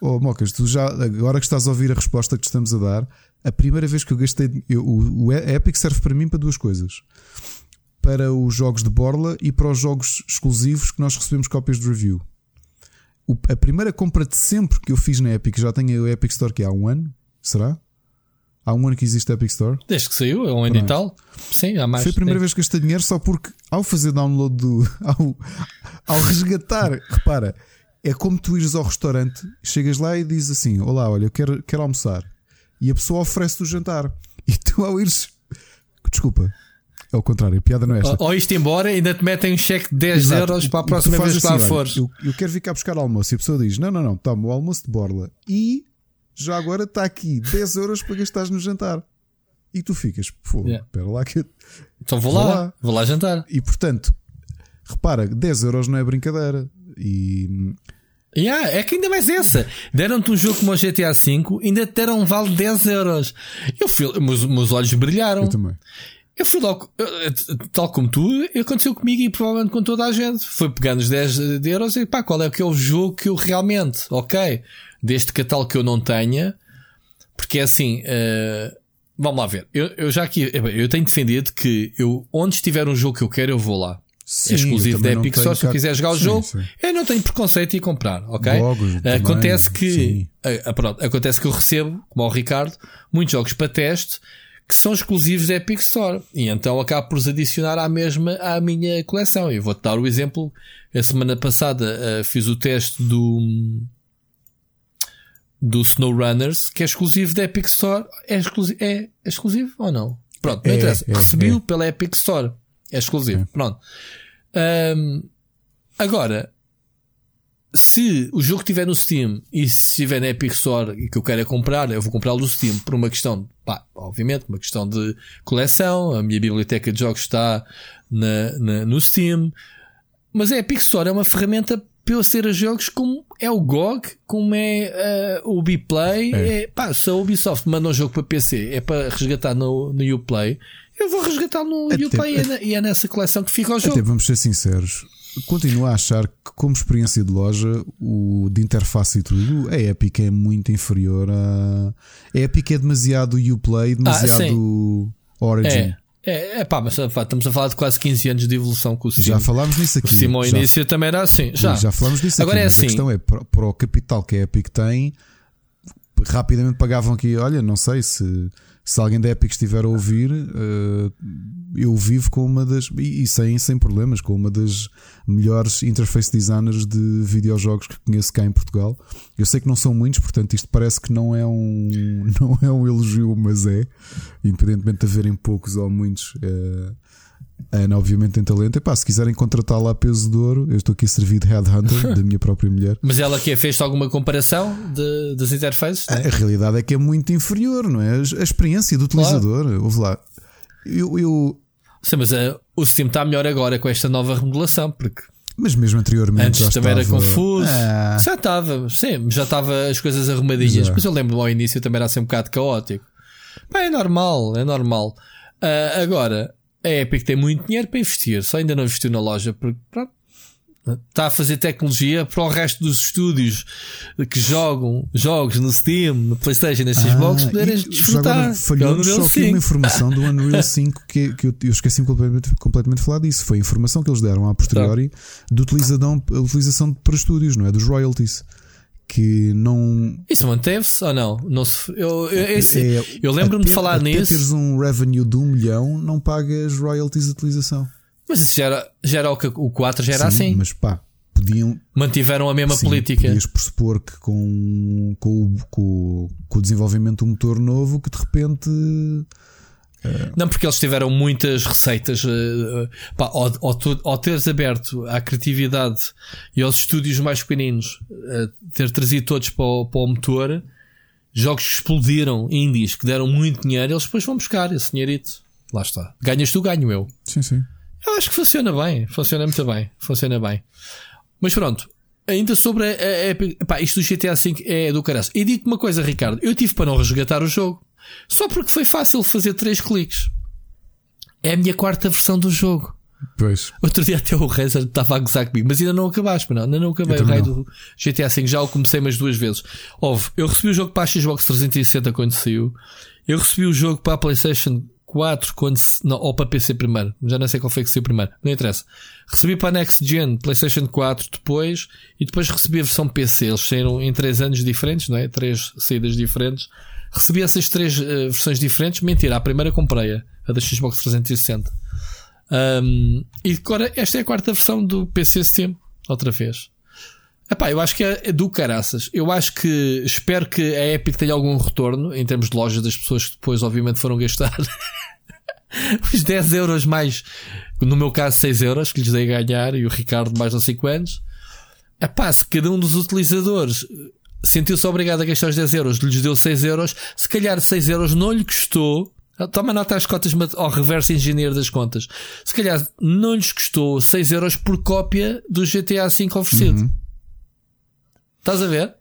Oh, Mocas, tu já, agora que estás a ouvir a resposta que estamos a dar, a primeira vez que eu gastei. eu- o, o Epic serve para mim para duas coisas: para os jogos de Borla e para os jogos exclusivos que nós recebemos cópias de review. A primeira compra de sempre que eu fiz na Epic, já tenho a Epic Store que há um ano, será? Há um ano que existe a Epic Store. desde que saiu, é um ano e tal. Sim, há mais. Foi a primeira vez que gastei dinheiro só porque ao fazer download do. ao, ao resgatar, repara, é como tu ires ao restaurante, chegas lá e dizes assim: Olá, olha, eu quero, quero almoçar. E a pessoa oferece-te o jantar. E tu ao ires. Desculpa, é o contrário, a piada não é esta. Ou, ou isto embora, ainda te metem um cheque de 10 Exato. euros para a próxima vez que lá assim, fores. Eu, eu quero vir cá buscar almoço. E a pessoa diz: Não, não, não, toma o almoço de borla. E já agora está aqui 10 euros para gastares no jantar. E tu ficas, pô, Yeah. espera lá que. Então vou Vou lá, lá. vou lá jantar. E portanto, repara, 10 euros não é brincadeira. E Yeah, é que ainda mais essa. Deram-te um jogo como o GTA V, ainda te deram um vale de 10 euros. Eu fui, meus, meus olhos brilharam. eu também. Eu fui logo, eh, tal como tu, aconteceu comigo e provavelmente com toda a gente. Foi pegar nos 10 de euros e pá, qual é que é o jogo que eu realmente, ok, deste catálogo que eu não tenha, porque é assim, eh, vamos lá ver. Eu, eu já aqui, eu tenho defendido que eu, onde estiver um jogo que eu quero, eu vou lá. Sim, é exclusivo da também Epic Store. Se eu quiser jogar o Sim, jogo, sim. eu não tenho preconceito em comprar, ok? Também, acontece que, ah, ah, pronto, acontece que eu recebo, como ao Ricardo, muitos jogos para teste que são exclusivos da Epic Store e então acabo por os adicionar à mesma à minha coleção. Eu vou-te dar o exemplo. A semana passada ah, fiz o teste do do SnowRunners, que é exclusivo da Epic Store. É exclusivo, é, é exclusivo ou não? Pronto, não É, interessa. é, Recebi-o é. pela Epic Store. É exclusivo. Pronto. Ahm, agora, se o jogo estiver no Steam e se estiver na Epic Store e que eu quero é comprar, eu vou comprá-lo no Steam por uma questão, pá, obviamente, uma questão de coleção. A minha biblioteca de jogos está na, na- no Steam. Mas a Epic Store é uma ferramenta para eu aceder a jogos como é o GOG, como é eh, o Uplay. É. pá, se a Ubisoft manda um jogo para PC, é para resgatar no, no Uplay, eu vou resgatar no Até- Uplay e é, e é nessa coleção que fica o jogo. Até vamos ser sinceros. Continuo a achar que, como experiência de loja, o de interface e tudo, a Epic é muito inferior a. A Epic é demasiado Uplay, demasiado Origin. É, é, é pá, mas pá, estamos a falar de quase 15 anos de evolução com o Steam. Já falámos nisso o aqui. Steam ao já, início também era assim. Já. já falámos disso Agora aqui. é assim. A questão é para o capital que a Epic tem, rapidamente pagavam aqui. Olha, não sei se, se alguém da Epic estiver a ouvir, uh, eu vivo com uma das. E, sem, sem problemas, com uma das melhores interface designers de videojogos que conheço cá em Portugal. Eu sei que não são muitos, portanto, isto parece que não é um, não é um elogio, mas é. Independentemente de haverem poucos ou muitos. Uh, a Ana, obviamente, tem talento. E pá, se quiserem contratá-la a peso de ouro, eu estou aqui a servir de headhunter da minha própria mulher. Mas ela que fez alguma comparação de, das interfaces? A, a, realidade é que é muito inferior, não é? A, experiência do utilizador. Claro. Ouve lá. Eu, eu... Sim, mas uh, o Steam está melhor agora com esta nova remodelação, porque. Mas mesmo anteriormente Antes já também estava... era confuso. Ah. Já estava, sim, já estava as coisas arrumadinhas. Já. Mas eu lembro-me ao início também era assim um bocado caótico. Bem, é normal, é normal. Uh, agora, a Epic tem muito dinheiro para investir, só ainda não investiu na loja porque pronto, está a fazer tecnologia para o resto dos estúdios que jogam jogos no Steam, no PlayStation, Xbox, ah, poderem desfrutar. Falhou só aqui uma informação do Unreal 5 que, que eu, eu esqueci completamente, completamente de falar disso. Foi a informação que eles deram a posteriori tá. de utilização, utilização para estúdios, não é? Dos royalties que não. Isso manteve-se ou não? não se, eu eu, esse, é, eu lembro-me de falar até nisso. teres um revenue de um milhão, não pagas royalties de utilização. Mas isso já era, já era o, que, o 4 já era Sim, assim. Mas pá, podiam. Mantiveram a mesma Sim, política. Podias pressupor que com, com, com, com o desenvolvimento do motor novo, que de repente não, porque eles tiveram muitas receitas. Uh, pá, ao, ao, ao, teres aberto à criatividade e aos estúdios mais pequeninos, uh, ter trazido todos para o, para o motor, jogos que explodiram, indies, que deram muito dinheiro, eles depois vão buscar esse dinheirito. Lá está. Ganhas tu, ganho eu. Sim, sim. Eu acho que funciona bem. Funciona muito bem. Funciona bem. Mas pronto. Ainda sobre a, a, a, pá, isto do GTA V é do caralho. E digo-te uma coisa, Ricardo. Eu tive para não resgatar o jogo. Só porque foi fácil fazer três cliques. É a minha quarta versão do jogo. Pois. Outro dia até o Razer estava a gozar comigo, mas ainda não acabaste, não, ainda não acabei o raio do GTA V, já o comecei mais duas vezes. Houve, eu recebi o jogo para a Xbox 360 quando saiu, eu recebi o jogo para a PlayStation 4 quando não, ou para PC primeiro, já não sei qual foi que saiu primeiro, não interessa. Recebi para a Next Gen, PlayStation 4 depois, e depois recebi a versão PC. Eles saíram em três anos diferentes, não é? Três saídas diferentes. Recebi essas três uh, versões diferentes. Mentira, a primeira comprei-a, a da Xbox 360. Um, e agora esta é a quarta versão do PC Steam, outra vez. Epá, eu acho que é do caraças. Eu acho que espero que a Epic tenha algum retorno em termos de loja das pessoas que depois, obviamente, foram gastar os 10 euros mais, no meu caso, 6 euros que lhes dei a ganhar e o Ricardo mais não sei quantos. Epá, se cada um dos utilizadores sentiu-se obrigado a gastar os 10 euros, lhes deu 6 euros, se calhar 6 euros não lhe custou. Toma nota às cotas ao reverso engenheiro das contas. Se calhar não lhes custou 6 euros por cópia do GTA V oferecido. Uhum. Estás a ver?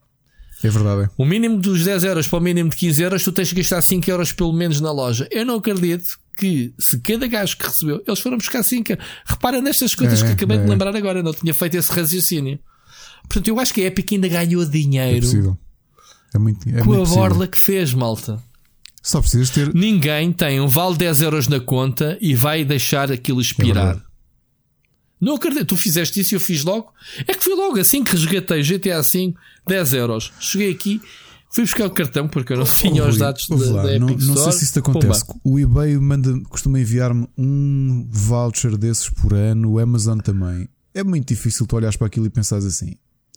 É verdade. O mínimo dos 10 euros para o mínimo de 15 euros, tu tens que gastar 5 euros pelo menos na loja. Eu não acredito que se cada gajo que recebeu, eles foram buscar 5 Repara nestas coisas é, que acabei é. de lembrar agora, não tinha feito esse raciocínio. Portanto, eu acho que a Epic ainda ganhou dinheiro. É possível. É muito, é com a possível. borla que fez, malta. Só precisas ter. Ninguém tem um vale 10 euros na conta e vai deixar aquilo expirar. É não acredito, tu fizeste isso e eu fiz logo. É que fui logo assim que resgatei GTA V, 10 euros. Cheguei aqui, fui buscar o cartão porque eu não tinha os dados da, da, Epic não, não sei se isso acontece. Pumba. O eBay manda, costuma enviar-me um voucher desses por ano, o Amazon também. É muito difícil tu olhares para aquilo e pensares assim: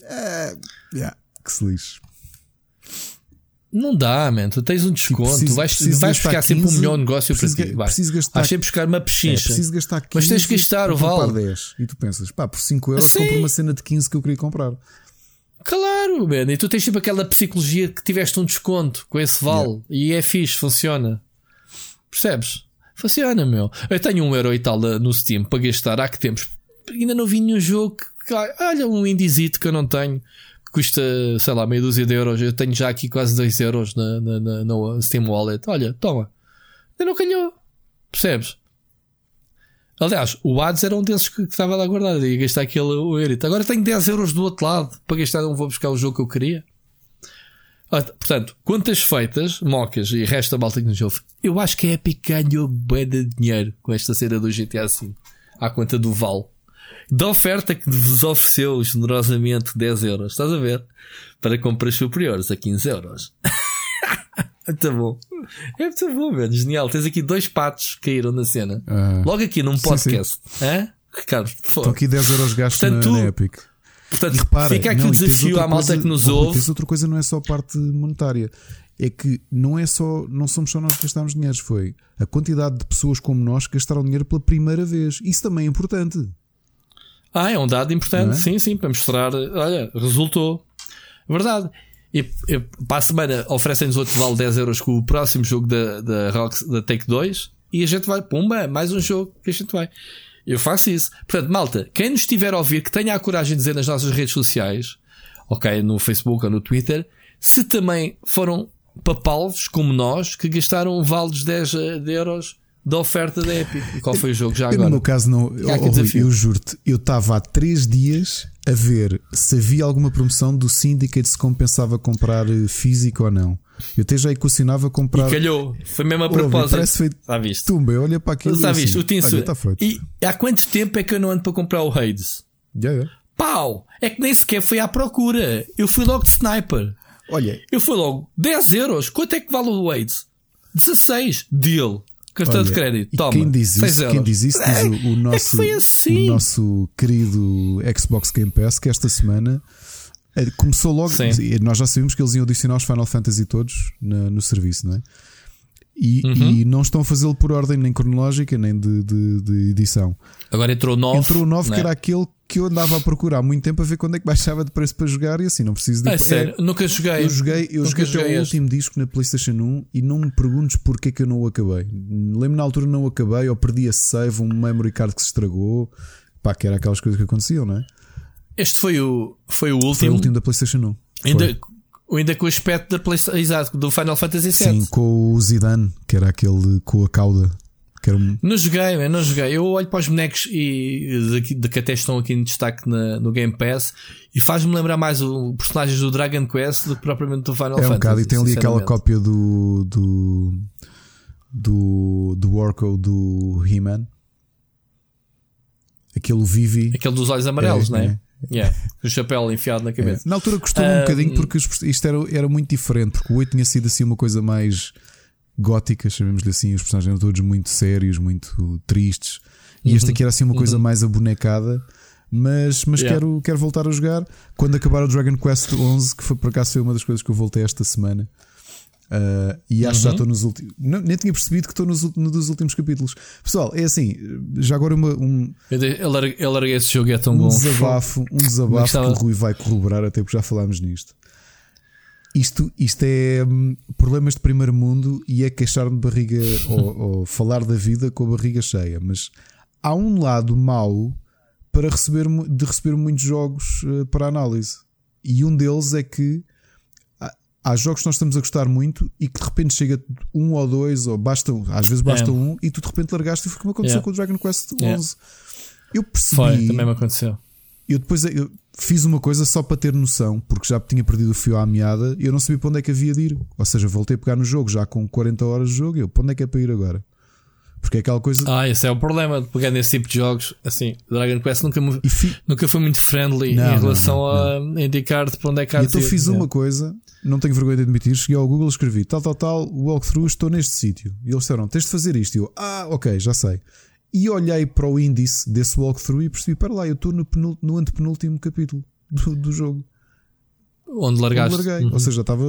é, yeah, que se lixe. Não dá, man. Tu tens um desconto. Preciso, tu vais, vais buscar 15, sempre um melhor negócio para ti. Vai. Preciso gastar. Vais sempre buscar uma pechincha. É, preciso gastar 15 mas tens que gastar o vale. 10. E tu pensas, pá, por 5 euros Sim. compro uma cena de 15 que eu queria comprar. Claro, man. E tu tens tipo aquela psicologia que tiveste um desconto com esse vale. Yeah. E é fixe, funciona. Percebes? Funciona, meu. Eu tenho um euro e tal no Steam para gastar há que tempos. Ainda não vi nenhum jogo que olha um indizito que eu não tenho, que custa, sei lá, meia dúzia de euros. Eu tenho já aqui quase 2 euros na, na, na, na Steam Wallet. Olha, toma. Ainda não calhou. Percebes? Aliás, o Ads era um desses que, estava lá guardado. Ia gastar aquele o Erito. Agora tenho 10 euros do outro lado para gastar. Não vou buscar o jogo que eu queria. Ah, portanto, quantas feitas, mocas e resta malta que nos ouve, eu acho que a Epic ganhou bem de dinheiro com esta cena do GTA V à conta do Val da oferta que vos ofereceu generosamente 10 euros, estás a ver? Para compras superiores a 15 euros. Muito bom. É muito bom, mano. Genial. Tens aqui dois patos que caíram na cena. Ah. Logo aqui num Sim, podcast. Hã? Ricardo, Estão aqui 10 euros gastos Portanto, na, na Epic. Portanto, repara, fica aqui não, o desafio à malta coisa- que nos ouve. Tens outra coisa, não é só a parte monetária. É que não é só, não somos só nós que gastámos dinheiro, foi a quantidade de pessoas como nós que gastaram dinheiro pela primeira vez. Isso também é importante. Ah, é um dado importante, é? sim, sim, para mostrar. Olha, resultou. Verdade. E, e para a semana oferecem-nos outro vale 10 euros com o próximo jogo da, da, Rox, da Take 2 e a gente vai, pumba, mais um jogo que a gente vai. Eu faço isso. Portanto, malta, quem nos estiver a ouvir, que tenha a coragem de dizer nas nossas redes sociais, ok, no Facebook ou no Twitter, se também foram papalos como nós que gastaram vales 10 de euros da oferta da Epic. Qual foi o jogo já Eu, no agora? meu caso, não. Oh, eu juro-te, eu estava há 3 dias a ver se havia alguma promoção do Syndicate se compensava comprar eh, físico ou não. Eu até já equacionava comprar. E calhou. Foi mesmo a propósito. parece feito- Já viste? Tumba, olha para aquilo. Já e viste? assim, o Tinsu. tá. E há quanto tempo é que eu não ando para comprar o Hades? Já, já. Pau! É que nem sequer fui à procura. Eu fui logo de sniper. Olha, Eu fui logo 10 euros. Quanto é que vale o Hades? 16. Deal. Cartão Olha, de crédito. Toma. Quem diz 6 isso, quem diz isso diz o, o nosso, foi assim. o nosso querido Xbox Game Pass que esta semana eh, começou logo. Sim. e Nós já sabíamos que eles iam adicionar os Final Fantasy todos na- no serviço, não é? E, Uhum. e não estão a fazê-lo por ordem nem cronológica nem de, de- de edição. Agora entrou 9. Entrou o 9 né? que era aquele que eu andava a procurar há muito tempo a ver quando é que baixava de preço para jogar e assim não preciso de É sério, nunca joguei. eu joguei, eu joguei até o último disco na PlayStation 1 e não me perguntes porque é que eu não o acabei. Lembro na altura não o acabei, ou perdi a save, um memory card que se estragou. Pá, que era aquelas coisas que aconteciam, não é? Este foi o, foi o Foi último. o último da PlayStation 1. Foi. Ainda, ainda com o aspecto da PlayStation. Exato, do Final Fantasy VII. Sim, com o Zidane, que era aquele com a cauda. Que era um... Não joguei, man, não joguei. Eu olho para os bonecos e de, de que até estão aqui em destaque na- no Game Pass e faz-me lembrar mais o personagens do Dragon Quest do que propriamente do Final É Fantasy. um bocado, e tem ali aquela cópia do. do. do, do Orko do He-Man. Aquele Vivi. Aquele dos olhos amarelos, É, não é? é. Yeah, o chapéu enfiado na É. cabeça. Na altura custou-me um Um, bocadinho porque os- isto era, era muito diferente, porque o 8 tinha sido assim uma coisa mais gótica, chamemos-lhe assim, os personagens eram todos muito sérios, muito tristes, e este aqui era assim uma coisa mais abonecada. Mas, mas Yeah. quero, quero voltar a jogar quando acabar o Dragon Quest 11, que foi por acaso foi uma das coisas que eu voltei esta semana. Ah, e acho que já estou nos últimos. não- Nem tinha percebido que estou nos, dos últimos capítulos. Pessoal, é assim, já agora uma- um, Eu, larguei, eu larguei esse jogo é tão um bom. desabafo, um desabafo Gostava- que o Rui vai corroborar, até porque já falámos nisto. Isto, isto é hum, problemas de primeiro mundo e é queixar-me de barriga ou, ou falar da vida com a barriga cheia. Mas há um lado mau para receber, de receber muitos jogos eh, para análise. E um deles é que há- jogos que nós estamos a gostar muito e que de repente chega um ou dois, ou basta, às vezes basta É. um, e tu de repente largaste e foi como aconteceu Yeah. com o Dragon Quest Yeah. 11. Eu percebi. Foi, também me aconteceu. Eu depois eu fiz uma coisa só para ter noção, porque já tinha perdido o fio à meada e eu não sabia para onde é que havia de ir. Ou seja, voltei a pegar no jogo já com 40 horas de jogo. e Eu, para onde é que é para ir agora? Porque é aquela coisa. Ah, esse é o problema de pegar nesse tipo de jogos. Assim, Dragon Quest nunca, fi- nunca foi muito friendly Não, em não, relação não, a indicar-te para onde é que há então fiz Yeah. uma coisa, não tenho vergonha de admitir. Cheguei ao Google, escrevi tal, tal, tal, walkthrough, estou neste sítio. E eles disseram: tens de fazer isto. E eu, ah, ok, já sei. E olhei para o índice desse walkthrough e percebi: para lá, eu estou no, no antepenúltimo capítulo do, do jogo. Onde Onde largaste. larguei. Uhum. Ou seja, estava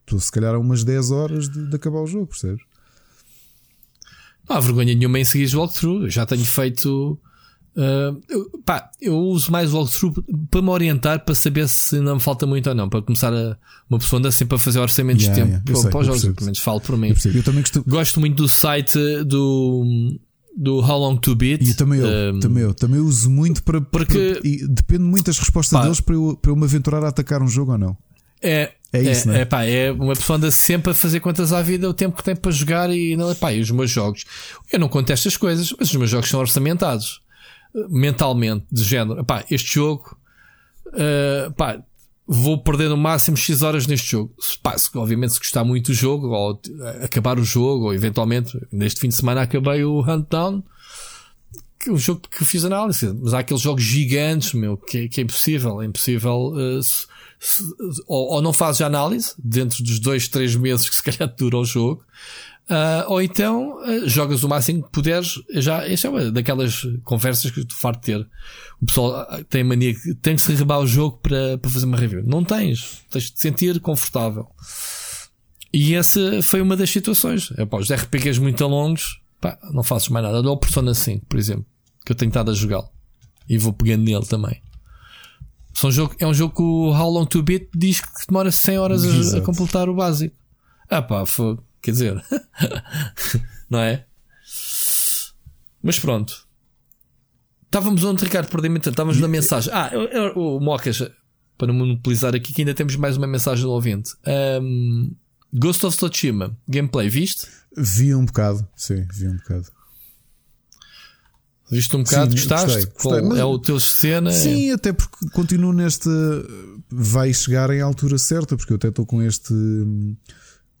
estou, se calhar a umas 10 horas de, de acabar o jogo, percebes? Não há vergonha nenhuma em seguir o walkthrough. Eu já tenho feito. Ah, eu, pá, eu uso mais o walkthrough para me orientar para saber se não me falta muito ou não. Para começar a. Uma pessoa anda sempre a fazer orçamentos Yeah, de tempo yeah, para, os jogos. Pelo menos falo por mim. Eu. Eu também costumo. Gosto muito do site do. Do How Long to Beat. E também eu, Ah, também eu, também eu uso muito para. Porque- para- depende muito das respostas Pá. deles para eu, para eu me aventurar a atacar um jogo ou não. É, É isso, é, não é? é, pá, é uma pessoa anda sempre a fazer contas à vida, o tempo que tem para jogar e, não, pá, e os meus jogos. Eu não conto estas coisas, mas os meus jogos são orçamentados eh, mentalmente, de género. Pá, este jogo, eh, pá, vou perder no máximo X horas neste jogo. Se, pá, se, obviamente, se gostar muito do jogo, ou eh, acabar o jogo, ou eventualmente, neste fim de semana acabei o Huntdown, o jogo que fiz análise, mas há aqueles jogos gigantes, meu, que, que é impossível. É impossível. Uh, se, se, ou, ou, não fazes análise dentro dos dois, três meses que se calhar dura o jogo. Uh, ou então uh, jogas o máximo que puderes. Já, esta é uma daquelas conversas que tu farto ter. O pessoal tem mania que tem que se rebar o jogo para, para fazer uma review. Não tens. Tens de te sentir confortável. E essa foi uma das situações. É, pá, os RPGs muito longos, pá, não faço mais nada. Dou Persona 5, por exemplo, que eu tenho estado a jogá-lo. E vou pegando nele também. São jogo, é um jogo que o How Long to Beat diz que demora 100 horas a, a, completar o básico. Ah pá, foi, quer dizer, não é? Mas pronto. Estávamos onde, Ricardo? Perdi-me Estávamos na mensagem. Ah, o, Mocas, para não monopolizar aqui, que ainda temos mais uma mensagem do ouvinte. Um, Ghost of Tsushima, gameplay, viste? Vi um bocado, sim, vi um bocado. Viste um bocado, sim, gostaste? Gostei, Qual é o teu cena? Sim, até porque continuo neste. Vai chegar em altura certa, porque eu até estou com este.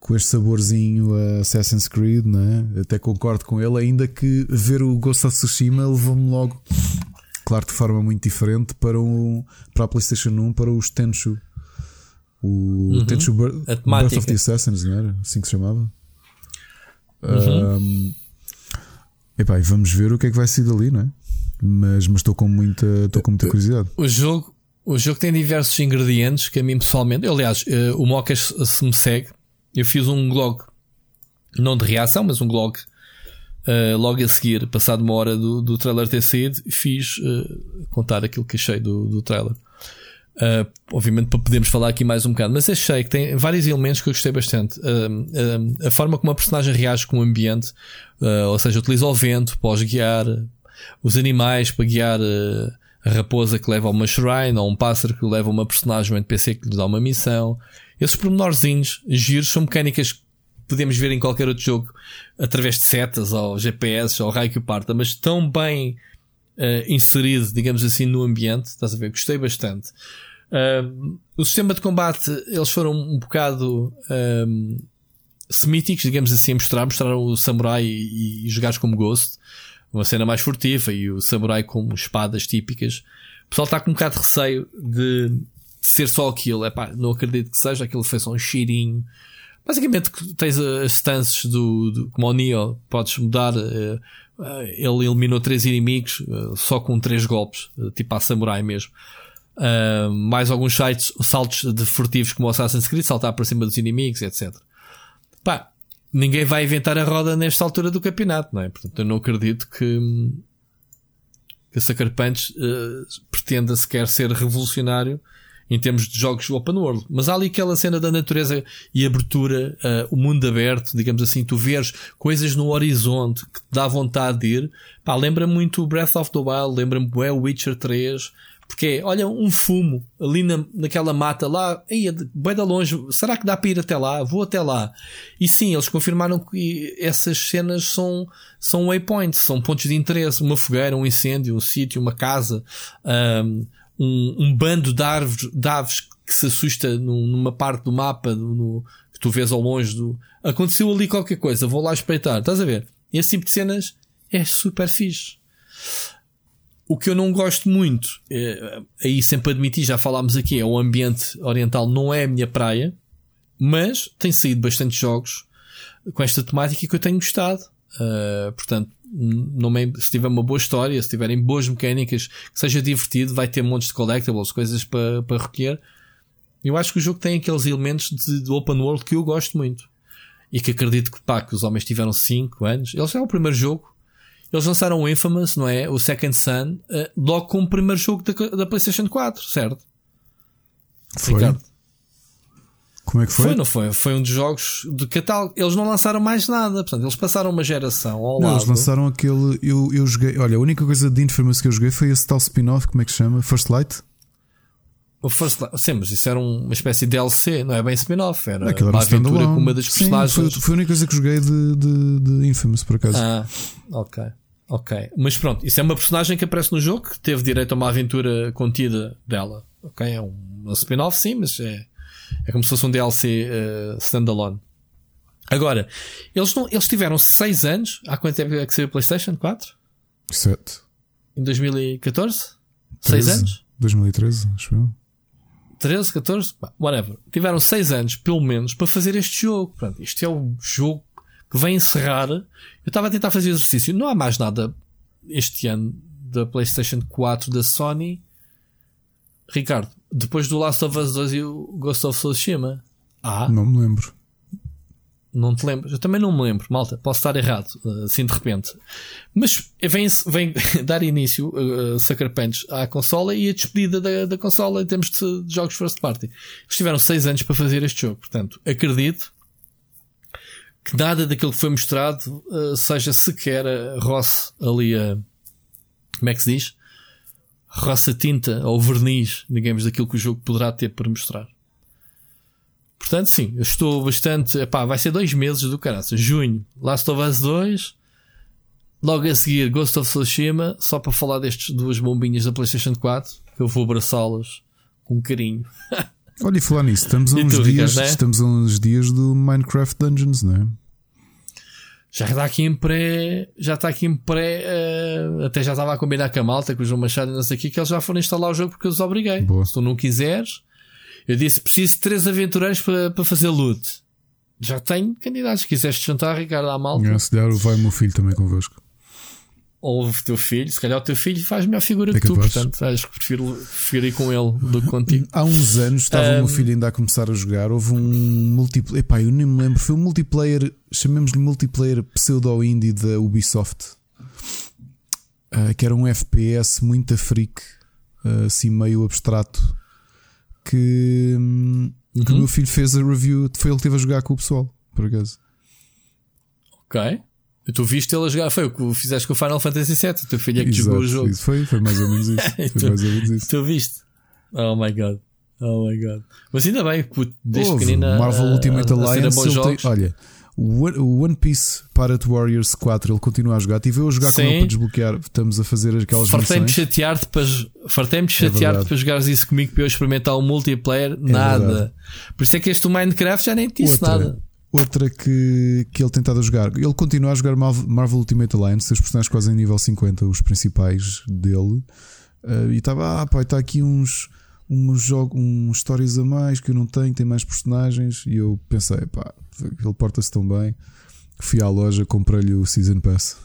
Com este saborzinho a Assassin's Creed, né? até concordo com ele, ainda que ver o Ghost of Tsushima levou-me logo, claro, de forma muito diferente, para, o, para a PlayStation 1, para os Tenchu. O uhum. Tenchu Birth of the Assassins, não era? Assim que se chamava? Uhum. Um, epá, e vamos ver o que é que vai ser dali, não é? Mas, mas estou com muita, estou com muita curiosidade. O jogo, o jogo tem diversos ingredientes que a mim pessoalmente, aliás, uh, o Mocas se me segue, eu fiz um blog, não de reação, mas um blog uh, logo a seguir, passado uma hora do, do trailer ter saído, fiz uh, contar aquilo que achei do, do trailer. Uh, obviamente para podermos falar aqui mais um bocado, mas achei que tem vários elementos que eu gostei bastante. Uh, uh, a forma como a personagem reage com o ambiente, ou seja, utiliza o vento para guiar, os animais para guiar a raposa que leva a uma shrine, ou um pássaro que leva uma personagem, um NPC que lhe dá uma missão. Esses pormenorzinhos, giros, são mecânicas que podemos ver em qualquer outro jogo através de setas ou GPS ou raio que parta, mas tão bem uh, inserido, digamos assim, no ambiente. Estás a ver? Gostei bastante. Uh, o sistema de combate, eles foram um bocado um, semíticos, digamos assim, mostrar, mostrar o samurai e, e jogares como Ghost, uma cena mais furtiva e o samurai com espadas típicas. O pessoal está com um bocado de receio de ser só aquilo. Epá, não acredito que seja, aquilo foi só um cheirinho. Basicamente tens as stances do, do como o Neo, podes mudar uh, ele eliminou três inimigos eh, só com três golpes, tipo a samurai mesmo. Uh, mais alguns sites, saltos de furtivos como o Assassin's Creed, saltar por cima dos inimigos, etc. Pá, ninguém vai inventar a roda nesta altura do campeonato, não é? Portanto, eu não acredito que, que a Sucker Punch uh, pretenda sequer ser revolucionário em termos de jogos open world. Mas há ali aquela cena da natureza e abertura, uh, o mundo aberto, digamos assim, tu vês coisas no horizonte que te dá vontade de ir. Pá, lembra muito Breath of the Wild, lembra-me o Witcher 3. Porque, olha, um fumo ali na, naquela mata lá, aí, bem da longe, será que dá para ir até lá? Vou até lá. E sim, eles confirmaram que essas cenas são, são waypoints, são pontos de interesse. Uma fogueira, um incêndio, um sítio, uma casa, um, um bando de aves, de aves que se assusta num, numa parte do mapa no, que tu vês ao longe do. Aconteceu ali qualquer coisa, vou lá espreitar. Estás a ver? Esse tipo de cenas é super fixe. O que eu não gosto muito, é, aí sempre admiti, já falámos aqui, é o ambiente oriental, não é a minha praia, mas tem saído bastante jogos com esta temática que eu tenho gostado. Uh, portanto, não se tiver uma boa história, se tiverem boas mecânicas, que seja divertido, vai ter montes de collectibles, coisas para, para recolher. Eu acho que o jogo tem aqueles elementos de, de open world que eu gosto muito. E que acredito que, pá, que os homens tiveram 5 anos. Eles é o primeiro jogo. Eles lançaram o Infamous, não é? O Second Sun, uh, logo como primeiro jogo da, da PlayStation 4, certo? Foi. Ricardo. Como é que foi? Foi, não foi? Foi um dos jogos de catálogo. Eles não lançaram mais nada, portanto, eles passaram uma geração ao não, lado. Eles lançaram aquele. Eu, eu joguei. Olha, a única coisa de Infamous que eu joguei foi esse tal spin-off, como é que se chama? First Light? O First Light, sim, mas isso era uma espécie de DLC, não é bem spin-off, era Aquilo uma aventura com uma das sim, personagens. Foi, foi a única coisa que joguei de, de, de Infamous, por acaso. Ah, ok. Ok. Mas pronto, isso é uma personagem que aparece no jogo que teve direito a uma aventura contida dela. Ok? É um, um spin-off, sim, mas é é como se fosse um DLC uh, eh, standalone. Agora, eles, não, eles tiveram 6 anos. Há quanto tempo é que saiu o PlayStation 4? 7. Em 2014? 6 anos? 2013, acho eu. 13, 14? Bah, Whatever. Tiveram 6 anos, pelo menos, para fazer este jogo. Pronto, isto é o jogo que vem encerrar. Eu estava a tentar fazer exercício. Não há mais nada este ano da PlayStation 4 da Sony. Ricardo, depois do Last of Us 2 e o Ghost of Tsushima. Ah, Não me lembro. não te lembras? Eu também não me lembro, malta. Posso estar errado, eh, assim de repente. Mas vem, vem dar início, uh, Sucker Punch, à consola e a despedida da, da consola em termos de, de jogos first party. Eles tiveram 6 anos para fazer este jogo. Portanto, acredito que nada daquilo que foi mostrado uh, seja sequer a roce ali a. Como é que se diz? Roça tinta ou verniz, digamos, daquilo que o jogo poderá ter para mostrar. Portanto, sim, eu estou bastante. Epá, vai ser dois meses do caraças. Junho, Last of Us 2. Logo a seguir, Ghost of Tsushima. Só para falar destes duas bombinhas da PlayStation 4. Que eu vou abraçá-las com carinho. Olha, e falar nisso, estamos a uns tu, dias, Ricardo, é? estamos a uns dias do Minecraft Dungeons, não é? Já está aqui em pré. Já está aqui em pré. eh, até já estava a combinar com a malta, com o João Machado e não sei o quê, que eles já foram instalar o jogo porque eu os obriguei. Boa. Se tu não quiseres, eu disse preciso de três aventureiros para, para fazer loot. Já tenho candidatos. Se quiseres te juntar, Ricardo, à malta. É, se der, vai o meu filho também convosco. Ou o teu filho, se calhar o teu filho faz melhor figura É que tu, portanto acho que prefiro, prefiro ir com ele do que contigo. Há uns anos estava o meu filho ainda a começar a jogar. Houve um multiplayer. Epá, eu nem me lembro. Foi um multiplayer, chamemos-lhe multiplayer pseudo-indie da Ubisoft. Ah, que era um FPS muito freak, ah, assim meio abstrato. Que, hum, que o meu filho fez a review. Foi ele que esteve a jogar com o pessoal, por acaso. Ok. Tu viste ele a jogar, foi o que fizeste com o Final Fantasy VII, o teu filho é que jogou o jogo. isso foi, foi mais ou menos isso. Foi Tu- mais ou menos isso. Tu viste? Oh my god. Oh my god. Mas ainda bem, puto, desde Houve, pequenina. Marvel a- Ultimate a- a a Alliance. ele tem- olha, o One- Piece Pirate Warriors 4 ele continua a jogar. Tive eu a jogar com Sim. ele para desbloquear. Estamos a fazer aquelas Fartei-me chatear-te para, fartei-me de chatear-te É para jogares isso comigo para eu experimentar o multiplayer. nada. verdade. Por isso é que este Minecraft já nem te disse Outra, nada. Outra que, que ele tentado a jogar. Ele continua a jogar Marvel, Ultimate Alliance, os personagens quase em nível 50, os principais dele. Ah, e estava, ah, pá, está aqui uns, uns jogos, uns stories a mais que eu não tenho, tem mais personagens. E eu pensei, pá, ele porta-se tão bem. Fui à loja, comprei-lhe o Season Pass.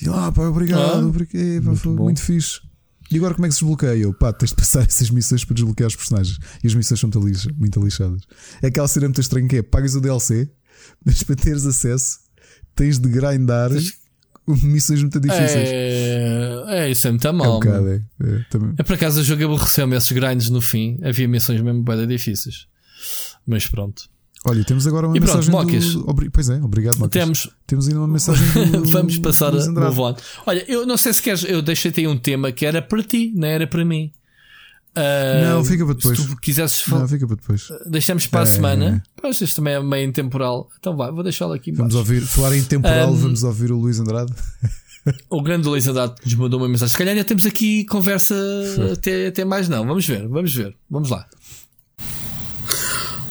E lá, pá, obrigado, Ah, obrigado, pá, muito foi bom. muito fixe. E agora como é que se desbloqueia? Eu, pá, tens de passar essas missões para desbloquear os personagens. E as missões são muito, lixa, muito lixadas. É aquela cena muito estranha que é: pagas o DLC, mas para teres acesso tens de grindar missões muito difíceis. É, é, isso é muito É um mal. bocado, é. É, também. É por acaso o jogo aborreceu-me esses grinds no fim. Havia missões mesmo bem difíceis. Mas pronto. Olha, temos agora uma E pronto, mensagem. Mocas. do... Pois é, obrigado, Mocas. Temos, Temos ainda uma mensagem do. Vamos passar a on. Olha, eu não sei se queres, eu deixei-te aí um tema que era para ti, não era para mim. Ah, Não, fica para depois. Se tu quisesses falar, Não, fica para depois. deixamos para a É. semana. Pois, este também é meio intemporal. Então vai, vou deixá-lo aqui. Vamos embaixo. ouvir, falar em temporal, Um, vamos ouvir o Luís Andrade. O grande Luís Andrade nos mandou uma mensagem. Se calhar ainda temos aqui conversa até, até mais não. Vamos ver, vamos ver. Vamos lá.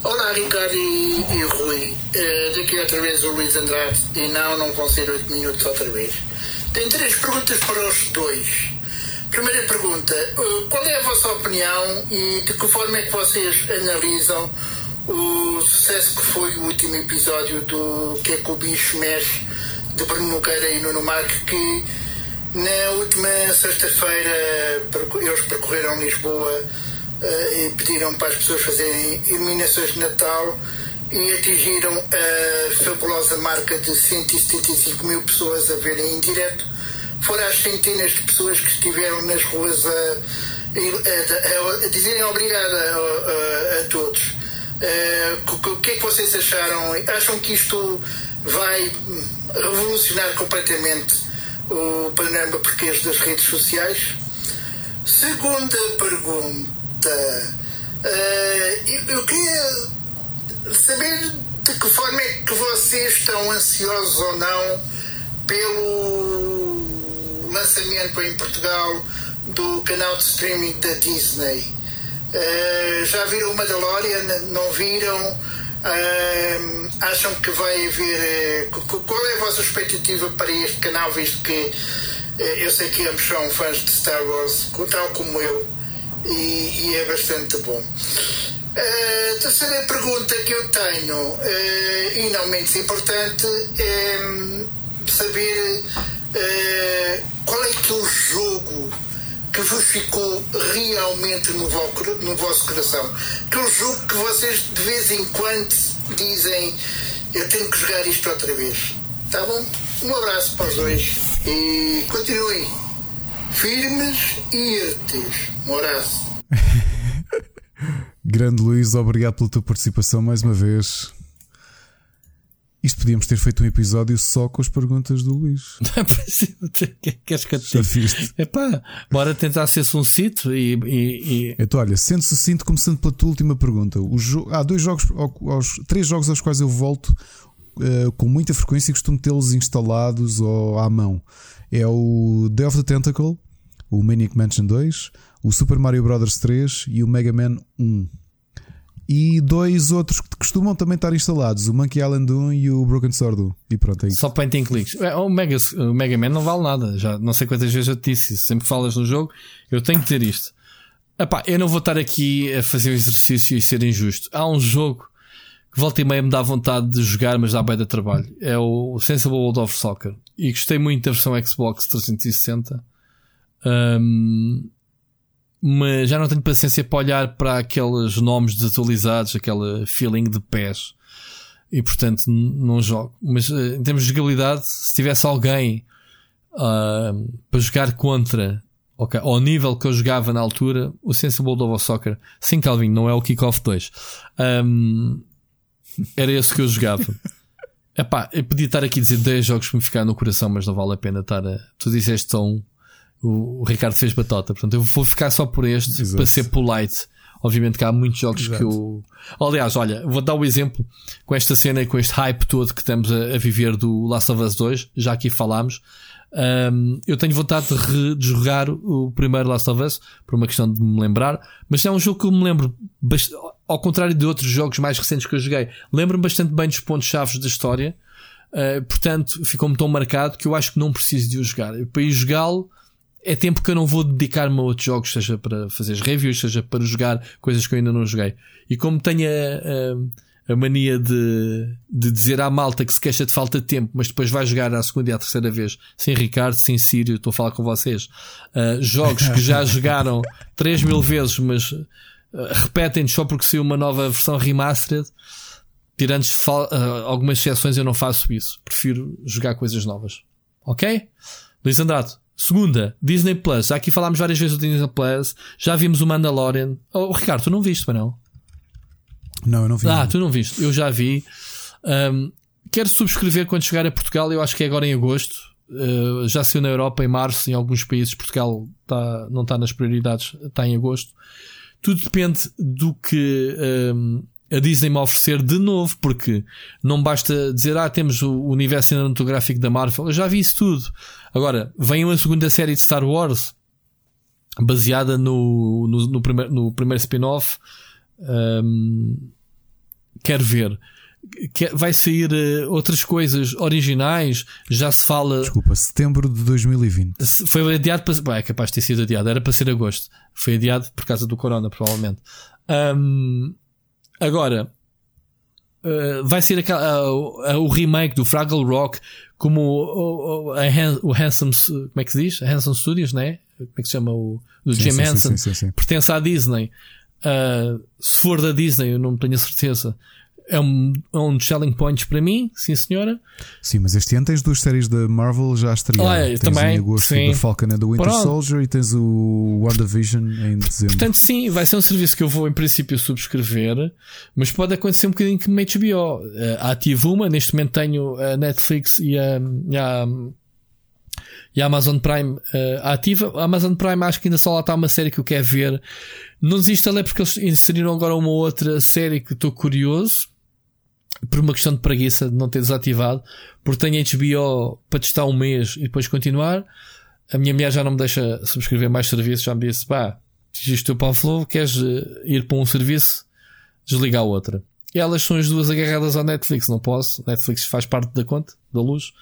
Olá Ricardo e, e Rui, Eh, daqui outra vez o Luís Andrade e não, não vão ser 8 minutos outra vez. Tenho três perguntas para os dois. Primeira pergunta, eh, qual é a vossa opinião e de que forma é que vocês analisam o sucesso que foi o último episódio do Que é que o bicho mexe de Bruno Nogueira e Nuno Marques que na última sexta-feira eles percorreram Lisboa e pediram para as pessoas fazerem iluminações de Natal e atingiram a fabulosa marca de 175 mil pessoas a verem em direto, fora as centenas de pessoas que estiveram nas ruas a, a- a- a dizerem obrigado a, todos. Eh, o que- é que vocês acharam? Acham que isto vai revolucionar completamente o panorama português das redes sociais? Segunda pergunta. Eh, eu, eu queria saber de que forma é que vocês estão ansiosos ou não pelo lançamento em Portugal do canal de streaming da Disney. Eh, já viram Mandalorian? Não viram? Eh, acham que vai haver. qu- qual é a vossa expectativa para este canal, visto que Eu sei que ambos são fãs de Star Wars, tal como eu, e, e é bastante bom. A terceira pergunta que eu tenho, eh, e não menos importante, é hum, saber eh, qual é que é o jogo que vos ficou realmente no, no vosso coração. Aquele jogo que vocês de vez em quando dizem eu tenho que jogar isto outra vez. Tá bom? Um abraço para os dois e continuem firmes e irtes. Um abraço. Grande Luís, obrigado pela tua participação mais uma vez. Isto podíamos ter feito um episódio só com as perguntas do Luís. Queres que eu te diga? Epá, bora tentar ser sucinto e, e, e Então, olha, sendo sucinto, começando pela tua última pergunta. O jo- Há dois jogos, ao- aos, três jogos aos quais eu volto eh, com muita frequência e costumo tê-los instalados ou à mão. É o Day of the Tentacle, o Maniac Mansion 2, o Super Mario Bros. 3 e o Mega Man 1. E dois outros que costumam também estar instalados, o Monkey Island 1 e o Broken Sword 1. E pronto, é isso. só point and clicks. É, O Mega, o Mega Man não vale nada. Já não sei quantas vezes eu te disse isso. Sempre falas no jogo, eu tenho que dizer isto. Epá, eu não vou estar aqui a fazer o exercício e ser injusto. Há um jogo que volta e meia me dá vontade de jogar, mas dá bem de trabalho. É o Sensible World of Soccer. E gostei muito da versão Xbox 360. Ahm, mas já não tenho paciência para olhar para aqueles nomes desatualizados, aquele feeling de pés. E portanto não jogo. Mas eh, em termos de jogabilidade, se tivesse alguém ah, para jogar contra ok, ao nível que eu jogava na altura, o Sensible Double Soccer, sim, Calvin, não é o Kickoff 2. Ahm, era esse que eu jogava. Epá, eu podia estar aqui a dizer 10 jogos que me ficaram no coração, mas não vale a pena estar a. Tu disseste só um. O, o Ricardo fez batota, portanto eu vou ficar só por este Exato. para ser polite. Obviamente que há muitos jogos que eu. Aliás, olha, vou dar o exemplo com esta cena e com este hype todo que estamos a, a viver do Last of Us 2, já aqui falámos. Um, eu tenho vontade de, re- de jogar o primeiro Last of Us, por uma questão de me lembrar, mas é um jogo que eu me lembro, ao contrário de outros jogos mais recentes que eu joguei, lembro-me bastante bem dos pontos-chave da história. Uh, portanto, ficou-me tão marcado que eu acho que não preciso de o jogar. Para ir jogá-lo, é tempo que eu não vou dedicar-me a outros jogos, seja para fazer as reviews, seja para jogar coisas que eu ainda não joguei. E como tenho a, a mania de, de dizer à malta que se queixa de falta de tempo, mas depois vai jogar à segunda e à terceira vez, sem Ricardo, sem Sírio, estou a falar com vocês, uh, jogos que já jogaram 3 mil vezes, mas uh, repetem só porque saiu uma nova versão remastered. Tirando uh, algumas exceções, eu não faço isso. Prefiro jogar coisas novas. Ok? Luís Andrade. Segunda, Disney Plus. Já aqui falámos várias vezes do Disney Plus. Já vimos o Mandalorian. Oh, Ricardo, tu não viste, mas não? Não, eu não vi. Ah, tu não viste. Eu já vi. Um, quero subscrever quando chegar a Portugal. Eu acho que é agora em agosto. Uh, já saiu na Europa em março. Em alguns países Portugal tá, não está nas prioridades. Está em agosto. Tudo depende do que um, a Disney me oferecer de novo. Porque não basta dizer, ah, temos o universo cinematográfico da Marvel. Eu já vi isso tudo. Agora, vem uma segunda série de Star Wars baseada no, no, no primeiro, no primeiro spin-off. Um, quero ver. Vai sair eh, outras coisas originais. Já se fala. Desculpa, setembro de 2020. se- Foi adiado para. Bem, é capaz de ter sido adiado. Era para ser agosto. Foi adiado por causa do Corona, provavelmente. Um, agora. uh, vai ser aquela, uh, o remake do Fraggle Rock como o, o, a Han- o Handsome como é que se diz? A Handsome Studios, né? Como é que se chama o do Sim, Jim sim, Henson sim. pertence à Disney. Uh, se for da Disney, eu não tenho a certeza. É um, é um selling points para mim, sim senhora. Sim, mas este ano tens duas séries da Marvel já estreadas. Ah, é, tens também, em agosto sim. The Falcon and the Winter Pronto. Soldier e tens o WandaVision em dezembro. Portanto, sim, vai ser um serviço que eu vou em princípio subscrever, mas pode acontecer um bocadinho como a HBO. Uh, ativo uma, neste momento tenho a Netflix e a, e a, e a Amazon Prime uh, ativa. A Amazon Prime acho que ainda só lá está uma série que eu quero ver. Não desinstalei porque eles inseriram agora uma outra série que estou curioso. Por uma questão de preguiça de não ter desativado, porque tenho HBO para testar um mês e depois continuar. A minha mulher já não me deixa subscrever mais serviços, já me disse: pá, isto o falou, queres eh, ir para um serviço, desligar a outra. E elas são as duas agarradas ao Netflix, não posso. Netflix faz parte da conta, da luz.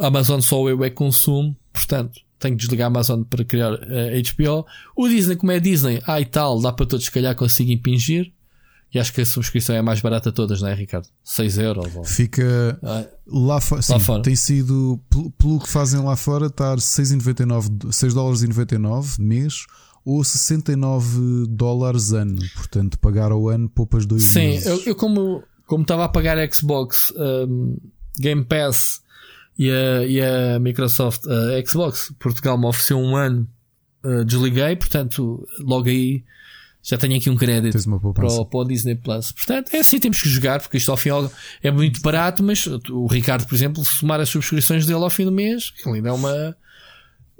A Amazon só eu é que consumo, portanto, tenho que desligar a Amazon para criar a HBO. O Disney, como é Disney, ah e tal, dá para todos, se calhar, conseguir impingir. E acho que a subscrição é a mais barata de todas, não é, Ricardo? 6 euros. Ou... Fica Ah, lá, fo- sim, fora. Tem sido, pelo, que fazem lá fora, estar 6,99 6 dólares e 99 mês ou 69 dólares ano. Portanto, pagar ao ano poupas dois Sim, meses. eu, eu como como estava a pagar a Xbox um, Game Pass e a, e a Microsoft, a Xbox Portugal me ofereceu um ano, uh, desliguei, portanto, logo aí já tenho aqui um crédito para o, para o Disney Plus. Portanto, é assim, temos que jogar, porque isto ao fim é muito barato, mas o Ricardo, por exemplo, se somar as subscrições dele ao fim do mês, ainda é uma.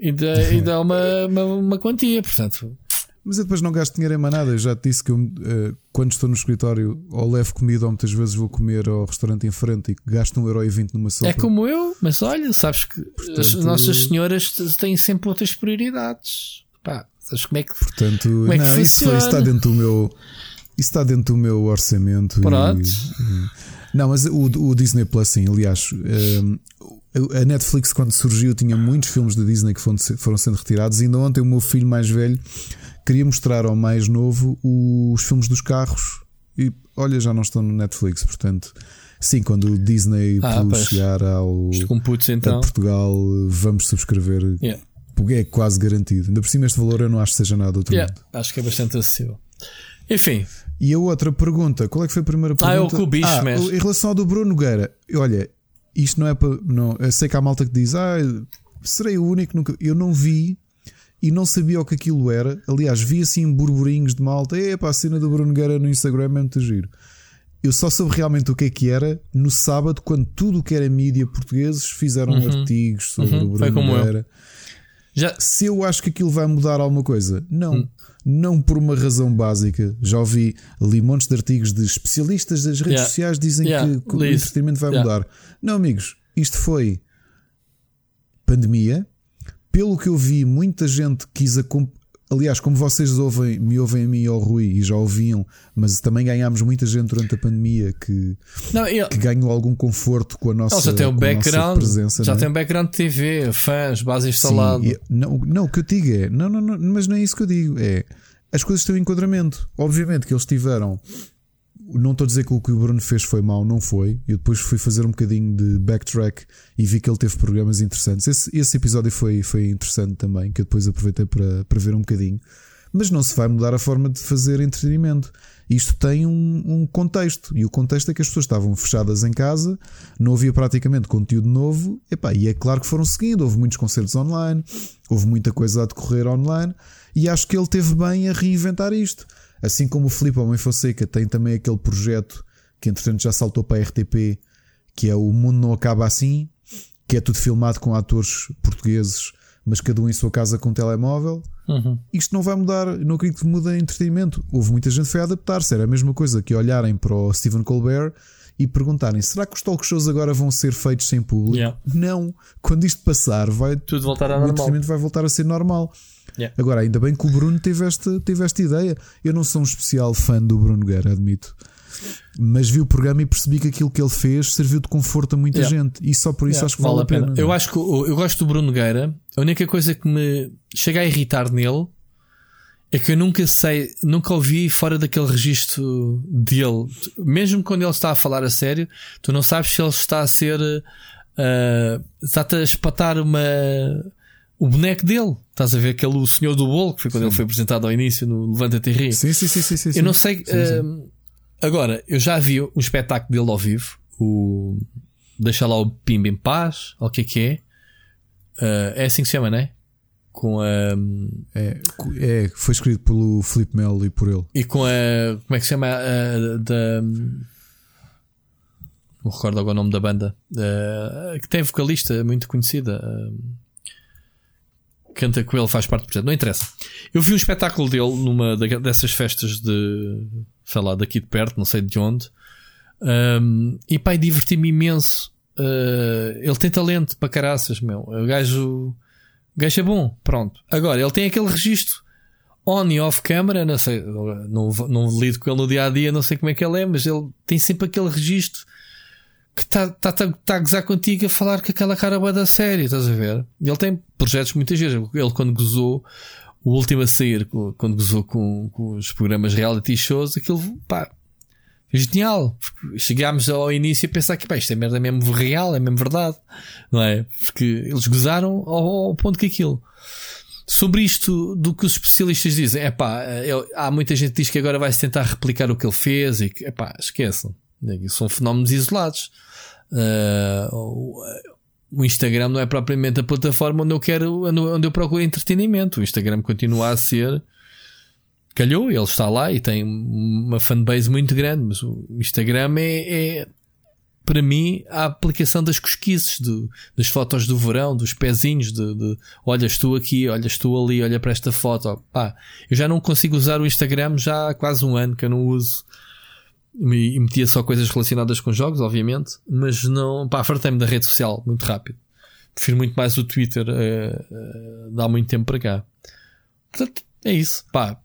Ainda, ainda é uma, uma, uma quantia, portanto. Mas eu depois não gasto dinheiro em mais nada. Eu já te disse que eu, eh, quando estou no escritório, ou levo comida, ou muitas vezes vou comer ao restaurante em frente e gasto 1,20€ numa sopa. É como eu, mas olha, sabes que as Nossas Senhoras têm sempre outras prioridades. Pá, sabes como é que. Portanto, Como é que não, isso, funciona? isso está dentro do meu. Isso está dentro do meu orçamento. Pronto. e- não, mas o, o Disney Plus, sim, aliás, hum, a Netflix, quando surgiu, tinha muitos filmes da Disney que foram, foram sendo retirados. E ainda ontem, o meu filho mais velho queria mostrar ao mais novo os filmes dos carros. E olha, já não estão no Netflix. Portanto, sim, quando o Disney Ah, Plus chegar ao, Os computos a então. Portugal, vamos subscrever. Yeah. Porque é quase garantido. Ainda por cima, este valor eu não acho que seja nada outro Yeah, acho que é bastante acessível. Enfim, E a outra pergunta, qual é que foi a primeira Ah, é o pergunta? que o bicho ah, mexe. Em relação ao do Bruno Nogueira, olha, isto não é para. Não, eu sei que há malta que diz, ah, serei o único. Nunca... Eu não vi e não sabia o que aquilo era. Aliás, vi assim burburinhos de malta, é para a cena do Bruno Nogueira no Instagram é muito giro. Eu só soube realmente o que é que era no sábado, quando tudo o que era mídia portugueses fizeram artigos sobre Uhum, o Bruno. Nogueira. já. Se eu acho que aquilo vai mudar alguma coisa, não. Hum. Não por uma razão básica. Já ouvi ali montes de artigos de especialistas das redes Yeah. sociais dizem Yeah, que, o entretenimento vai Yeah. mudar. Não, amigos, isto foi pandemia. Pelo que eu vi, muita gente quis acompanhar. Aliás, como vocês ouvem, me ouvem a mim e ao Rui e já ouviam, mas também ganhámos muita gente durante a pandemia que, Não, ele, que ganhou algum conforto com a nossa, já tem o background. presença. já é? tem o background de TV, fãs, base e- não, não, o que eu digo é, não, não, não, mas não é isso que eu digo, é as coisas têm um enquadramento. Obviamente que eles tiveram. Não estou a dizer que o que o Bruno fez foi mau, não foi. Eu depois fui fazer um bocadinho de backtrack e vi que ele teve programas interessantes. Esse, esse episódio foi, foi interessante também, que eu depois aproveitei para, para ver um bocadinho. Mas não se vai mudar a forma de fazer entretenimento. Isto tem um, um contexto. E o contexto é que as pessoas estavam fechadas em casa, não havia praticamente conteúdo novo. Epá, e é claro que foram seguindo. Houve muitos concertos online, houve muita coisa a decorrer online. E acho que ele teve bem a reinventar isto. Assim como o Filipe Homem Fonseca tem também aquele projeto que entretanto já saltou para a RTP, que é O Mundo Não Acaba Assim, que é tudo filmado com atores portugueses, mas cada um em sua casa com um telemóvel. Uhum. Isto não vai mudar, não acredito que mude entretenimento. Houve muita gente que foi a adaptar-se. Era a mesma coisa que olharem para o Stephen Colbert e perguntarem: será que os talk shows agora vão ser feitos sem público? Yeah. Não. Quando isto passar, vai, Tudo voltar o ao normal. entretenimento vai voltar a ser normal. Yeah. Agora, ainda bem que o Bruno teve esta, teve esta ideia. Eu não sou um especial fã do Bruno Guerra, admito. Mas vi o programa e percebi que aquilo que ele fez serviu de conforto a muita Yeah. gente. E só por isso Yeah, acho que vale, a pena. Eu acho que o- eu gosto do Bruno Nogueira. A única coisa que me chega a irritar nele é que eu nunca sei, nunca ouvi fora daquele registro dele. Mesmo quando ele está a falar a sério, tu não sabes se ele está a ser. Uh, está-te a espatar uma. O boneco dele. Estás a ver aquele o senhor do bolo, que foi quando ele foi apresentado ao início no Levanta-te e Ri. Sim, sim, sim, sim, sim, Eu sim. não sei. Sim, sim. hum, agora, eu já vi um espetáculo dele ao vivo. O Deixa lá o Pimba em paz. Ou o que é que é? Ah, é assim que se chama, não é? Com a. É, é, foi escrito pelo Felipe Melo e por ele. E com a. Como é que se chama? A, da. Não me recordo agora o nome da banda. Ah, que tem vocalista muito conhecida. ah, canta com ele, faz parte projeto. Não interessa. Eu vi um espetáculo dele numa dessas festas de. sei lá, daqui de perto, não sei de onde. Um, e pai, diverti-me imenso. Uh, ele tem talento para caraças, meu. O gajo, o gajo é bom. Pronto. Agora, ele tem aquele registro on e off camera. Não sei, não, não lido com ele no dia a dia, não sei como é que ele é, mas ele tem sempre aquele registro que está tá, tá, tá a gozar contigo a falar com aquela cara boa da série, estás a ver? Ele tem projetos muitas vezes. Ele, quando gozou, o último a sair, quando gozou com, com os programas reality shows, aquilo, pá, genial. Chegámos ao início a pensar que pá, isto é merda mesmo real, é mesmo verdade, não é? Porque eles gozaram ao, ao ponto que aquilo. Sobre isto do que os especialistas dizem, é pá, há muita gente que diz que agora vai-se tentar replicar o que ele fez e que, é pá, esqueçam. São fenómenos isolados. Uh, o Instagram não é propriamente a plataforma onde eu quero, onde eu procuro entretenimento. O Instagram continua a ser calhou, ele está lá e tem uma fanbase muito grande, mas o Instagram é, é para mim a aplicação das cosquices, de, das fotos do verão, dos pezinhos, de, de olha, estou aqui, olha, estou ali, olha para esta foto. Pá, eu já não consigo usar o Instagram já há quase um ano que eu não uso. E metia só coisas relacionadas com jogos, obviamente, mas não, pá, fartei-me da rede social muito rápido. Prefiro muito mais o Twitter, uh, uh, dá muito tempo para cá. Portanto, é isso, pá.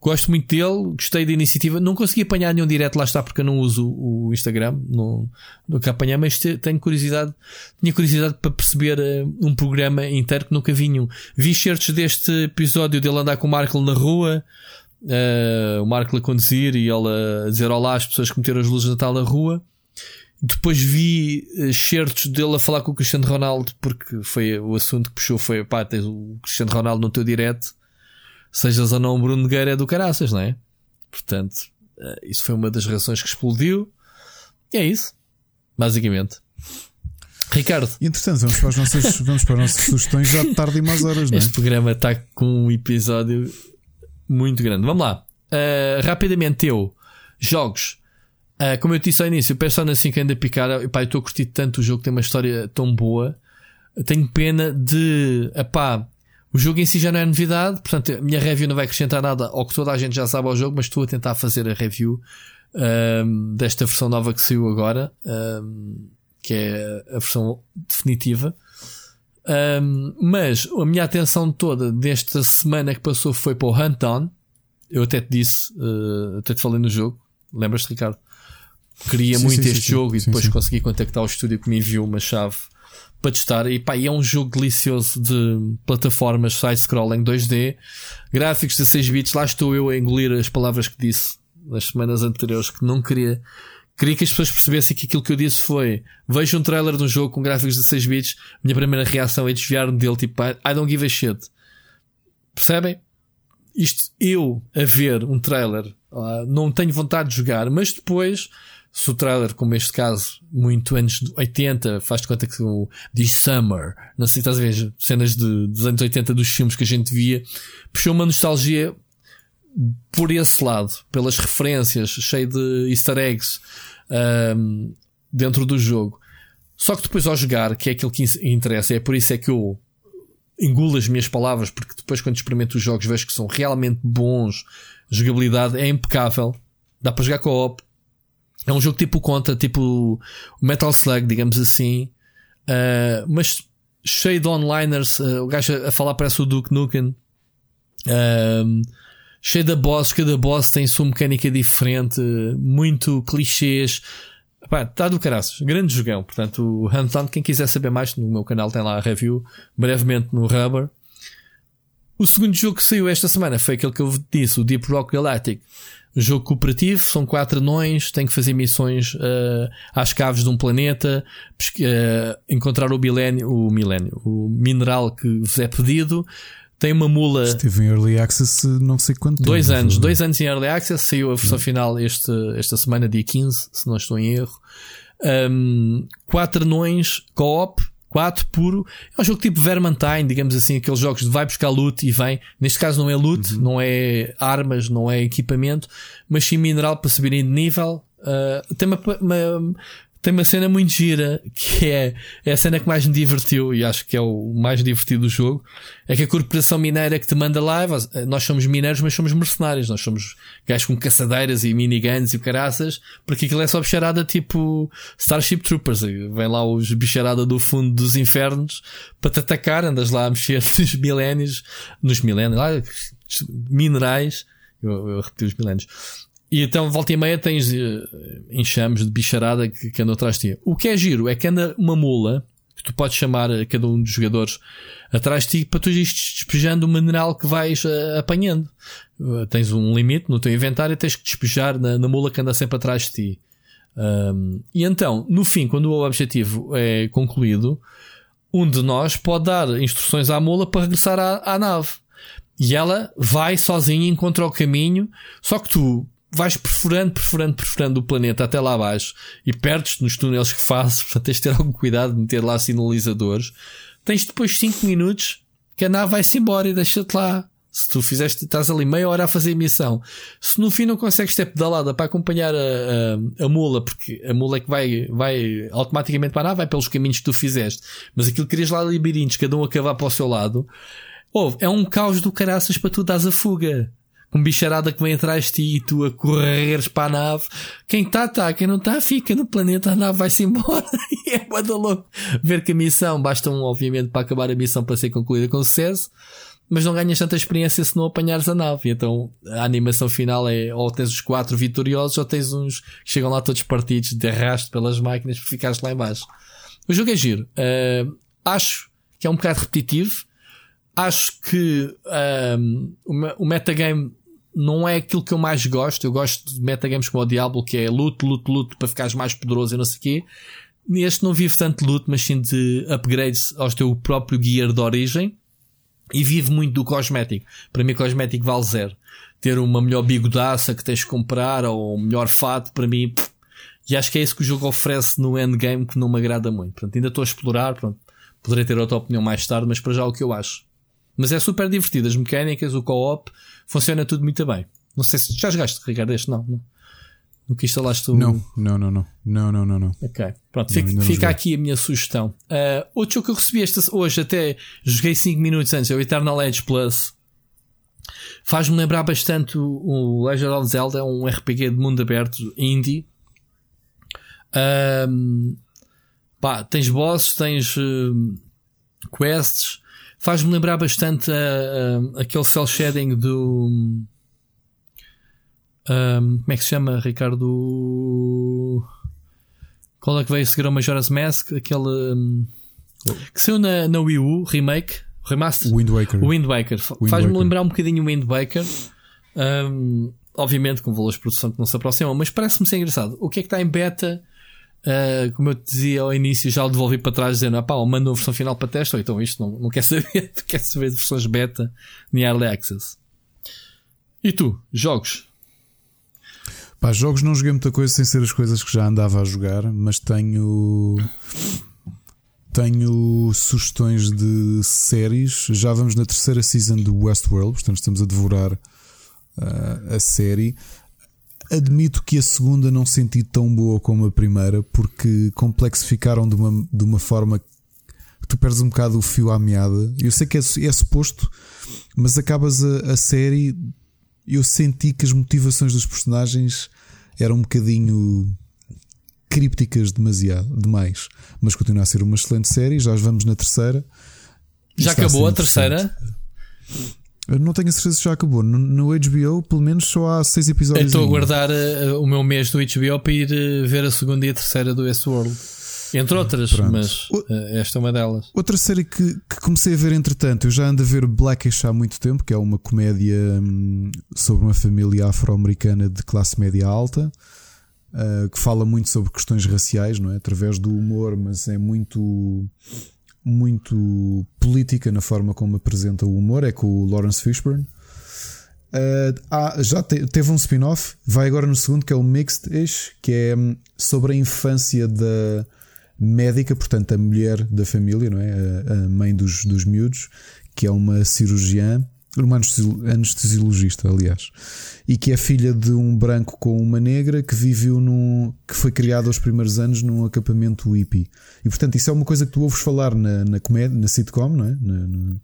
Gosto muito dele, gostei da iniciativa. Não consegui apanhar nenhum direto, lá está, porque eu não uso o Instagram. Não, nunca apanhei, mas tenho curiosidade. Tinha curiosidade para perceber uh, um programa inteiro que nunca vi nenhum. Vi certos deste episódio dele andar com o Marco na rua. Uh, o Marco a conduzir e ele a dizer olá às pessoas que meteram as luzes de Natal na rua. Depois vi certos dele a falar com o Cristiano Ronaldo, porque foi o assunto que puxou. Foi pá, tens o Cristiano Ronaldo no teu direto sejas ou não o Bruno Nogueira é do caraças, não é? Portanto, eh, isso foi uma das razões que explodiu. E é isso, basicamente. Ricardo. Interessante, vamos para as nossas, vamos para as nossas sugestões já de tarde e mais horas, não é? Este programa está com um episódio muito grande. Vamos lá. Uh, rapidamente, eu, jogos. Uh, como eu disse ao início, o Persona 5 ainda picar. Epá, eu estou a curtir tanto o jogo, tem uma história tão boa. Tenho pena de. Epá, o jogo em si já não é novidade, portanto, a minha review não vai acrescentar nada ao que toda a gente já sabe ao jogo, mas estou a tentar fazer a review um, desta versão nova que saiu agora, que é a versão definitiva. Um, mas a minha atenção toda desta semana que passou foi para o Hunt Down. Eu até te disse, uh, até te falei no jogo. Lembras-te, Ricardo? Queria sim, muito sim, este sim, jogo e depois consegui contactar o estúdio que me enviou uma chave para testar. E pá, é um jogo delicioso de plataformas side-scrolling 2D, gráficos de 6 bits. Lá estou eu a engolir as palavras que disse nas semanas anteriores, que não queria. Queria que as pessoas percebessem que aquilo que eu disse foi: vejo um trailer de um jogo com gráficos de 6 bits, minha primeira reação é desviar-me dele, tipo, I don't give a shit. Percebem? Isto, eu a ver um trailer, uh, não tenho vontade de jogar, mas depois se o trailer, como este caso, muito anos 80, faz-te conta que o This Summer, não sei se estás a ver, cenas de, dos anos 80 dos filmes que a gente via, puxou uma nostalgia por esse lado, pelas referências, cheio de easter eggs um, dentro do jogo. Só que depois ao jogar, que é aquilo que interessa, é por isso é que eu engulo as minhas palavras, porque depois quando experimento os jogos vejo que são realmente bons, jogabilidade é impecável, dá para jogar co-op, é um jogo tipo conta, tipo Metal Slug, digamos assim, uh, mas cheio de onliners. Uh, o gajo a, falar parece o Duke Nukem. Uh, cheio de boss, cada boss tem sua mecânica diferente, muito clichês. Pá, tá do caraças. Grande jogão. Portanto, o Hunt quem quiser saber mais, no meu canal tem lá a review, brevemente no Rubber. O segundo jogo que saiu esta semana foi aquele que eu disse, o Deep Rock Galactic jogo cooperativo, são quatro anões, tem que fazer missões uh, às caves de um planeta, uh, encontrar o milénio, o milénio, o mineral que vos é pedido. Tem uma mula. Esteve em Early Access não sei quanto Dois tempo, anos, dois anos em Early Access, saiu a versão final este, esta semana, dia 15, se não estou em erro. Um, quatro anões, co-op, 4 puro. É um jogo tipo Vermintide, digamos assim, aqueles jogos de vai buscar loot e vem. Neste caso não é loot, uhum. não é armas, não é equipamento, mas sim mineral para subirem de nível. Uh, tem uma, uma, tem uma cena muito gira que é, é a cena que mais me divertiu e acho que é o mais divertido do jogo. É que a corporação mineira que te manda lá, nós somos mineiros, mas somos mercenários. Nós somos gajos com caçadeiras e miniguns e caraças, porque aquilo é só bicharada tipo Starship Troopers. Vem lá os bicharada do fundo dos infernos para te atacar, andas lá a mexer nos milénios, nos milénios, lá, minerais. Eu, eu repeti os milénios e então, volta e meia, tens uh, enxames de bicharada que, que andam atrás de ti. O que é giro é que anda uma mula que tu podes chamar a cada um dos jogadores atrás de ti para tu ires despejando o mineral que vais uh, apanhando. Uh, tens um limite no teu inventário tens que despejar na, na mula que anda sempre atrás de ti. Um, e então, no fim, quando o objetivo é concluído, um de nós pode dar instruções à mula para regressar à, à nave. E ela vai sozinha, encontra o caminho, só que tu vais perfurando, perfurando, perfurando o planeta até lá abaixo e perdes-te nos túneis que fazes, portanto tens de ter algum cuidado de meter lá sinalizadores. Tens depois 5 minutos que a nave vai-se embora e deixa-te lá. Se tu fizeste, estás ali meia hora a fazer a missão. Se no fim não consegues ter pedalada para acompanhar a, a, a, mula, porque a mula é que vai, vai automaticamente para a nave, vai pelos caminhos que tu fizeste. Mas aquilo que querias lá labirintos, cada um a cavar para o seu lado. Ouve, é um caos do caraças para tu dares a fuga com bicharada que vem atrás de ti e tu a correres para a nave. Quem está, está. Quem não está, fica no planeta. A nave vai-se embora. e é bada louco. Ver que a missão, basta um, obviamente, para acabar a missão para ser concluída com sucesso. Mas não ganhas tanta experiência se não apanhares a nave. Então a animação final é ou tens os quatro vitoriosos ou tens uns que chegam lá todos partidos de arrasto pelas máquinas para ficares lá embaixo. O jogo é giro. Uh, acho que é um bocado repetitivo. Acho que um, o metagame não é aquilo que eu mais gosto. Eu gosto de metagames como o Diablo, que é luto, luto, luto para ficares mais poderoso e não sei o quê. Neste não vive tanto luto, mas sim de upgrades ao teu próprio gear de origem. E vive muito do cosmético. Para mim, cosmético vale zero. Ter uma melhor bigodaça que tens de comprar ou um melhor fato, para mim. E acho que é isso que o jogo oferece no endgame que não me agrada muito. Portanto, ainda estou a explorar. Pronto. Poderei ter outra opinião mais tarde, mas para já é o que eu acho. Mas é super divertido. As mecânicas, o co-op, funciona tudo muito bem. Não sei se já jogaste, Ricardo, este não. não. Nunca instalaste o. Não, não, não, não. Não, não, não, não. Ok. Pronto, não, fica, fica aqui a minha sugestão. Uh, outro jogo que eu recebi este, hoje, até joguei 5 minutos antes, é o Eternal Edge Plus. Faz-me lembrar bastante o, o Legend of Zelda, é um RPG de mundo aberto indie. Um, pá, tens bosses, tens uh, quests, Faz-me lembrar bastante aquele cel shading do. Um, como é que se chama, Ricardo? Qual é que veio seguir ao Majora's Mask? Aquele. Um, que saiu na, na Wii U, remake, remaster. Wind Waker. Wind Waker. Faz-me lembrar um bocadinho o Wind Waker. Um, obviamente com valores de produção que não se aproximam, mas parece-me ser engraçado. O que é que está em beta? Uh, como eu te dizia ao início, já o devolvi para trás dizendo: ah, pá, manda uma versão final para teste, ou então isto não, não quer saber, quer saber de versões beta nem early access. E tu, jogos? Pá, jogos não joguei muita coisa sem ser as coisas que já andava a jogar, mas tenho. Tenho sugestões de séries. Já vamos na terceira season do Westworld, portanto estamos a devorar uh, a série. Admito que a segunda não senti tão boa como a primeira, porque complexificaram de uma, de uma forma que tu perdes um bocado o fio à meada. Eu sei que é, é suposto, mas acabas a, a série. Eu senti que as motivações dos personagens eram um bocadinho crípticas demasiado, demais. Mas continua a ser uma excelente série. Já vamos na terceira. Já acabou a terceira? Eu não tenho a certeza se já acabou. No, no HBO, pelo menos, só há seis episódios. Estou a guardar uh, o meu mês do HBO para ir uh, ver a segunda e a terceira do S-World. Entre outras, Pronto. mas uh, esta é uma delas. Outra série que, que, comecei a ver entretanto, eu já ando a ver Blackish há muito tempo, que é uma comédia hum, sobre uma família afro-americana de classe média alta, uh, que fala muito sobre questões raciais, não é? Através do humor, mas é muito muito política na forma como apresenta o humor, é com o Lawrence Fishburne. Uh, já te, teve um spin-off, vai agora no segundo, que é o Mixed-ish, que é hum, sobre a infância da médica, portanto, a mulher da família, não é? A, a mãe dos, dos miúdos, que é uma cirurgiã uma anestesiologista, aliás, e que é filha de um branco com uma negra que viveu num. que foi criado aos primeiros anos num acampamento hippie. E portanto, isso é uma coisa que tu ouves falar na, na comédia, na sitcom, não é? Na, na,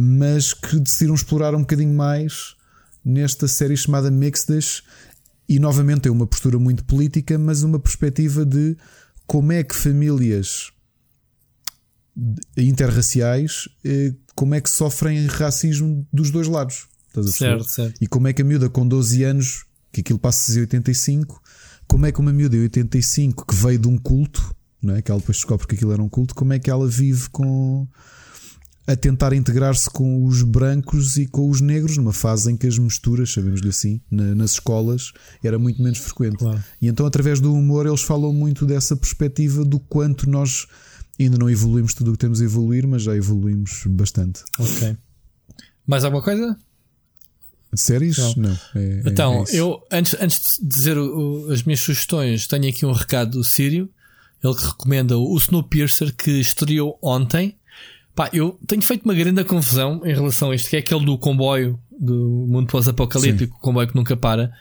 mas que decidiram explorar um bocadinho mais nesta série chamada Mixed e novamente tem uma postura muito política, mas uma perspectiva de como é que famílias interraciais eh, como é que sofrem racismo dos dois lados. Certo, certo. E como é que a miúda com 12 anos que aquilo passa em 85. Como é que uma miúda em 85 que veio de um culto, não é? que ela depois descobre que aquilo era um culto, como é que ela vive com a tentar integrar-se com os brancos e com os negros numa fase em que as misturas, sabemos-lhe assim, na- nas escolas era muito menos frequente. Claro. E então, através do humor, eles falam muito dessa perspectiva do quanto nós ainda não evoluímos tudo o que temos a evoluir, mas já evoluímos bastante. Ok. Mais alguma coisa? De séries? Não. Não. É- é- Então, é eu, antes, antes de dizer o- o- as minhas sugestões, tenho aqui um recado do Sírio. Ele que recomenda o Snowpiercer que estreou ontem. Pá, eu tenho feito uma grande confusão em relação a isto, que é aquele do comboio do mundo pós-apocalíptico, o comboio que nunca para.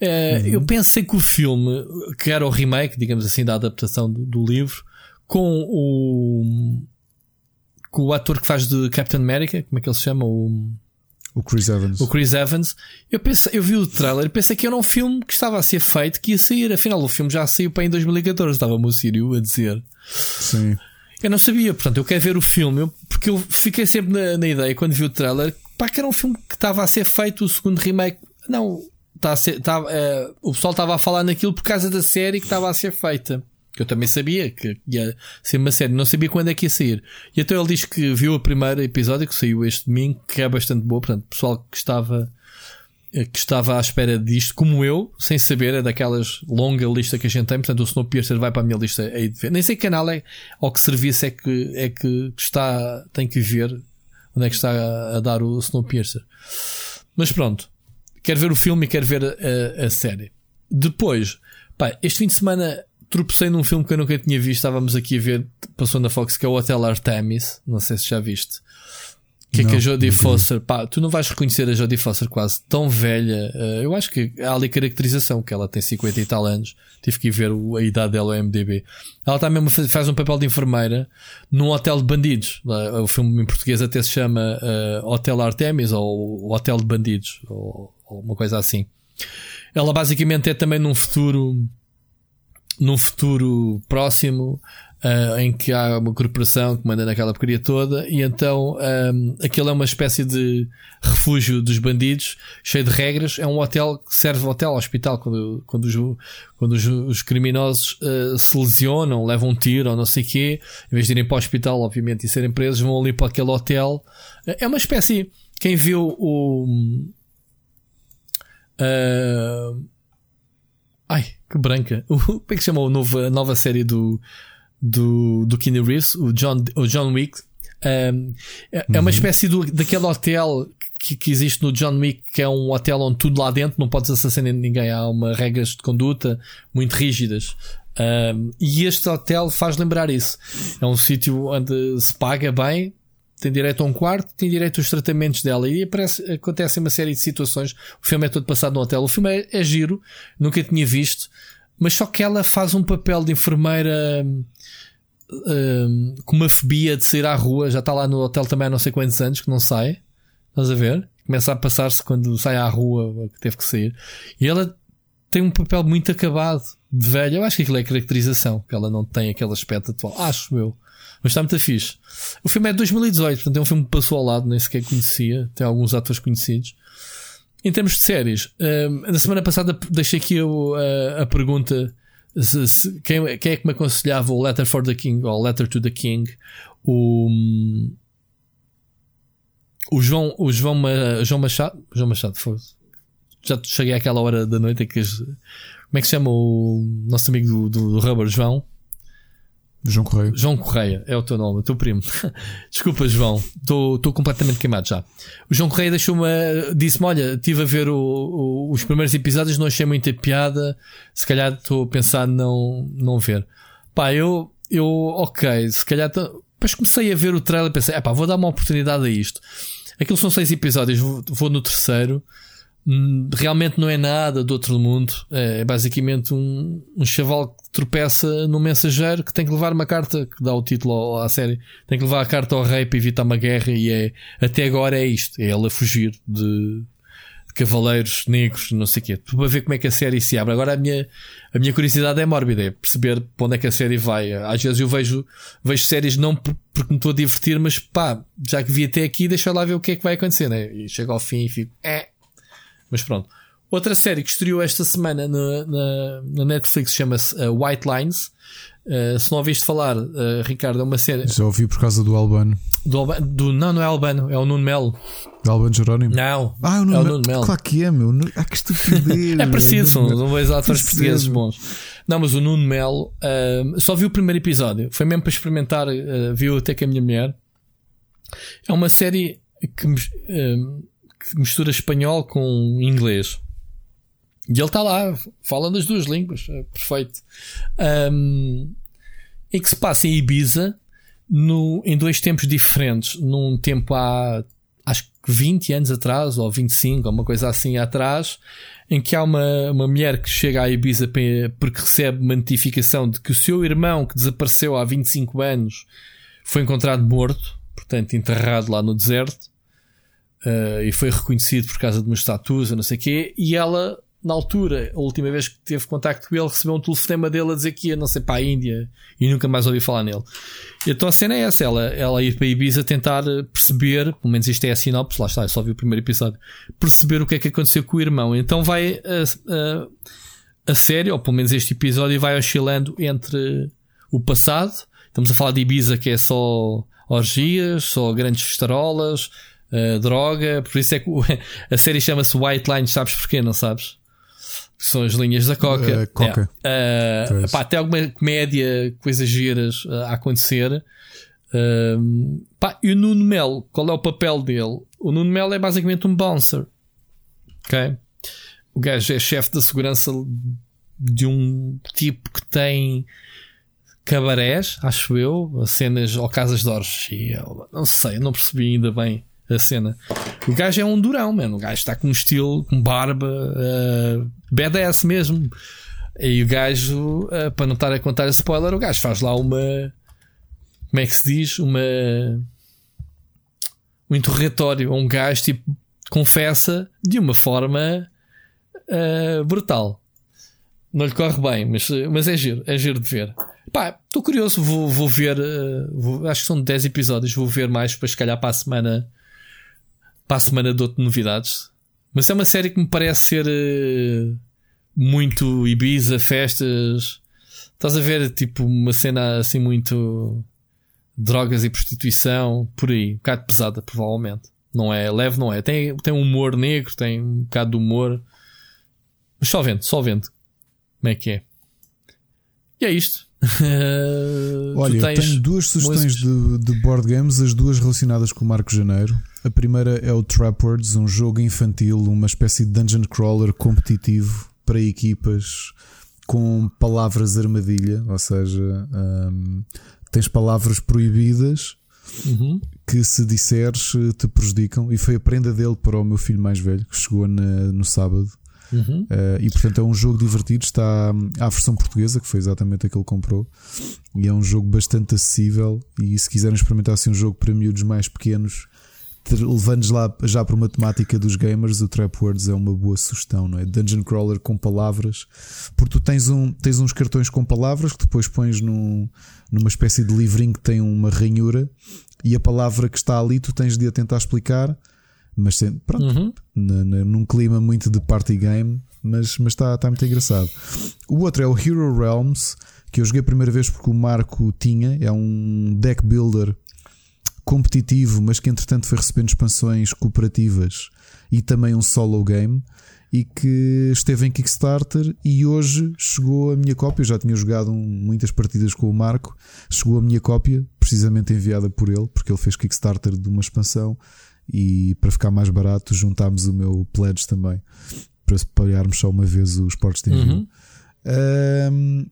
Eh, Eu pensei que o filme, que era o remake, digamos assim, da adaptação do, do livro, com o com o ator que faz de Captain America, como é que ele se chama? O, O Chris Evans. o Chris Evans. Eu, pensei, eu vi o trailer e pensei que era um filme que estava a ser feito, que ia sair. Afinal, o filme já saiu para em 2014, estava-me o Sírio a dizer. Sim. Eu não sabia, portanto, eu quero ver o filme, porque eu fiquei sempre na, na ideia, quando vi o trailer, pá, que era um filme que estava a ser feito, o segundo remake. Não, está a ser, está, eh, o pessoal estava a falar naquilo por causa da série que estava a ser feita. Que eu também sabia que ia ser uma série, não sabia quando é que ia sair. E então ele diz que viu o primeiro episódio que saiu este domingo, que é bastante boa, portanto, pessoal que estava eh, que estava à espera disto, como eu, sem saber, é daquelas longa lista que a gente tem, portanto o Snowpiercer vai para a minha lista aí de ver. Nem sei que canal é, ou que serviço é que, é que está, tem que ver onde é que está a, a dar o Snowpiercer. Mas pronto, quero ver o filme e quero ver a, a série. Depois, pá, este fim de semana tropecei num filme que eu nunca tinha visto, estávamos aqui a ver, passou na Fox, que é o Hotel Artemis, não sei se já viste. Que é que Não, a Jodie. Foster, pá, tu não vais reconhecer a Jodie Foster quase tão velha. eh, eu acho que há ali caracterização, que ela tem 50 e tal anos. Tive que ir ver a idade dela ao MDB. Ela está mesmo faz, um papel de enfermeira num hotel de bandidos. Lá, O filme em português até se chama eh, Hotel Artemis ou Hotel de Bandidos, ou, ou uma coisa assim. Ela basicamente é também num futuro num futuro próximo ah, em que há uma corporação que manda naquela porcaria toda e então um, aquilo é uma espécie de refúgio dos bandidos cheio de regras. É um hotel que serve hotel hospital quando, quando, os, quando os, os criminosos ah, se lesionam levam um tiro ou não sei o quê. Em vez de irem para o hospital obviamente e serem presos vão ali para aquele hotel. É uma espécie quem viu o ah, Ai, que branca. O- Como é que se chama o novo, a nova série do, do, do Keanu Reeves? O John, o John Wick. Um, é, é uma espécie do, daquele hotel que, que existe no John Wick, que é um hotel onde tudo lá dentro não podes assassinar ninguém. Há uma regras de conduta muito rígidas. Um, e este hotel faz lembrar isso. É um sítio onde se paga bem, tem direito a um quarto, tem direito aos tratamentos dela e aparece, acontece uma série de situações. O filme é todo passado no hotel. O filme é, é giro, nunca tinha visto, mas só que ela faz um papel de enfermeira hum, hum, com uma fobia de sair à rua. Já está lá no hotel também há não sei quantos anos que não sai. Estás a ver? Começa a passar-se quando sai à rua que teve que sair. E ela tem um papel muito acabado de velha. Eu acho que aquilo é caracterização, que ela não tem aquele aspecto atual. Acho eu. Mas está muito fixe. O filme é de 2018, portanto é um filme que passou ao lado, nem sequer conhecia. Tem alguns atores conhecidos. Em termos de séries, hum, na semana passada deixei aqui a, pergunta se- se- quem, quem é que me aconselhava o Letter for the King ou Letter to the King. O, hum, o João, o João, João Machado, João Machado, foi, já cheguei àquela hora da noite em que como é que se chama o nosso amigo do, do, do Rubber, João? João Correia. João Correia, é o teu nome, o teu primo. Desculpa, João, estou completamente queimado já. O João Correia deixou-me, disse-me: Olha, estive a ver o- o- os primeiros episódios, não achei muita piada, se calhar estou a pensar não, não ver. Pá, eu, eu, ok, se calhar. Depois comecei a ver o trailer e pensei: é pá, vou dar uma oportunidade a isto. Aquilo são seis episódios, vou, vou no terceiro. Hum, Realmente não é nada do outro mundo. É basicamente um, um chaval que tropeça num mensageiro que tem que levar uma carta que dá o título à série. Tem que levar a carta ao rei para evitar uma guerra e é até agora é isto. É ele a fugir de, de cavaleiros negros, não sei o quê. Para ver como é que a série se abre. Agora a minha, a minha curiosidade é mórbida, é perceber para onde é que a série vai. Às vezes eu vejo, vejo séries não por- porque me estou a divertir, mas pá, já que vi até aqui, deixa lá ver o que é que vai acontecer, né? E chego ao fim e fico, é. Mas pronto. Outra série que estreou esta semana na, na, na Netflix chama-se uh, White Lines. Uh, se não ouviste falar, uh, Ricardo, é uma série Já ouvi por causa do Albano. do, Alba- do não, não é Albano, é o Nuno Melo. Do Albano Jerónimo. Não, Ah, o é o Nuno, Nuno Melo. Claro que é, meu. Ah, que estupidez. É parecido, são dois atores portugueses bons. Não, mas o Nuno Melo ahm, só viu o primeiro episódio. Foi mesmo para experimentar, viu até com a minha mulher. É uma série que, que mistura espanhol com inglês. E ele está lá, fala das duas línguas, é perfeito. Ahm, em que se passa em Ibiza no, em dois tempos diferentes. Num tempo há acho que 20 anos atrás, ou 25, ou uma coisa assim atrás, em que há uma, uma mulher que chega a Ibiza porque recebe uma notificação de que o seu irmão, que desapareceu há 25 anos, foi encontrado morto, portanto enterrado lá no deserto, eh, e foi reconhecido por causa de umas tatuas, ou não sei o quê, e ela, na altura, a última vez que teve contacto com ele, recebeu um telefonema dele a dizer que ia, não sei, para a Índia, e nunca mais ouvi falar nele. Então a cena é essa, ela, ela ir para Ibiza tentar eh, perceber, pelo menos isto é a sinopse, lá está, eu só vi o primeiro episódio, perceber o que é que aconteceu com o irmão. Então vai a, a, a série, ou pelo menos este episódio, vai oscilando entre o passado, estamos a falar de Ibiza que é só orgias, só grandes festarolas, eh, droga, por isso é que a série chama-se White Lines, sabes porquê, não sabes? São as linhas da Coca. Eh, Coca. É. Pois. pá, até alguma comédia, coisas giras a acontecer. Ehm, pá, e o Nuno Melo, qual é o papel dele? O Nuno Melo é basicamente um bouncer. Ok? O gajo é chefe da segurança de um tipo que tem cabarés, acho eu, cenas ou casas de orgia. Não sei, não percebi ainda bem a cena. O gajo é um durão, mano. O gajo está com um estilo, com barba, uh, mesmo. E o gajo, uh, para não estar a contar spoiler, o gajo faz lá uma. Como é que se diz? Uma. Um interrogatório. Um gajo, tipo, confessa de uma forma uh, brutal. Não lhe corre bem, mas, mas é giro, é giro de ver. Pá, estou curioso, vou, vou ver. uh, vou- acho que são 10 episódios, vou ver mais para se calhar para a semana. Para a semana dou-te novidades. Mas é uma série que me parece ser uh, muito Ibiza, festas. Estás a ver, tipo, uma cena assim muito drogas e prostituição, por aí, um bocado pesada, provavelmente. Não é leve, não é. Tem, tem um humor negro, tem um bocado de humor. Mas só vendo, só vendo. Como é que é? E é isto. Olha, eu tenho duas sugestões de, de board games, as duas relacionadas com o Marco Janeiro. A primeira é o Trapwords, um jogo infantil, uma espécie de dungeon crawler competitivo para equipas com palavras armadilha, ou seja, hum, tens palavras proibidas Uhum. que se disseres te prejudicam. E foi a prenda dele para o meu filho mais velho, que chegou na- no sábado. Uhum. Eh, e portanto é um jogo divertido. Está à versão portuguesa, que foi exatamente a que ele comprou. E é um jogo bastante acessível. E se quiserem experimentar assim, um jogo para miúdos mais pequenos, levando-nos lá já para uma temática dos gamers, o Trap Words é uma boa sugestão, não é? Dungeon Crawler com palavras, porque tu tens, um, tens uns cartões com palavras que depois pões num, numa espécie de livrinho que tem uma ranhura e a palavra que está ali tu tens de a tentar explicar, mas sem, pronto, Uhum. num clima muito de party game, mas mas está está muito engraçado. O outro é o Hero Realms, que eu joguei a primeira vez porque o Marco tinha, é um deck builder competitivo, mas que entretanto foi recebendo expansões cooperativas e também um solo game. E que esteve em Kickstarter e hoje chegou a minha cópia. Eu já tinha jogado um- muitas partidas com o Marco. Chegou a minha cópia, precisamente enviada por ele, porque ele fez Kickstarter de uma expansão. E para ficar mais barato, juntámos o meu pledge também para pagarmos só uma vez os portos de envio. Uhum. Ahm,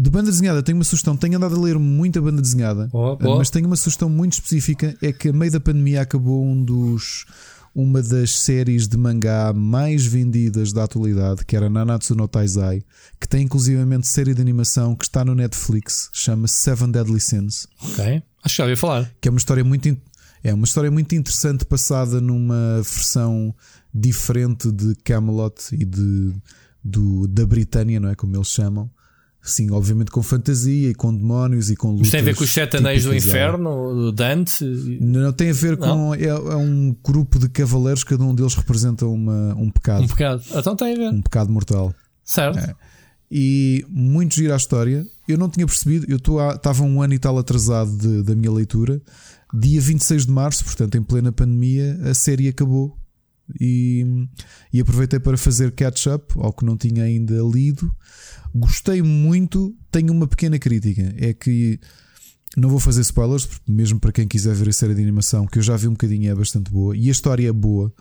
de banda desenhada, tenho uma sugestão. Tenho andado a ler muita banda desenhada, boa. mas tenho uma sugestão muito específica: é que a meio da pandemia acabou um dos. Uma das séries de mangá mais vendidas da atualidade, que era Nanatsu no Taizai, que tem inclusivamente série de animação que está no Netflix, chama-se Seven Deadly Sins Ok. Acho que já ouvi falar. que é uma história muito é uma história muito interessante passada numa versão diferente de Camelot e de do, da Britânia, não é como eles chamam. Sim, obviamente com fantasia e com demónios e com lutas. Mas tem a ver com os sete anéis do da- inferno, do Dante. Não tem a ver com. É, é um grupo de cavaleiros, cada um deles representa uma, um pecado. Um bocado. Então tem a ver. Um pecado mortal. Certo. É. E muito gira a história. Eu não tinha percebido, eu estava um ano e tal atrasado de- da minha leitura. Dia 26 de março, portanto, em plena pandemia, a série acabou. E, e aproveitei para fazer catch-up ao que não tinha ainda lido. Gostei muito. Tenho uma pequena crítica: é que não vou fazer spoilers, mesmo para quem quiser ver a série de animação, que eu já vi um bocadinho, é bastante boa. E a história é boa.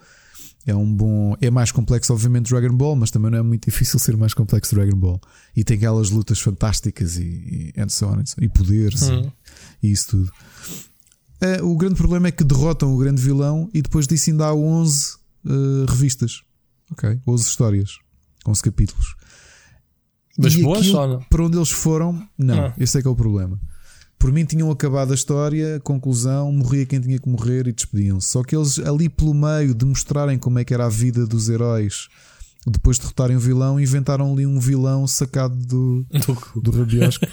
É um bom. É mais complexo, obviamente, Dragon Ball, mas também não é muito difícil ser mais complexo Dragon Ball. E tem aquelas lutas fantásticas e, e, and so on, e poderes Hum. e, e isso tudo. Eh, o grande problema é que derrotam o grande vilão e depois disso ainda há 11 eh, revistas. Ok? 11 histórias. 11 capítulos. Mas E boas aquilo ou não? Para onde eles foram, não. Ah. Esse é que é o problema. Por mim tinham acabado a história, conclusão, morria quem tinha que morrer e despediam-se. Só que eles ali pelo meio de mostrarem como é que era a vida dos heróis depois de derrotarem o vilão, inventaram ali um vilão sacado do, Do do rabiosco.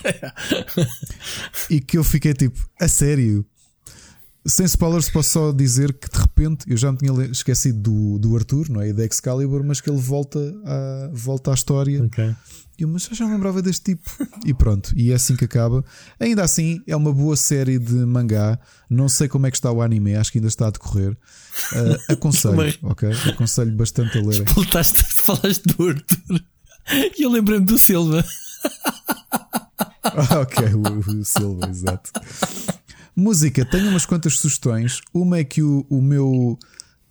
e que eu fiquei tipo, a sério. Sem spoilers, posso só dizer que de repente eu já me tinha esquecido do, do Arthur, não é? E da Excalibur, mas que ele volta à, volta à história. Ok. E eu, mas já me lembrava deste tipo. E pronto, e é assim que acaba. Ainda assim, é uma boa série de mangá. Não sei como é que está o anime, acho que ainda está a decorrer. Ah, aconselho, ok? Aconselho bastante a ler. Voltaste, falaste do Arthur. E eu lembrei-me do Silva. Ok, o, o Silva, exato. Música, tenho umas quantas sugestões. Uma é que o, o meu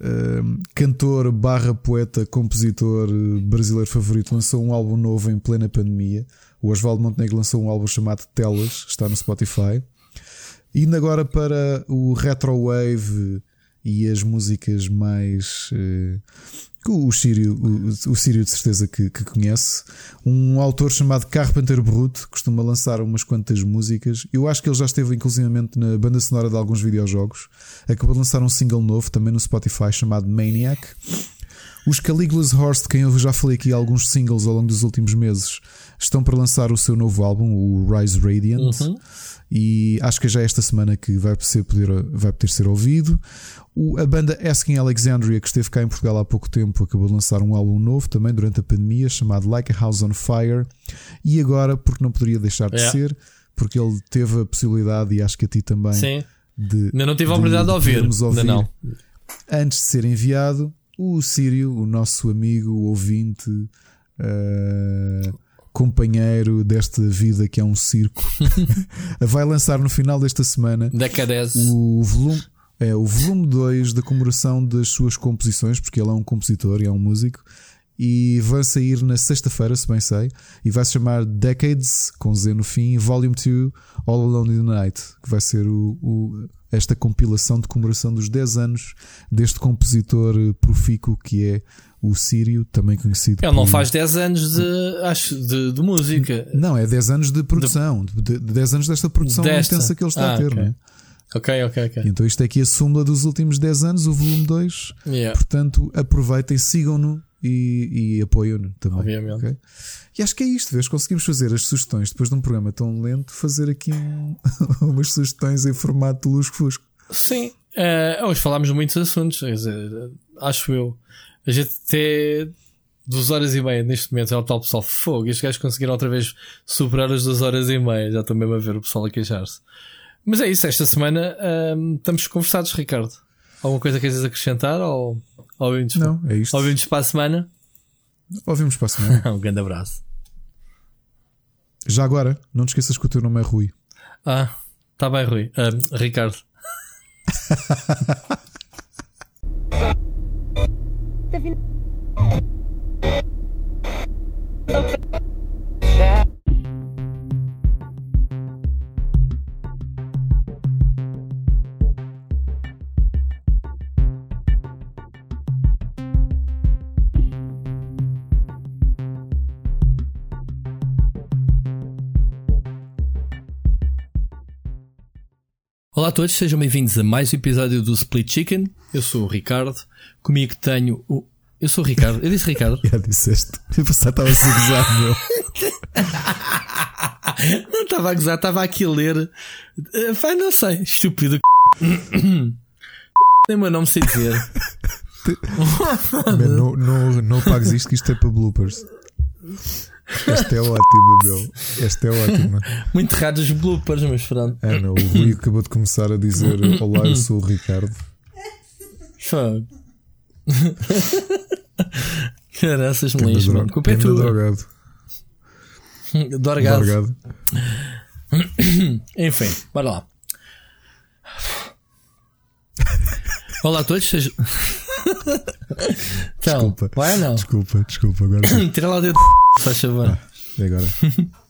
ahm, cantor barra poeta, compositor eh, brasileiro favorito lançou um álbum novo em plena pandemia. O Osvaldo Montenegro lançou um álbum chamado Telas, está no Spotify. Indo agora para o Retro Wave e as músicas mais. eh, que o Sírio, o, o Sírio de certeza que, que conhece. Um autor chamado Carpenter Brut costuma lançar umas quantas músicas. Eu acho que ele já esteve inclusivamente na banda sonora de alguns videojogos. Acabou de lançar um single novo também no Spotify chamado Maniac. Os Caligula's Horse, de quem eu já falei aqui alguns singles ao longo dos últimos meses, estão para lançar o seu novo álbum, o Rise Radiant. Uhum. E acho que é já esta semana que vai, ser poder, vai poder ser ouvido. O- a banda Asking Alexandria, que esteve cá em Portugal há pouco tempo, acabou de lançar um álbum novo também durante a pandemia, chamado Like a House on Fire. E agora, porque não poderia deixar de É. ser, porque ele teve a possibilidade, e acho que a ti também, Sim. de. Ainda não tive a oportunidade de, ouvir. podermos Ainda não. antes de ser enviado, o Sírio, o nosso amigo, ouvinte, eh, companheiro desta vida que é um circo, vai lançar no final desta semana o volume. É o volume 2 da comemoração das suas composições, porque ele é um compositor e é um músico, e vai sair na sexta-feira, se bem sei, e vai se chamar Decades, com Z no fim, Volume 2, All Alone in the Night, que vai ser o, o- esta compilação de comemoração dos 10 anos deste compositor profícuo que é o Sírio, também conhecido Ele não por- faz 10 anos de, acho, de, de música. Não, é 10 anos de produção, de, de- de 10 anos desta produção Desta. intensa que ele está Ah, a ter, ok. não é? Ok, ok, ok. Então isto é aqui a súmula dos últimos 10 anos, o volume 2. Yeah. Portanto, aproveitem, sigam-no e, e apoiam-no também. Obviamente. ok? E acho que é isto, vês? Conseguimos fazer as sugestões depois de um programa tão lento, fazer aqui um- umas sugestões em formato lusco-fusco. Sim, eh, hoje falámos de muitos assuntos, quer dizer, acho eu. A gente até duas horas e meia neste momento é o tal pessoal fogo. Estes gajos conseguiram outra vez superar as duas horas e meia. Já estou mesmo a ver o pessoal a queixar-se. Mas é isso, esta semana ahm, estamos conversados, Ricardo. Alguma coisa queres acrescentar ou ouvimos, Não, é isto. ouvimos para a semana? Ouvimos para a semana. um grande abraço. Já agora, não te esqueças que o teu nome é Rui. Ah, tá bem, Rui. Ahm, Ricardo. Olá a todos, sejam bem-vindos a mais um episódio do Split Chicken. Eu sou o Ricardo. Comigo tenho o. Eu sou o Ricardo. Eu disse Ricardo. Já disseste. Eu estava a gozado, meu. Não estava a gozar, estava aqui a ler. Eh, Vai, não sei, estúpido. Nem meu nome sei dizer. Man, não, não, não pagues isto que isto é para bloopers. Esta é ótima, meu. Esta é ótima. Muito raros os bloopers, mas pronto. Ana, o Rui acabou de começar a dizer: Olá, eu sou o Ricardo. Fogo. Caraças, melões, dro- mano. Culpa é tua. drogado. Dorgado. Drogado. Enfim, bora lá. Olá a todos, sejam. então, Desculpa. vai ou não? Desculpa, desculpa. Agora Tira lá o dedo, faz favor. e agora.